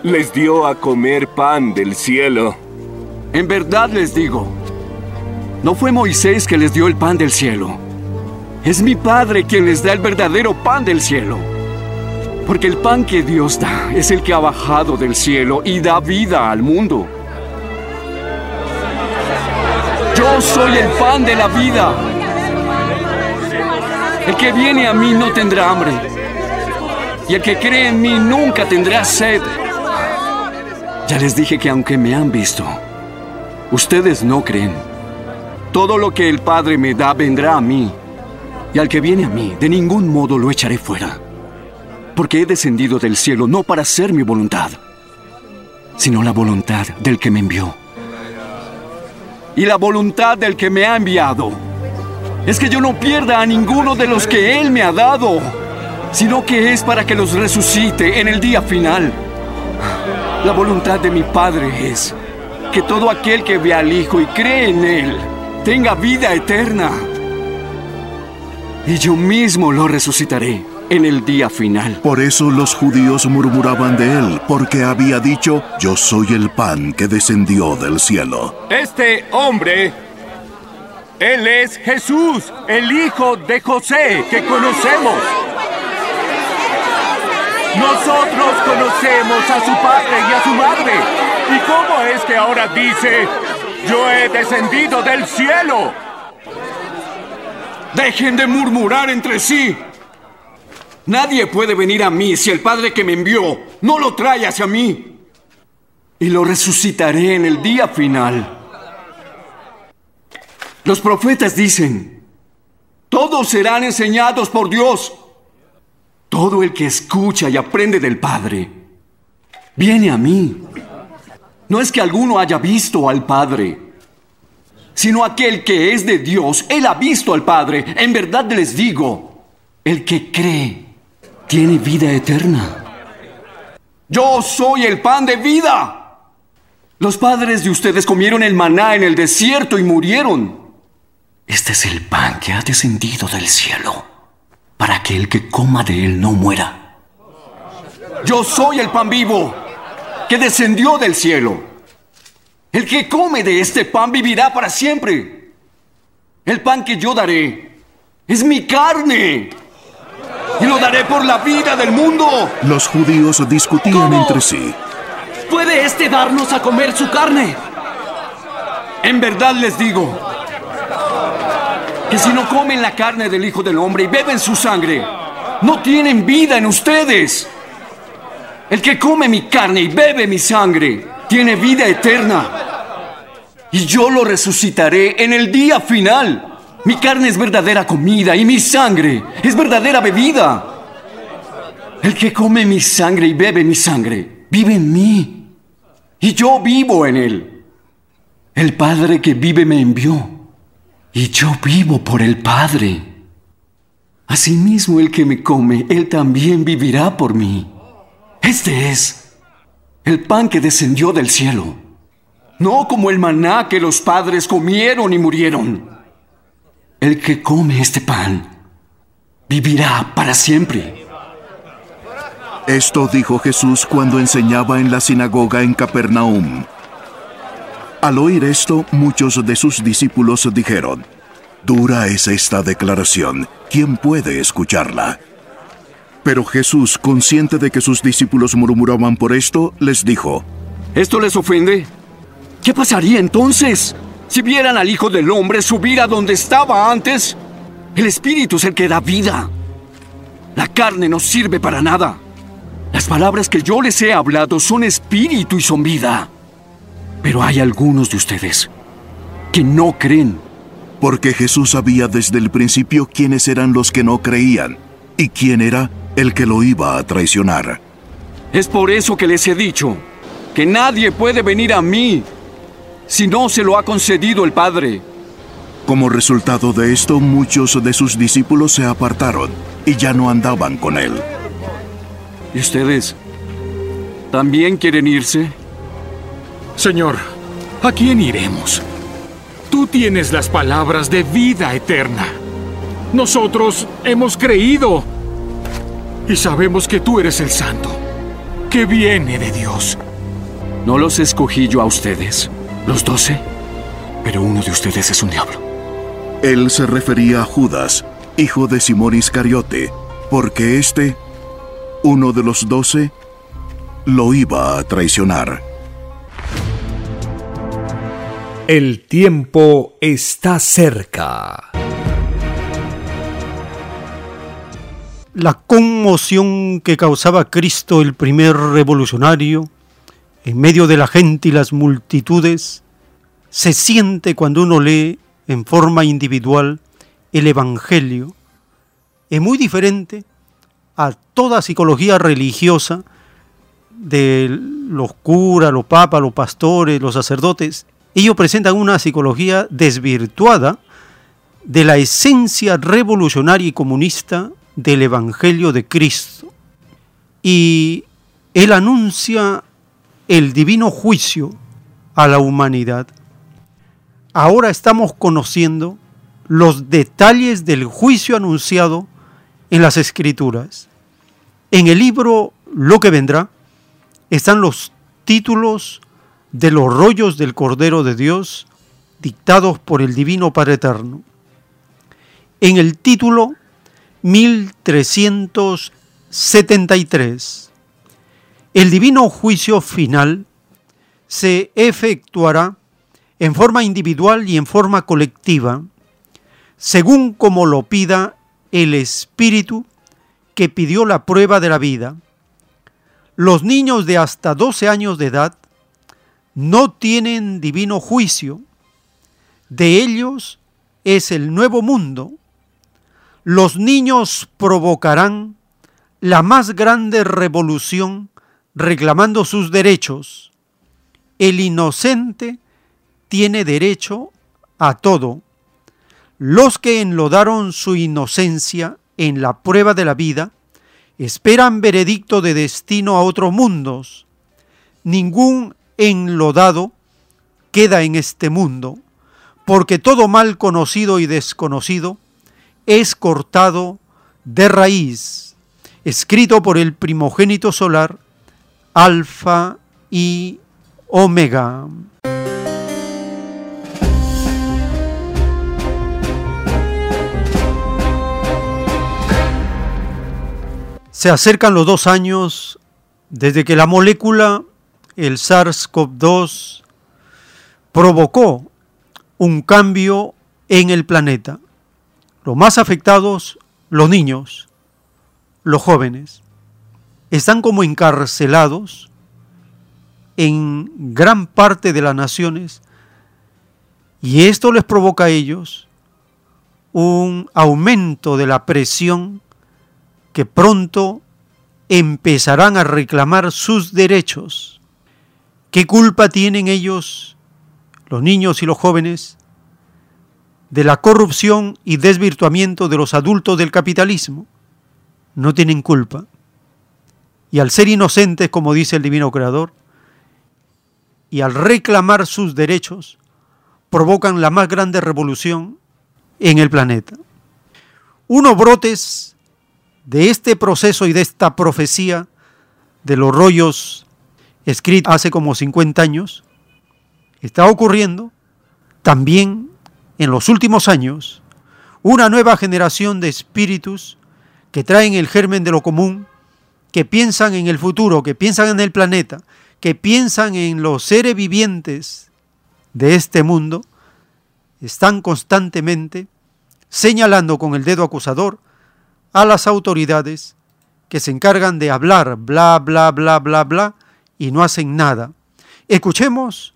Les dio a comer pan del cielo. En verdad les digo, no fue Moisés que les dio el pan del cielo. Es mi Padre quien les da el verdadero pan del cielo. Porque el pan que Dios da es el que ha bajado del cielo y da vida al mundo. Yo soy el pan de la vida. El que viene a mí no tendrá hambre. Y el que cree en mí nunca tendrá sed. Ya les dije que aunque me han visto, ustedes no creen. Todo lo que el Padre me da vendrá a mí. Y al que viene a mí, de ningún modo lo echaré fuera. Porque he descendido del cielo no para hacer mi voluntad, sino la voluntad del que me envió. Y la voluntad del que me ha enviado es que yo no pierda a ninguno de los que Él me ha dado, sino que es para que los resucite en el día final. La voluntad de mi Padre es que todo aquel que ve al Hijo y cree en Él tenga vida eterna. Y yo mismo lo resucitaré en el día final. Por eso los judíos murmuraban de él, porque había dicho, yo soy el pan que descendió del cielo. Este hombre, él es Jesús, el hijo de José que conocemos. Nosotros conocemos a su padre y a su madre. ¿Y cómo es que ahora dice, yo he descendido del cielo? Dejen de murmurar entre sí. Nadie puede venir a mí si el Padre que me envió no lo trae hacia mí. Y lo resucitaré en el día final. Los profetas dicen, todos serán enseñados por Dios. Todo el que escucha y aprende del Padre viene a mí. No es que alguno haya visto al Padre, sino aquel que es de Dios. Él ha visto al Padre. En verdad les digo, el que cree tiene vida eterna. Yo soy el pan de vida. Los padres de ustedes comieron el maná en el desierto y murieron. Este es el pan que ha descendido del cielo, para que el que coma de él no muera. Yo soy el pan vivo, que descendió del cielo. El que come de este pan vivirá para siempre. El pan que yo daré es mi carne. Y lo daré por la vida del mundo. Los judíos discutían entre sí. ¿Puede este darnos a comer su carne? En verdad les digo que si no comen la carne del Hijo del Hombre y beben su sangre, no tienen vida en ustedes. El que come mi carne y bebe mi sangre, tiene vida eterna. Y yo lo resucitaré en el día final. Mi carne es verdadera comida y mi sangre es verdadera bebida. El que come mi sangre y bebe mi sangre, vive en mí. Y yo vivo en él. El Padre que vive me envió. Y yo vivo por el Padre. Asimismo el que me come, él también vivirá por mí. Este es el pan que descendió del cielo. No como el maná que los padres comieron y murieron. El que come este pan vivirá para siempre. Esto dijo Jesús cuando enseñaba en la sinagoga en Capernaum. Al oír esto, muchos de sus discípulos dijeron, Dura es esta declaración, ¿quién puede escucharla? Pero Jesús, consciente de que sus discípulos murmuraban por esto, les dijo, ¿Esto les ofende? ¿Qué pasaría entonces si vieran al Hijo del Hombre subir a donde estaba antes? El Espíritu es el que da vida. La carne no sirve para nada. Las palabras que yo les he hablado son espíritu y son vida. Pero hay algunos de ustedes que no creen. Porque Jesús sabía desde el principio quiénes eran los que no creían y quién era el que lo iba a traicionar. Es por eso que les he dicho que nadie puede venir a mí si no se lo ha concedido el Padre. Como resultado de esto, muchos de sus discípulos se apartaron y ya no andaban con él. ¿Y ustedes? ¿También quieren irse? Señor, ¿a quién iremos? Tú tienes las palabras de vida eterna. Nosotros hemos creído y sabemos que tú eres el santo, que viene de Dios. No los escogí yo a ustedes, los doce, pero uno de ustedes es un diablo. Él se refería a Judas, hijo de Simón Iscariote, porque éste, uno de los doce, lo iba a traicionar. El tiempo está cerca. La conmoción que causaba Cristo el primer revolucionario en medio de la gente y las multitudes se siente cuando uno lee en forma individual el Evangelio. Es muy diferente a toda psicología religiosa de los curas, los papas, los pastores, los sacerdotes. Ellos presentan una psicología desvirtuada de la esencia revolucionaria y comunista del Evangelio de Cristo. Y él anuncia el divino juicio a la humanidad. Ahora estamos conociendo los detalles del juicio anunciado en las escrituras. En el libro Lo que vendrá están los títulos de los rollos del Cordero de Dios dictados por el Divino Padre Eterno. En el título 1373, el divino juicio final se efectuará en forma individual y en forma colectiva, según como lo pida el Espíritu que pidió la prueba de la vida. Los niños de hasta 12 años de edad no tienen divino juicio. De ellos es el nuevo mundo. Los niños provocarán la más grande revolución reclamando sus derechos. El inocente tiene derecho a todo. Los que enlodaron su inocencia en la prueba de la vida esperan veredicto de destino a otros mundos. Ningún enlodado queda en este mundo, porque todo mal conocido y desconocido es cortado de raíz, escrito por el primogénito solar, Alfa y Omega. Se acercan los dos años desde que la molécula, el SARS-CoV-2, provocó un cambio en el planeta. Los más afectados, los niños, los jóvenes, están como encarcelados en gran parte de las naciones y esto les provoca a ellos un aumento de la presión que pronto empezarán a reclamar sus derechos. ¿Qué culpa tienen ellos, los niños y los jóvenes, de la corrupción y desvirtuamiento de los adultos del capitalismo? No tienen culpa. Y al ser inocentes, como dice el Divino Creador, y al reclamar sus derechos, provocan la más grande revolución en el planeta. Unos brotes de este proceso y de esta profecía de los rollos escritos hace como 50 años, está ocurriendo también en los últimos años una nueva generación de espíritus que traen el germen de lo común, que piensan en el futuro, que piensan en el planeta, que piensan en los seres vivientes de este mundo, están constantemente señalando con el dedo acusador a las autoridades que se encargan de hablar, bla, bla, bla, bla, bla, y no hacen nada. Escuchemos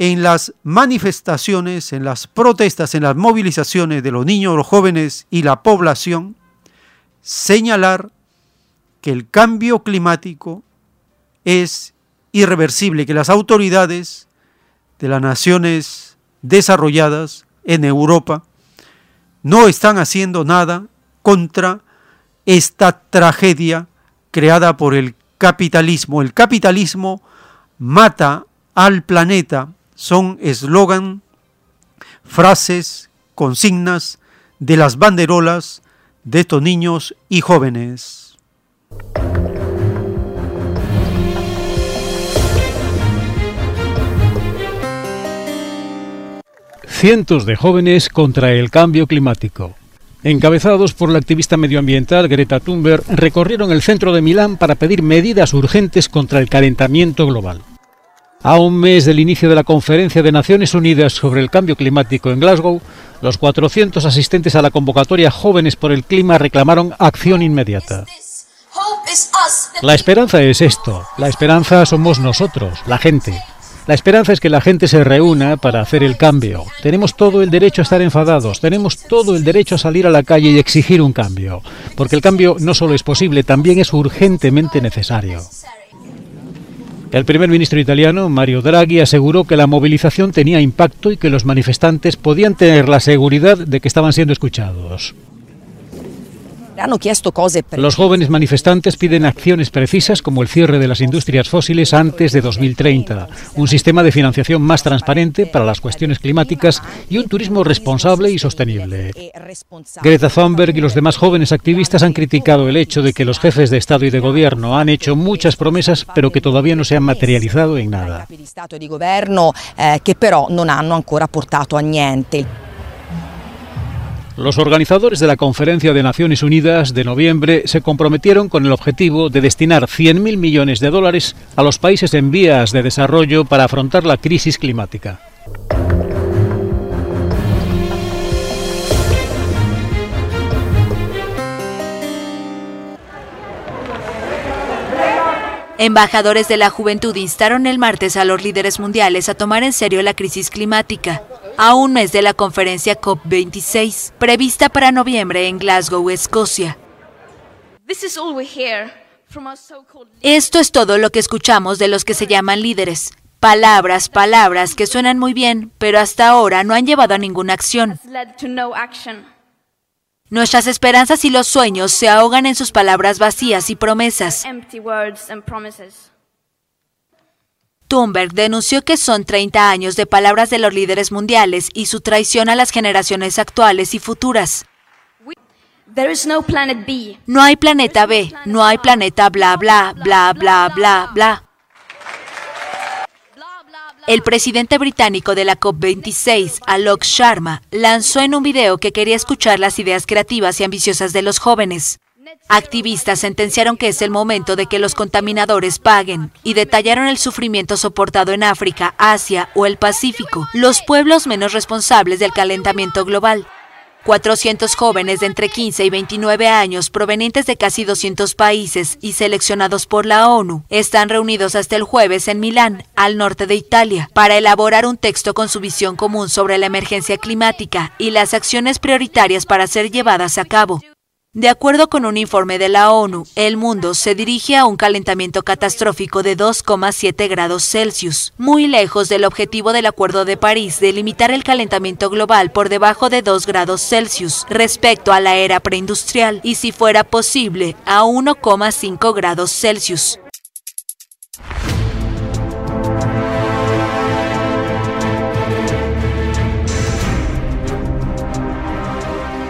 en las manifestaciones, en las protestas, en las movilizaciones de los niños, los jóvenes y la población, señalar que el cambio climático es irreversible, que las autoridades de las naciones desarrolladas en Europa no están haciendo nada contra esta tragedia creada por el capitalismo. El capitalismo mata al planeta, son eslogan, frases, consignas de las banderolas de estos niños y jóvenes. Cientos de jóvenes contra el cambio climático. Encabezados por la activista medioambiental Greta Thunberg, recorrieron el centro de Milán para pedir medidas urgentes contra el calentamiento global. A un mes del inicio de la conferencia de Naciones Unidas sobre el cambio climático en Glasgow, los 400 asistentes a la convocatoria Jóvenes por el Clima reclamaron acción inmediata. La esperanza es esto, la esperanza somos nosotros, la gente. La esperanza es que la gente se reúna para hacer el cambio. Tenemos todo el derecho a estar enfadados, tenemos todo el derecho a salir a la calle y exigir un cambio, porque el cambio no solo es posible, también es urgentemente necesario. El primer ministro italiano, Mario Draghi, aseguró que la movilización tenía impacto y que los manifestantes podían tener la seguridad de que estaban siendo escuchados. Los jóvenes manifestantes piden acciones precisas como el cierre de las industrias fósiles antes de 2030, un sistema de financiación más transparente para las cuestiones climáticas y un turismo responsable y sostenible. Greta Thunberg y los demás jóvenes activistas han criticado el hecho de que los jefes de Estado y de Gobierno han hecho muchas promesas pero que todavía no se han materializado en nada. Los organizadores de la Conferencia de Naciones Unidas de noviembre se comprometieron con el objetivo de destinar 100.000 millones de dólares a los países en vías de desarrollo para afrontar la crisis climática. Embajadores de la juventud instaron el martes a los líderes mundiales a tomar en serio la crisis climática, a un mes de la conferencia COP26, prevista para noviembre en Glasgow, Escocia. Esto es todo lo que escuchamos de los que se llaman líderes. Palabras, palabras que suenan muy bien, pero hasta ahora no han llevado a ninguna acción. Nuestras esperanzas y los sueños se ahogan en sus palabras vacías y promesas. Thunberg denunció que son 30 años de palabras de los líderes mundiales y su traición a las generaciones actuales y futuras. No hay planeta B, no hay planeta bla bla bla bla bla bla. El presidente británico de la COP26, Alok Sharma, lanzó en un video que quería escuchar las ideas creativas y ambiciosas de los jóvenes. Activistas sentenciaron que es el momento de que los contaminadores paguen y detallaron el sufrimiento soportado en África, Asia o el Pacífico, los pueblos menos responsables del calentamiento global. 400 jóvenes de entre 15 y 29 años provenientes de casi 200 países y seleccionados por la ONU están reunidos hasta el jueves en Milán, al norte de Italia, para elaborar un texto con su visión común sobre la emergencia climática y las acciones prioritarias para ser llevadas a cabo. De acuerdo con un informe de la ONU, el mundo se dirige a un calentamiento catastrófico de 2,7 grados Celsius, muy lejos del objetivo del Acuerdo de París de limitar el calentamiento global por debajo de 2 grados Celsius respecto a la era preindustrial y, si fuera posible, a 1,5 grados Celsius.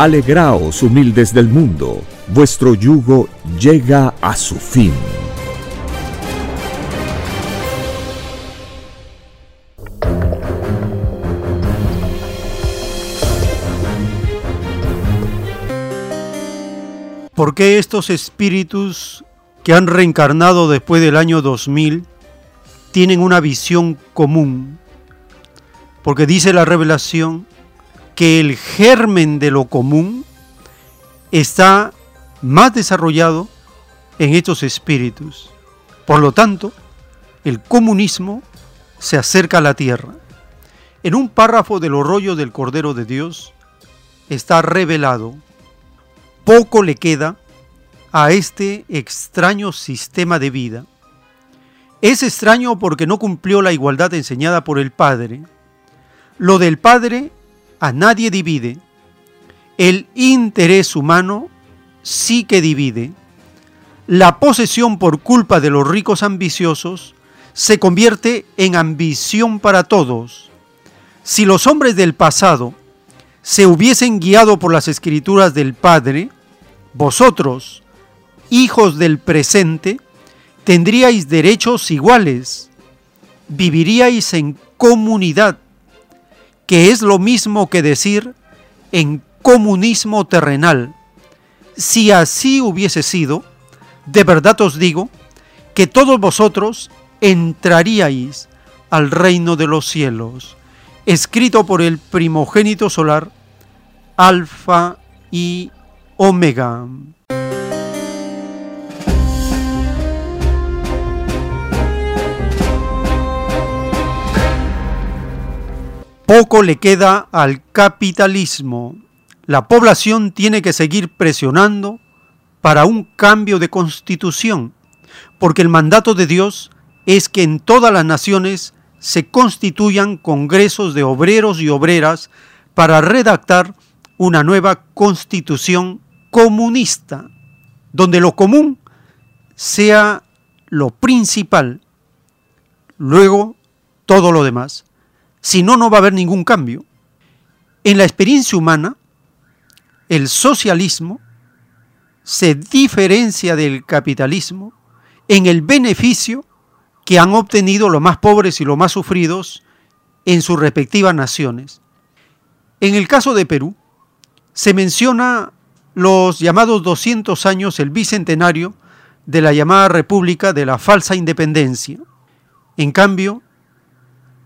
Alegraos, humildes del mundo, vuestro yugo llega a su fin. ¿Por qué estos espíritus que han reencarnado después del año 2000 tienen una visión común, porque dice la revelación que el germen de lo común está más desarrollado en estos espíritus. Por lo tanto, el comunismo se acerca a la tierra. En un párrafo del rollo del Cordero de Dios está revelado, poco le queda a este extraño sistema de vida es extraño porque no cumplió la igualdad enseñada por el Padre. Lo del Padre a nadie divide. El interés humano sí que divide. La posesión por culpa de los ricos ambiciosos se convierte en ambición para todos. Si los hombres del pasado se hubiesen guiado por las escrituras del Padre, vosotros, hijos del presente, tendríais derechos iguales, viviríais en comunidad, que es lo mismo que decir en comunismo terrenal. Si así hubiese sido, de verdad os digo que todos vosotros entraríais al reino de los cielos, escrito por el primogénito solar, Alfa y Omega. Poco le queda al capitalismo. La población tiene que seguir presionando para un cambio de constitución, porque el mandato de Dios es que en todas las naciones se constituyan congresos de obreros y obreras para redactar una nueva constitución comunista, donde lo común sea lo principal, luego todo lo demás. Si no, no va a haber ningún cambio. En la experiencia humana, el socialismo se diferencia del capitalismo en el beneficio que han obtenido los más pobres y los más sufridos en sus respectivas naciones. En el caso de Perú, se menciona los llamados 200 años, el bicentenario de la llamada República de la Falsa Independencia. En cambio,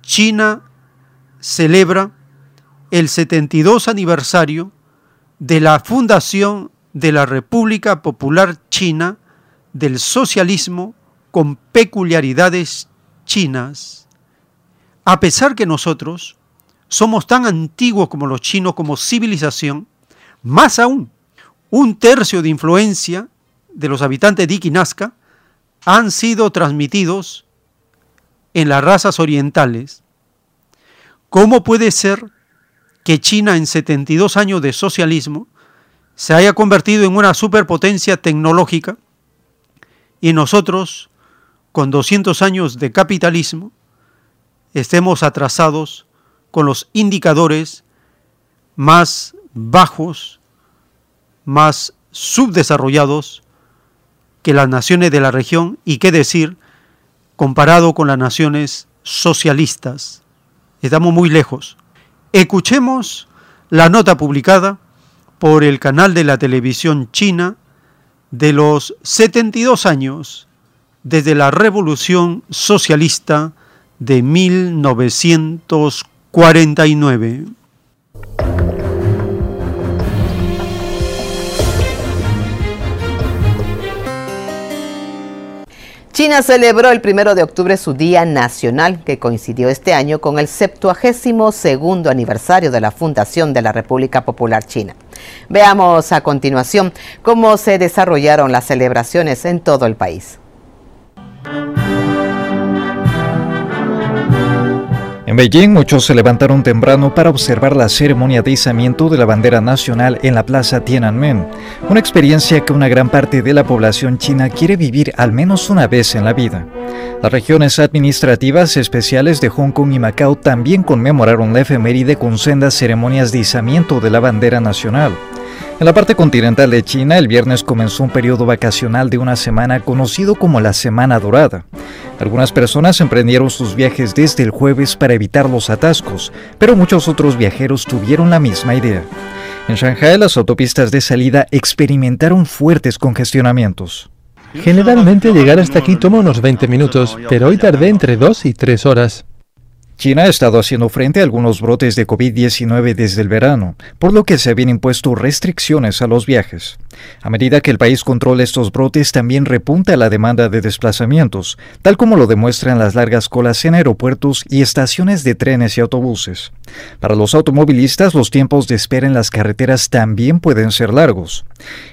China celebra el 72 aniversario de la fundación de la República Popular China del socialismo con peculiaridades chinas. A pesar que nosotros somos tan antiguos como los chinos como civilización, más aún, un tercio de influencia de los habitantes de Iquinasca han sido transmitidos en las razas orientales ¿Cómo puede ser que China en 72 años de socialismo se haya convertido en una superpotencia tecnológica y nosotros, con 200 años de capitalismo, estemos atrasados con los indicadores más bajos, más subdesarrollados que las naciones de la región y qué decir comparado con las naciones socialistas Estamos muy lejos. Escuchemos la nota publicada por el canal de la televisión china de los 72 años desde la Revolución Socialista de 1949. China celebró el primero de octubre su Día Nacional, que coincidió este año con el 72 aniversario de la fundación de la República Popular China. Veamos a continuación cómo se desarrollaron las celebraciones en todo el país. En Beijing, muchos se levantaron temprano para observar la ceremonia de izamiento de la bandera nacional en la plaza Tiananmen, una experiencia que una gran parte de la población china quiere vivir al menos una vez en la vida. Las regiones administrativas especiales de Hong Kong y Macao también conmemoraron la efeméride con sendas ceremonias de izamiento de la bandera nacional. En la parte continental de China, el viernes comenzó un periodo vacacional de una semana conocido como la Semana Dorada. Algunas personas emprendieron sus viajes desde el jueves para evitar los atascos, pero muchos otros viajeros tuvieron la misma idea. En Shanghai, las autopistas de salida experimentaron fuertes congestionamientos. Generalmente llegar hasta aquí toma unos 20 minutos, pero hoy tardé entre 2 y 3 horas. China ha estado haciendo frente a algunos brotes de COVID-19 desde el verano, por lo que se habían impuesto restricciones a los viajes. A medida que el país controla estos brotes, también repunta la demanda de desplazamientos, tal como lo demuestran las largas colas en aeropuertos y estaciones de trenes y autobuses. Para los automovilistas, los tiempos de espera en las carreteras también pueden ser largos.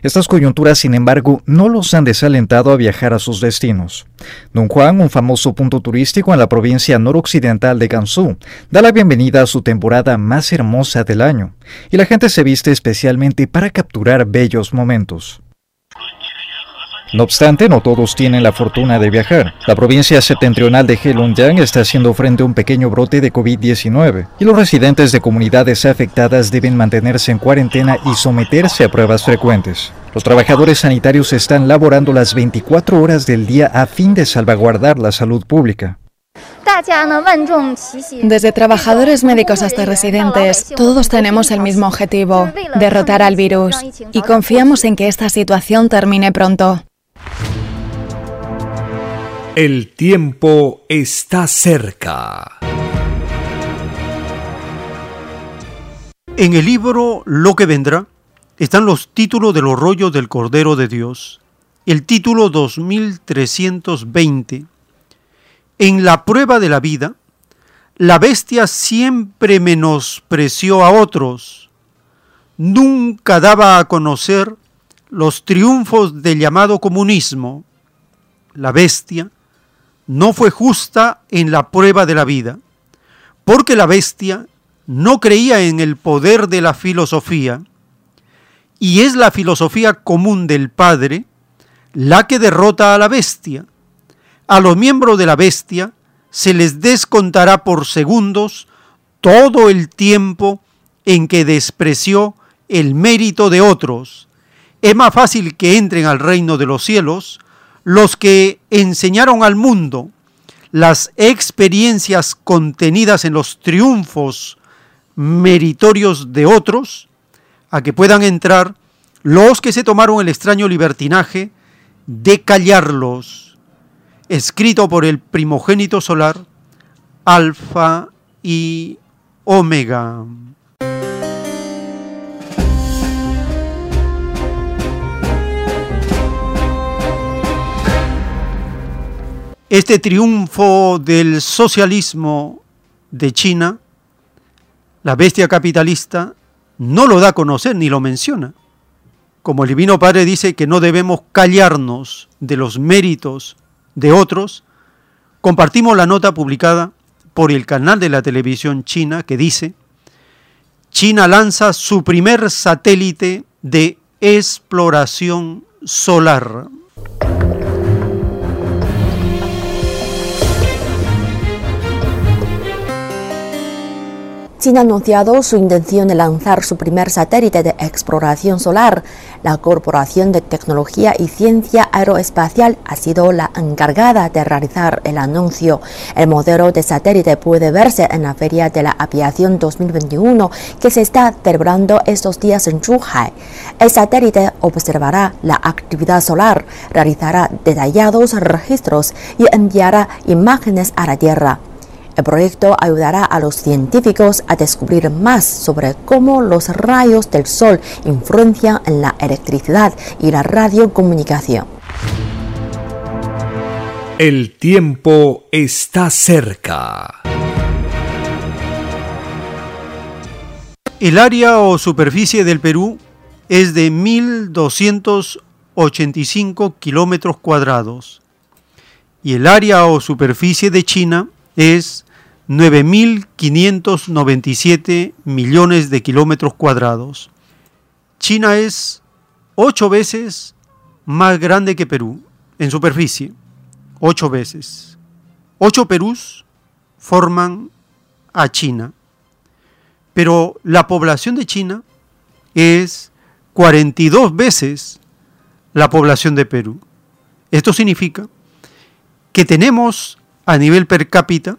Estas coyunturas, sin embargo, no los han desalentado a viajar a sus destinos. Don Juan, un famoso punto turístico en la provincia noroccidental de Gansu, da la bienvenida a su temporada más hermosa del año, y la gente se viste especialmente para capturar bellos momentos. No obstante, no todos tienen la fortuna de viajar. La provincia septentrional de Heilongjiang está haciendo frente a un pequeño brote de COVID-19 y los residentes de comunidades afectadas deben mantenerse en cuarentena y someterse a pruebas frecuentes. Los trabajadores sanitarios están laborando las 24 horas del día a fin de salvaguardar la salud pública. Desde trabajadores médicos hasta residentes, todos tenemos el mismo objetivo, derrotar al virus, y confiamos en que esta situación termine pronto. El tiempo está cerca. En el libro Lo que vendrá están los títulos de los rollos del Cordero de Dios. El título 2320. En la prueba de la vida, la bestia siempre menospreció a otros, nunca daba a conocer los triunfos del llamado comunismo. La bestia no fue justa en la prueba de la vida, porque la bestia no creía en el poder de la filosofía, y es la filosofía común del Padre la que derrota a la bestia. A los miembros de la bestia se les descontará por segundos todo el tiempo en que despreció el mérito de otros. Es más fácil que entren al reino de los cielos los que enseñaron al mundo las experiencias contenidas en los triunfos meritorios de otros, a que puedan entrar los que se tomaron el extraño libertinaje de callarlos, escrito por el primogénito solar, Alfa y Omega. Este triunfo del socialismo de China, la bestia capitalista, no lo da a conocer ni lo menciona. Como el Divino Padre dice que no debemos callarnos de los méritos de otros, compartimos la nota publicada por el canal de la televisión china que dice, China lanza su primer satélite de exploración solar. China ha anunciado su intención de lanzar su primer satélite de exploración solar. La Corporación de Tecnología y Ciencia Aeroespacial ha sido la encargada de realizar el anuncio. El modelo de satélite puede verse en la Feria de la Aviación 2021 que se está celebrando estos días en Zhuhai. El satélite observará la actividad solar, realizará detallados registros y enviará imágenes a la Tierra. El proyecto ayudará a los científicos a descubrir más sobre cómo los rayos del sol influencian en la electricidad y la radiocomunicación. El tiempo está cerca. El área o superficie del Perú es de 1.285 kilómetros cuadrados y el área o superficie de China es 9.597 millones de kilómetros cuadrados. China es ocho veces más grande que Perú en superficie, ocho veces. Ocho Perús forman a China, pero la población de China es 42 veces la población de Perú. Esto significa que tenemos a nivel per cápita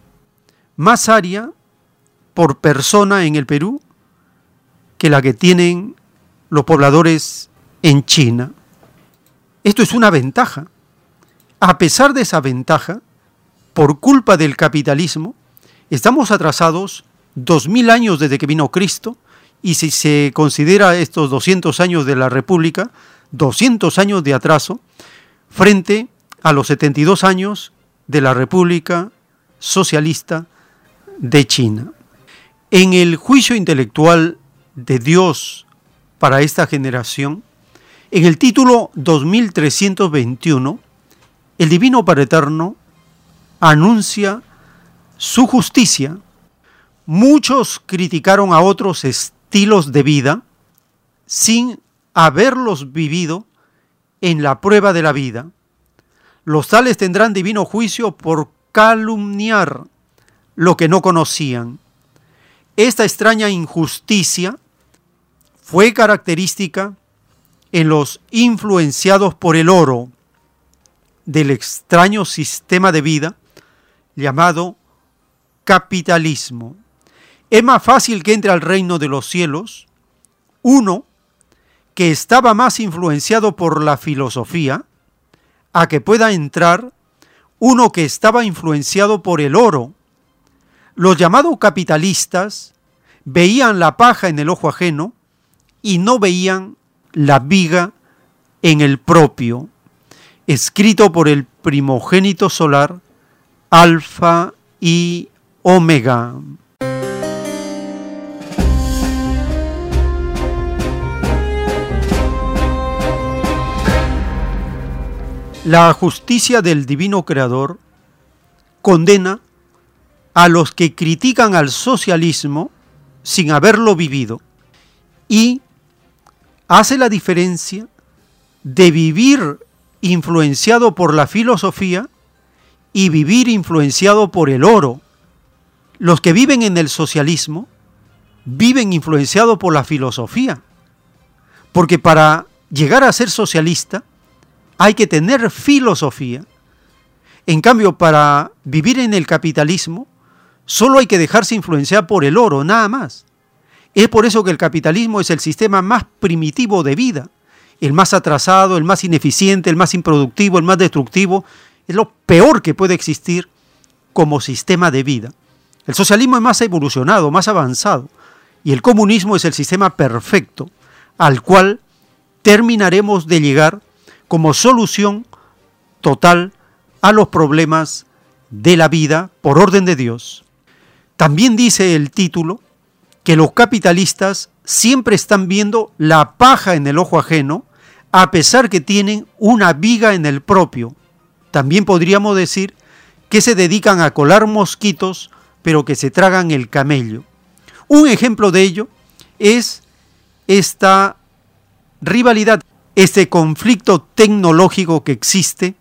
más área por persona en el Perú que la que tienen los pobladores en China. Esto es una ventaja. A pesar de esa ventaja, por culpa del capitalismo, estamos atrasados dos mil años desde que vino Cristo y si se considera estos 200 años de la República, 200 años de atraso frente a los 72 años de la República Socialista de China. En el juicio intelectual de Dios para esta generación, en el título 2321, el Divino Padre Eterno anuncia su justicia. Muchos criticaron a otros estilos de vida sin haberlos vivido en la prueba de la vida. Los tales tendrán divino juicio por calumniar lo que no conocían. Esta extraña injusticia fue característica en los influenciados por el oro del extraño sistema de vida llamado capitalismo. Es más fácil que entre al reino de los cielos uno que estaba más influenciado por la filosofía a que pueda entrar uno que estaba influenciado por el oro. Los llamados capitalistas veían la paja en el ojo ajeno y no veían la viga en el propio, escrito por el primogénito solar, Alfa y Omega. La justicia del divino creador condena a los que critican al socialismo sin haberlo vivido y hace la diferencia de vivir influenciado por la filosofía y vivir influenciado por el oro. Los que viven en el socialismo viven influenciados por la filosofía, porque para llegar a ser socialista hay que tener filosofía. En cambio, para vivir en el capitalismo, solo hay que dejarse influenciar por el oro, nada más. Es por eso que el capitalismo es el sistema más primitivo de vida, el más atrasado, el más ineficiente, el más improductivo, el más destructivo, es lo peor que puede existir como sistema de vida. El socialismo es más evolucionado, más avanzado, y el comunismo es el sistema perfecto al cual terminaremos de llegar como solución total a los problemas de la vida por orden de Dios. También dice el título que los capitalistas siempre están viendo la paja en el ojo ajeno, a pesar que tienen una viga en el propio. También podríamos decir que se dedican a colar mosquitos, pero que se tragan el camello. Un ejemplo de ello es esta rivalidad este conflicto tecnológico que existe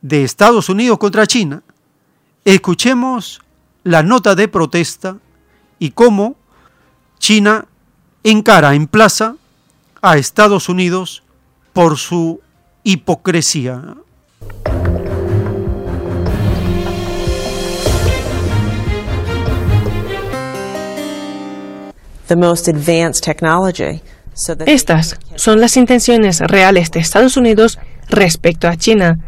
de Estados Unidos contra China, escuchemos la nota de protesta y cómo China encara en plaza a Estados Unidos por su hipocresía. Estas son las intenciones reales de Estados Unidos respecto a China.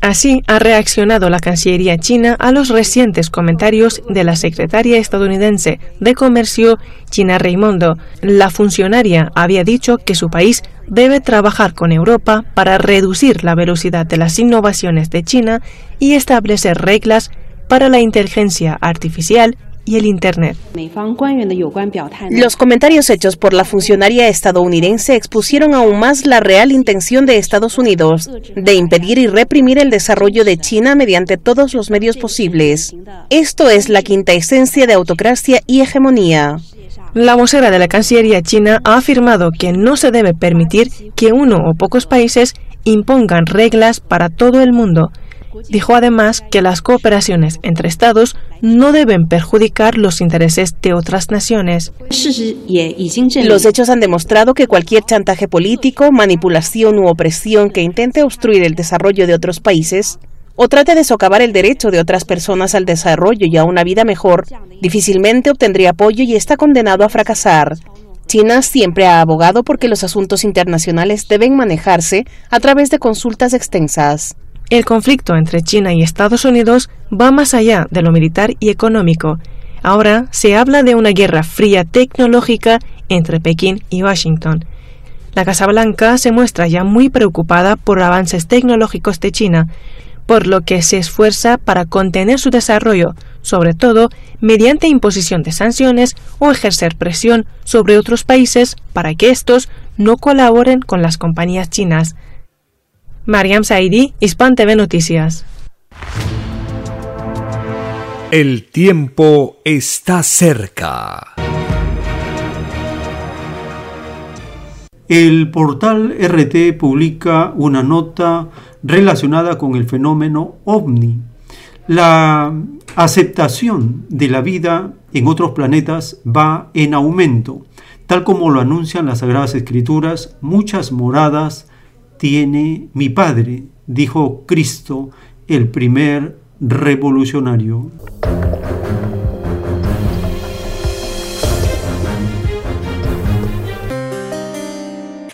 Así ha reaccionado la Cancillería china a los recientes comentarios de la secretaria estadounidense de Comercio, China Raimondo. La funcionaria había dicho que su país debe trabajar con Europa para reducir la velocidad de las innovaciones de China y establecer reglas para la inteligencia artificial y el Internet. Los comentarios hechos por la funcionaria estadounidense expusieron aún más la real intención de Estados Unidos de impedir y reprimir el desarrollo de China mediante todos los medios posibles. Esto es la quinta esencia de autocracia y hegemonía. La vocera de la Cancillería china ha afirmado que no se debe permitir que uno o pocos países impongan reglas para todo el mundo Dijo además que las cooperaciones entre Estados no deben perjudicar los intereses de otras naciones. Los hechos han demostrado que cualquier chantaje político, manipulación u opresión que intente obstruir el desarrollo de otros países o trate de socavar el derecho de otras personas al desarrollo y a una vida mejor, difícilmente obtendría apoyo y está condenado a fracasar. China siempre ha abogado porque los asuntos internacionales deben manejarse a través de consultas extensas. El conflicto entre China y Estados Unidos va más allá de lo militar y económico. Ahora se habla de una guerra fría tecnológica entre Pekín y Washington. La Casa Blanca se muestra ya muy preocupada por avances tecnológicos de China, por lo que se esfuerza para contener su desarrollo, sobre todo mediante imposición de sanciones o ejercer presión sobre otros países para que estos no colaboren con las compañías chinas. Mariam Saidi, Hispan TV Noticias. El tiempo está cerca. El portal RT publica una nota relacionada con el fenómeno ovni. La aceptación de la vida en otros planetas va en aumento. Tal como lo anuncian las Sagradas Escrituras, muchas moradas tiene mi Padre, dijo Cristo, el primer revolucionario.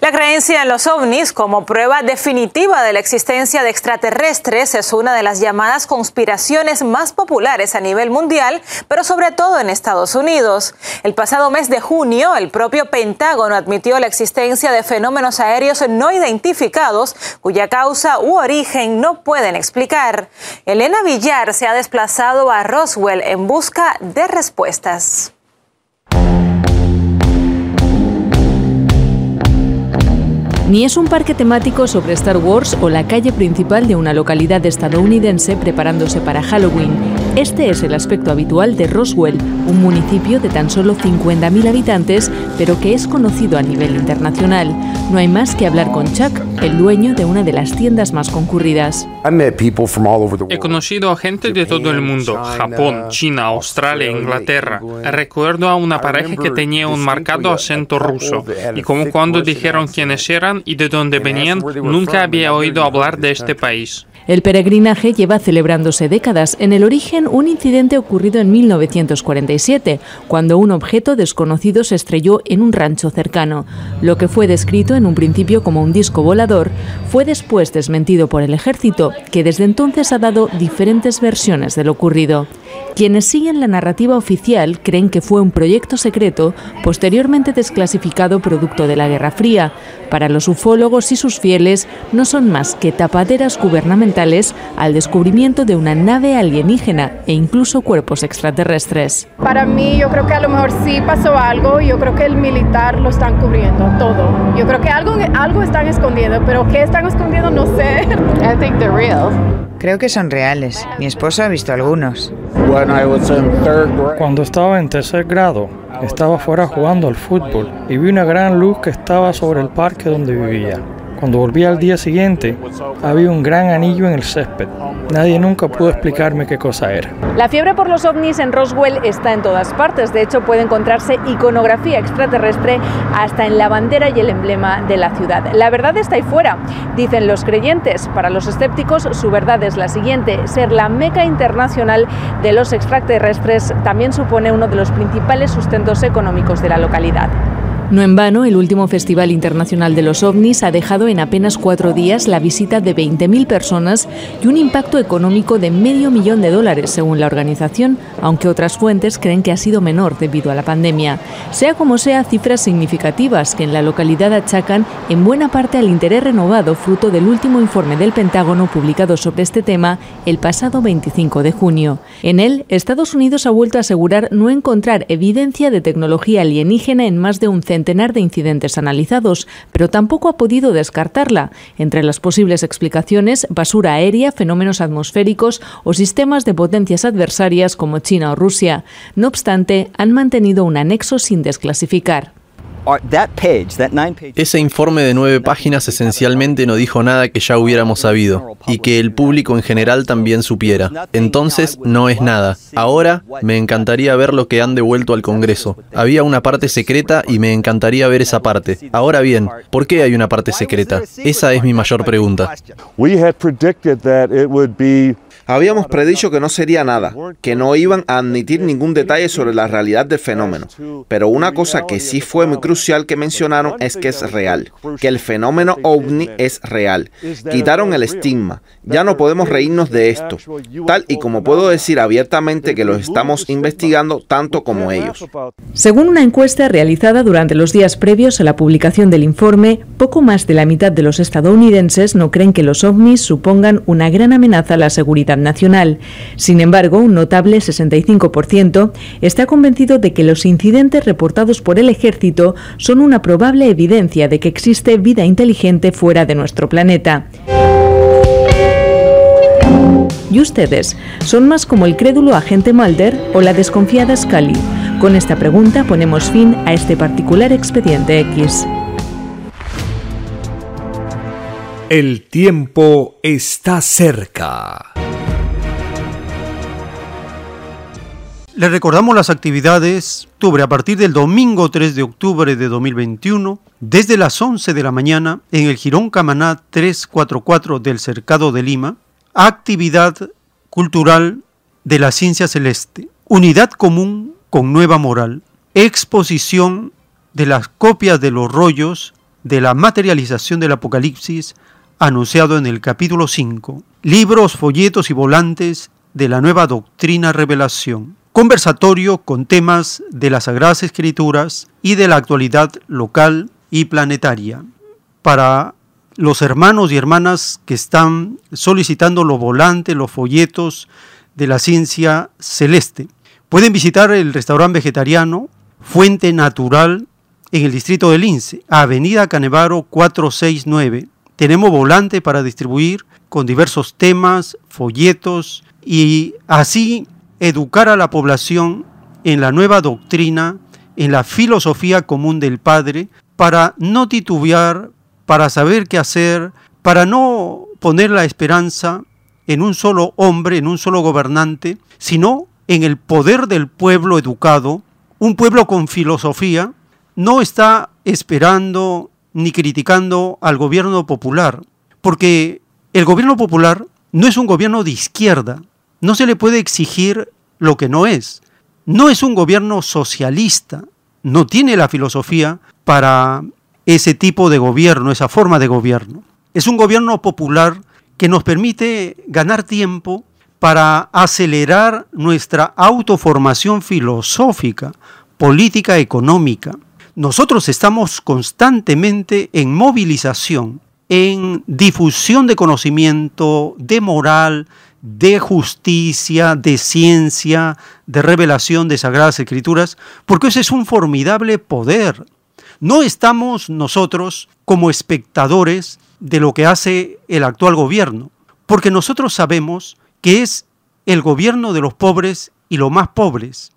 La creencia en los ovnis como prueba definitiva de la existencia de extraterrestres es una de las llamadas conspiraciones más populares a nivel mundial, pero sobre todo en Estados Unidos. El pasado mes de junio, el propio Pentágono admitió la existencia de fenómenos aéreos no identificados cuya causa u origen no pueden explicar. Elena Villar se ha desplazado a Roswell en busca de respuestas. Ni es un parque temático sobre Star Wars o la calle principal de una localidad estadounidense preparándose para Halloween. Este es el aspecto habitual de Roswell, un municipio de tan solo 50.000 habitantes, pero que es conocido a nivel internacional. No hay más que hablar con Chuck, el dueño de una de las tiendas más concurridas. He conocido a gente de todo el mundo, Japón, China, Australia, Inglaterra. Recuerdo a una pareja que tenía un marcado acento ruso, y como cuando dijeron quiénes eran y de dónde venían, nunca había oído hablar de este país. El peregrinaje lleva celebrándose décadas. En el origen, un incidente ocurrido en 1947, cuando un objeto desconocido se estrelló en un rancho cercano. Lo que fue descrito en un principio como un disco volador fue después desmentido por el ejército, que desde entonces ha dado diferentes versiones de lo ocurrido. Quienes siguen la narrativa oficial creen que fue un proyecto secreto, posteriormente desclasificado producto de la Guerra Fría. Para los ufólogos y sus fieles, no son más que tapaderas gubernamentales al descubrimiento de una nave alienígena e incluso cuerpos extraterrestres. Para mí, yo creo que a lo mejor sí pasó algo. Yo creo que el militar lo están cubriendo todo. Yo creo que algo, algo están escondiendo, pero qué están escondiendo no sé. I think they're real. Creo que son reales. Mi esposo ha visto algunos. Cuando estaba en tercer grado, estaba fuera jugando al fútbol y vi una gran luz que estaba sobre el parque donde vivía. Cuando volví al día siguiente, había un gran anillo en el césped. Nadie nunca pudo explicarme qué cosa era. La fiebre por los ovnis en Roswell está en todas partes. De hecho, puede encontrarse iconografía extraterrestre hasta en la bandera y el emblema de la ciudad. La verdad está ahí fuera, dicen los creyentes. Para los escépticos, su verdad es la siguiente. Ser la meca internacional de los extraterrestres también supone uno de los principales sustentos económicos de la localidad. No en vano, el último Festival Internacional de los OVNIs ha dejado en apenas cuatro días la visita de 20.000 personas y un impacto económico de medio millón de dólares, según la organización, aunque otras fuentes creen que ha sido menor debido a la pandemia. Sea como sea, cifras significativas que en la localidad achacan en buena parte al interés renovado fruto del último informe del Pentágono publicado sobre este tema el pasado 25 de junio. En él, Estados Unidos ha vuelto a asegurar no encontrar evidencia de tecnología alienígena en más de un centenar de incidentes analizados, pero tampoco ha podido descartarla. Entre las posibles explicaciones, basura aérea, fenómenos atmosféricos o sistemas de potencias adversarias como China o Rusia. No obstante, han mantenido un anexo sin desclasificar. Ese informe de nueve páginas esencialmente no dijo nada que ya hubiéramos sabido y que el público en general también supiera. Entonces no es nada. Ahora me encantaría ver lo que han devuelto al Congreso. Había una parte secreta y me encantaría ver esa parte. Ahora bien, ¿por qué hay una parte secreta? Esa es mi mayor pregunta. Habíamos predicho que no sería nada, que no iban a admitir ningún detalle sobre la realidad del fenómeno. Pero una cosa que sí fue muy crucial que mencionaron es que es real, que el fenómeno ovni es real. Quitaron el estigma. Ya no podemos reírnos de esto, tal y como puedo decir abiertamente que los estamos investigando tanto como ellos. Según una encuesta realizada durante los días previos a la publicación del informe, poco más de la mitad de los estadounidenses no creen que los ovnis supongan una gran amenaza a la nacional. Sin embargo, un notable 65% está convencido de que los incidentes reportados por el ejército son una probable evidencia de que existe vida inteligente fuera de nuestro planeta. ¿Y ustedes? ¿Son más como el crédulo agente Mulder o la desconfiada Scully? Con esta pregunta ponemos fin a este particular expediente X. El tiempo está cerca. Les recordamos las actividades octubre a partir del domingo 3 de octubre de 2021, desde las 11 de la mañana en el Girón Camaná 344 del Cercado de Lima, actividad cultural de la ciencia celeste, unidad común con nueva moral, exposición de las copias de los rollos de la materialización del Apocalipsis anunciado en el capítulo 5, libros, folletos y volantes de la nueva doctrina revelación conversatorio con temas de las Sagradas Escrituras y de la actualidad local y planetaria. Para los hermanos y hermanas que están solicitando los volantes, los folletos de la ciencia celeste, pueden visitar el restaurante vegetariano Fuente Natural en el distrito de Lince, Avenida Canevaro 469. Tenemos volante para distribuir con diversos temas, folletos y así educar a la población en la nueva doctrina, en la filosofía común del Padre, para no titubear, para saber qué hacer, para no poner la esperanza en un solo hombre, en un solo gobernante, sino en el poder del pueblo educado, un pueblo con filosofía, no está esperando ni criticando al gobierno popular, porque el gobierno popular no es un gobierno de izquierda, no se le puede exigir lo que no es. No es un gobierno socialista, no tiene la filosofía para ese tipo de gobierno, esa forma de gobierno. Es un gobierno popular que nos permite ganar tiempo para acelerar nuestra autoformación filosófica, política, económica. Nosotros estamos constantemente en movilización, en difusión de conocimiento, de moral, de justicia, de ciencia, de revelación de sagradas escrituras, porque ese es un formidable poder. No estamos nosotros como espectadores de lo que hace el actual gobierno, porque nosotros sabemos que es el gobierno de los pobres y los más pobres.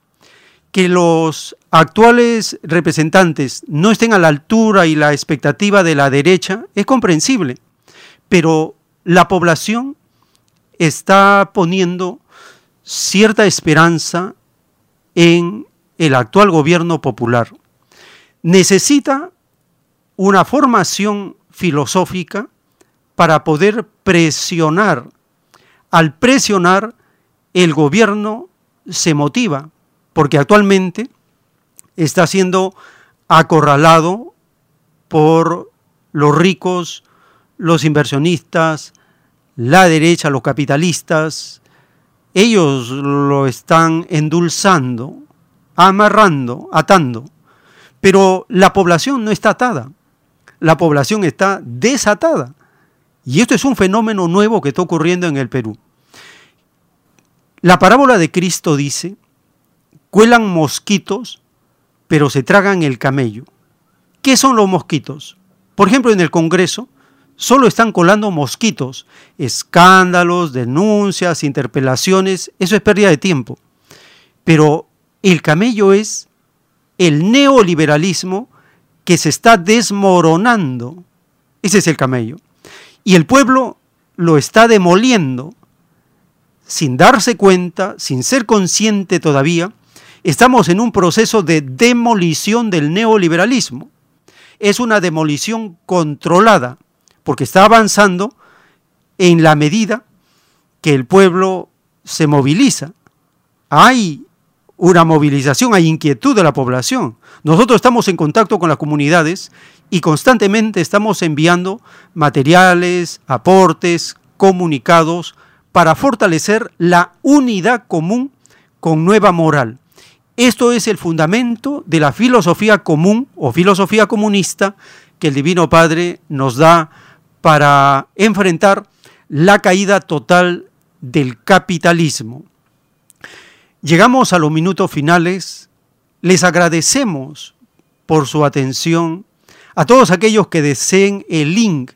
que los actuales representantes no estén a la altura y la expectativa de la derecha es comprensible, pero la población está poniendo cierta esperanza en el actual gobierno popular. Necesita una formación filosófica para poder presionar. Al presionar, el gobierno se motiva, porque actualmente está siendo acorralado por los ricos, los inversionistas, la derecha, los capitalistas. Ellos lo están endulzando, amarrando, atando. Pero la población no está atada, la población está desatada. Y esto es un fenómeno nuevo que está ocurriendo en el Perú. La parábola de Cristo dice, cuelan mosquitos, pero se tragan el camello. ¿Qué son los mosquitos? Por ejemplo, en el Congreso solo están colando mosquitos, escándalos, denuncias, interpelaciones, eso es pérdida de tiempo. Pero el camello es el neoliberalismo que se está desmoronando. Ese es el camello. Y el pueblo lo está demoliendo sin darse cuenta, sin ser consciente todavía. Estamos en un proceso de demolición del neoliberalismo. Es una demolición controlada, porque está avanzando en la medida que el pueblo se moviliza. Hay una movilización, hay inquietud de la población. Nosotros estamos en contacto con las comunidades y constantemente estamos enviando materiales, aportes, comunicados para fortalecer la unidad común con nueva moral. Esto es el fundamento de la filosofía común o filosofía comunista que el Divino Padre nos da para enfrentar la caída total del capitalismo. Llegamos a los minutos finales. Les agradecemos por su atención a todos aquellos que deseen el link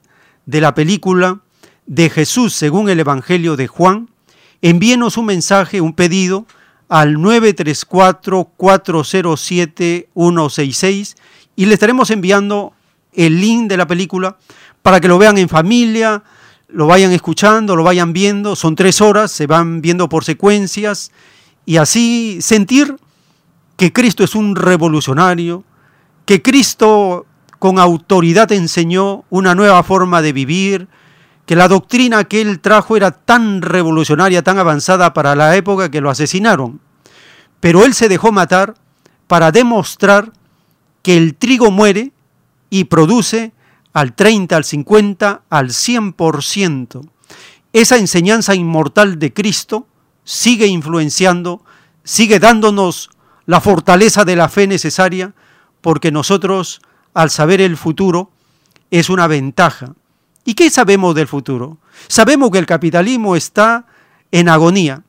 de la película de Jesús según el Evangelio de Juan, envíenos un mensaje, un pedido al 934-407-166 y le estaremos enviando el link de la película para que lo vean en familia, lo vayan escuchando, lo vayan viendo. Son tres horas, se van viendo por secuencias y así sentir que Cristo es un revolucionario, que Cristo con autoridad enseñó una nueva forma de vivir, que la doctrina que él trajo era tan revolucionaria, tan avanzada para la época que lo asesinaron. Pero él se dejó matar para demostrar que el trigo muere y produce al 30, al 50, al 100%. Esa enseñanza inmortal de Cristo sigue influenciando, sigue dándonos la fortaleza de la fe necesaria, porque nosotros al saber el futuro es una ventaja. ¿Y qué sabemos del futuro? Sabemos que el capitalismo está en agonía.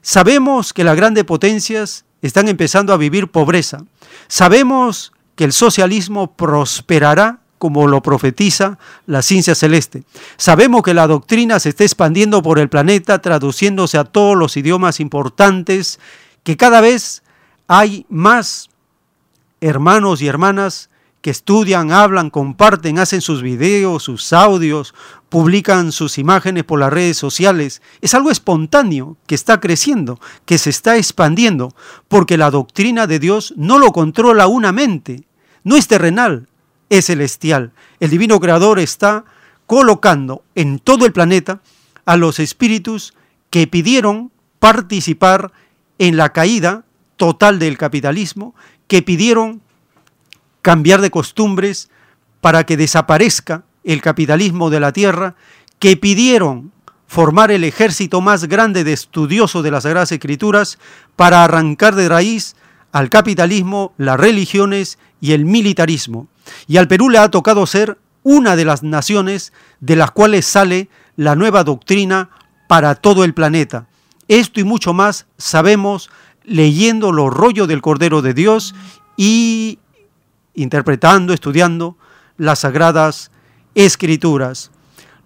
Sabemos que las grandes potencias están empezando a vivir pobreza. Sabemos que el socialismo prosperará como lo profetiza la ciencia celeste. Sabemos que la doctrina se está expandiendo por el planeta, traduciéndose a todos los idiomas importantes, que cada vez hay más hermanos y hermanas que estudian, hablan, comparten, hacen sus videos, sus audios, publican sus imágenes por las redes sociales. Es algo espontáneo que está creciendo, que se está expandiendo, porque la doctrina de Dios no lo controla una mente, no es terrenal, es celestial. El divino creador está colocando en todo el planeta a los espíritus que pidieron participar en la caída total del capitalismo, que pidieron cambiar de costumbres para que desaparezca el capitalismo de la tierra, que pidieron formar el ejército más grande de estudiosos de las Sagradas Escrituras para arrancar de raíz al capitalismo, las religiones y el militarismo. Y al Perú le ha tocado ser una de las naciones de las cuales sale la nueva doctrina para todo el planeta. Esto y mucho más sabemos leyendo los rollos del Cordero de Dios y interpretando, estudiando las sagradas escrituras.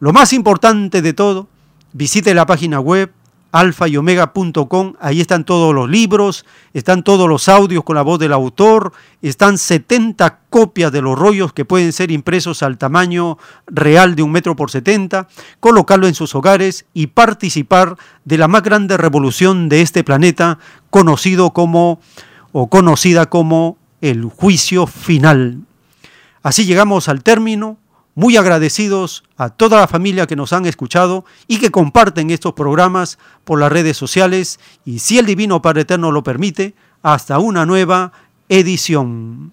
Lo más importante de todo, visite la página web alfa y omega.com. Ahí están todos los libros, están todos los audios con la voz del autor, están 70 copias de los rollos que pueden ser impresos al tamaño real de un metro por 70, colocarlo en sus hogares y participar de la más grande revolución de este planeta, conocido como o conocida como el juicio final. Así llegamos al término muy agradecidos a toda la familia que nos han escuchado y que comparten estos programas por las redes sociales y si el Divino Padre Eterno lo permite, hasta una nueva edición.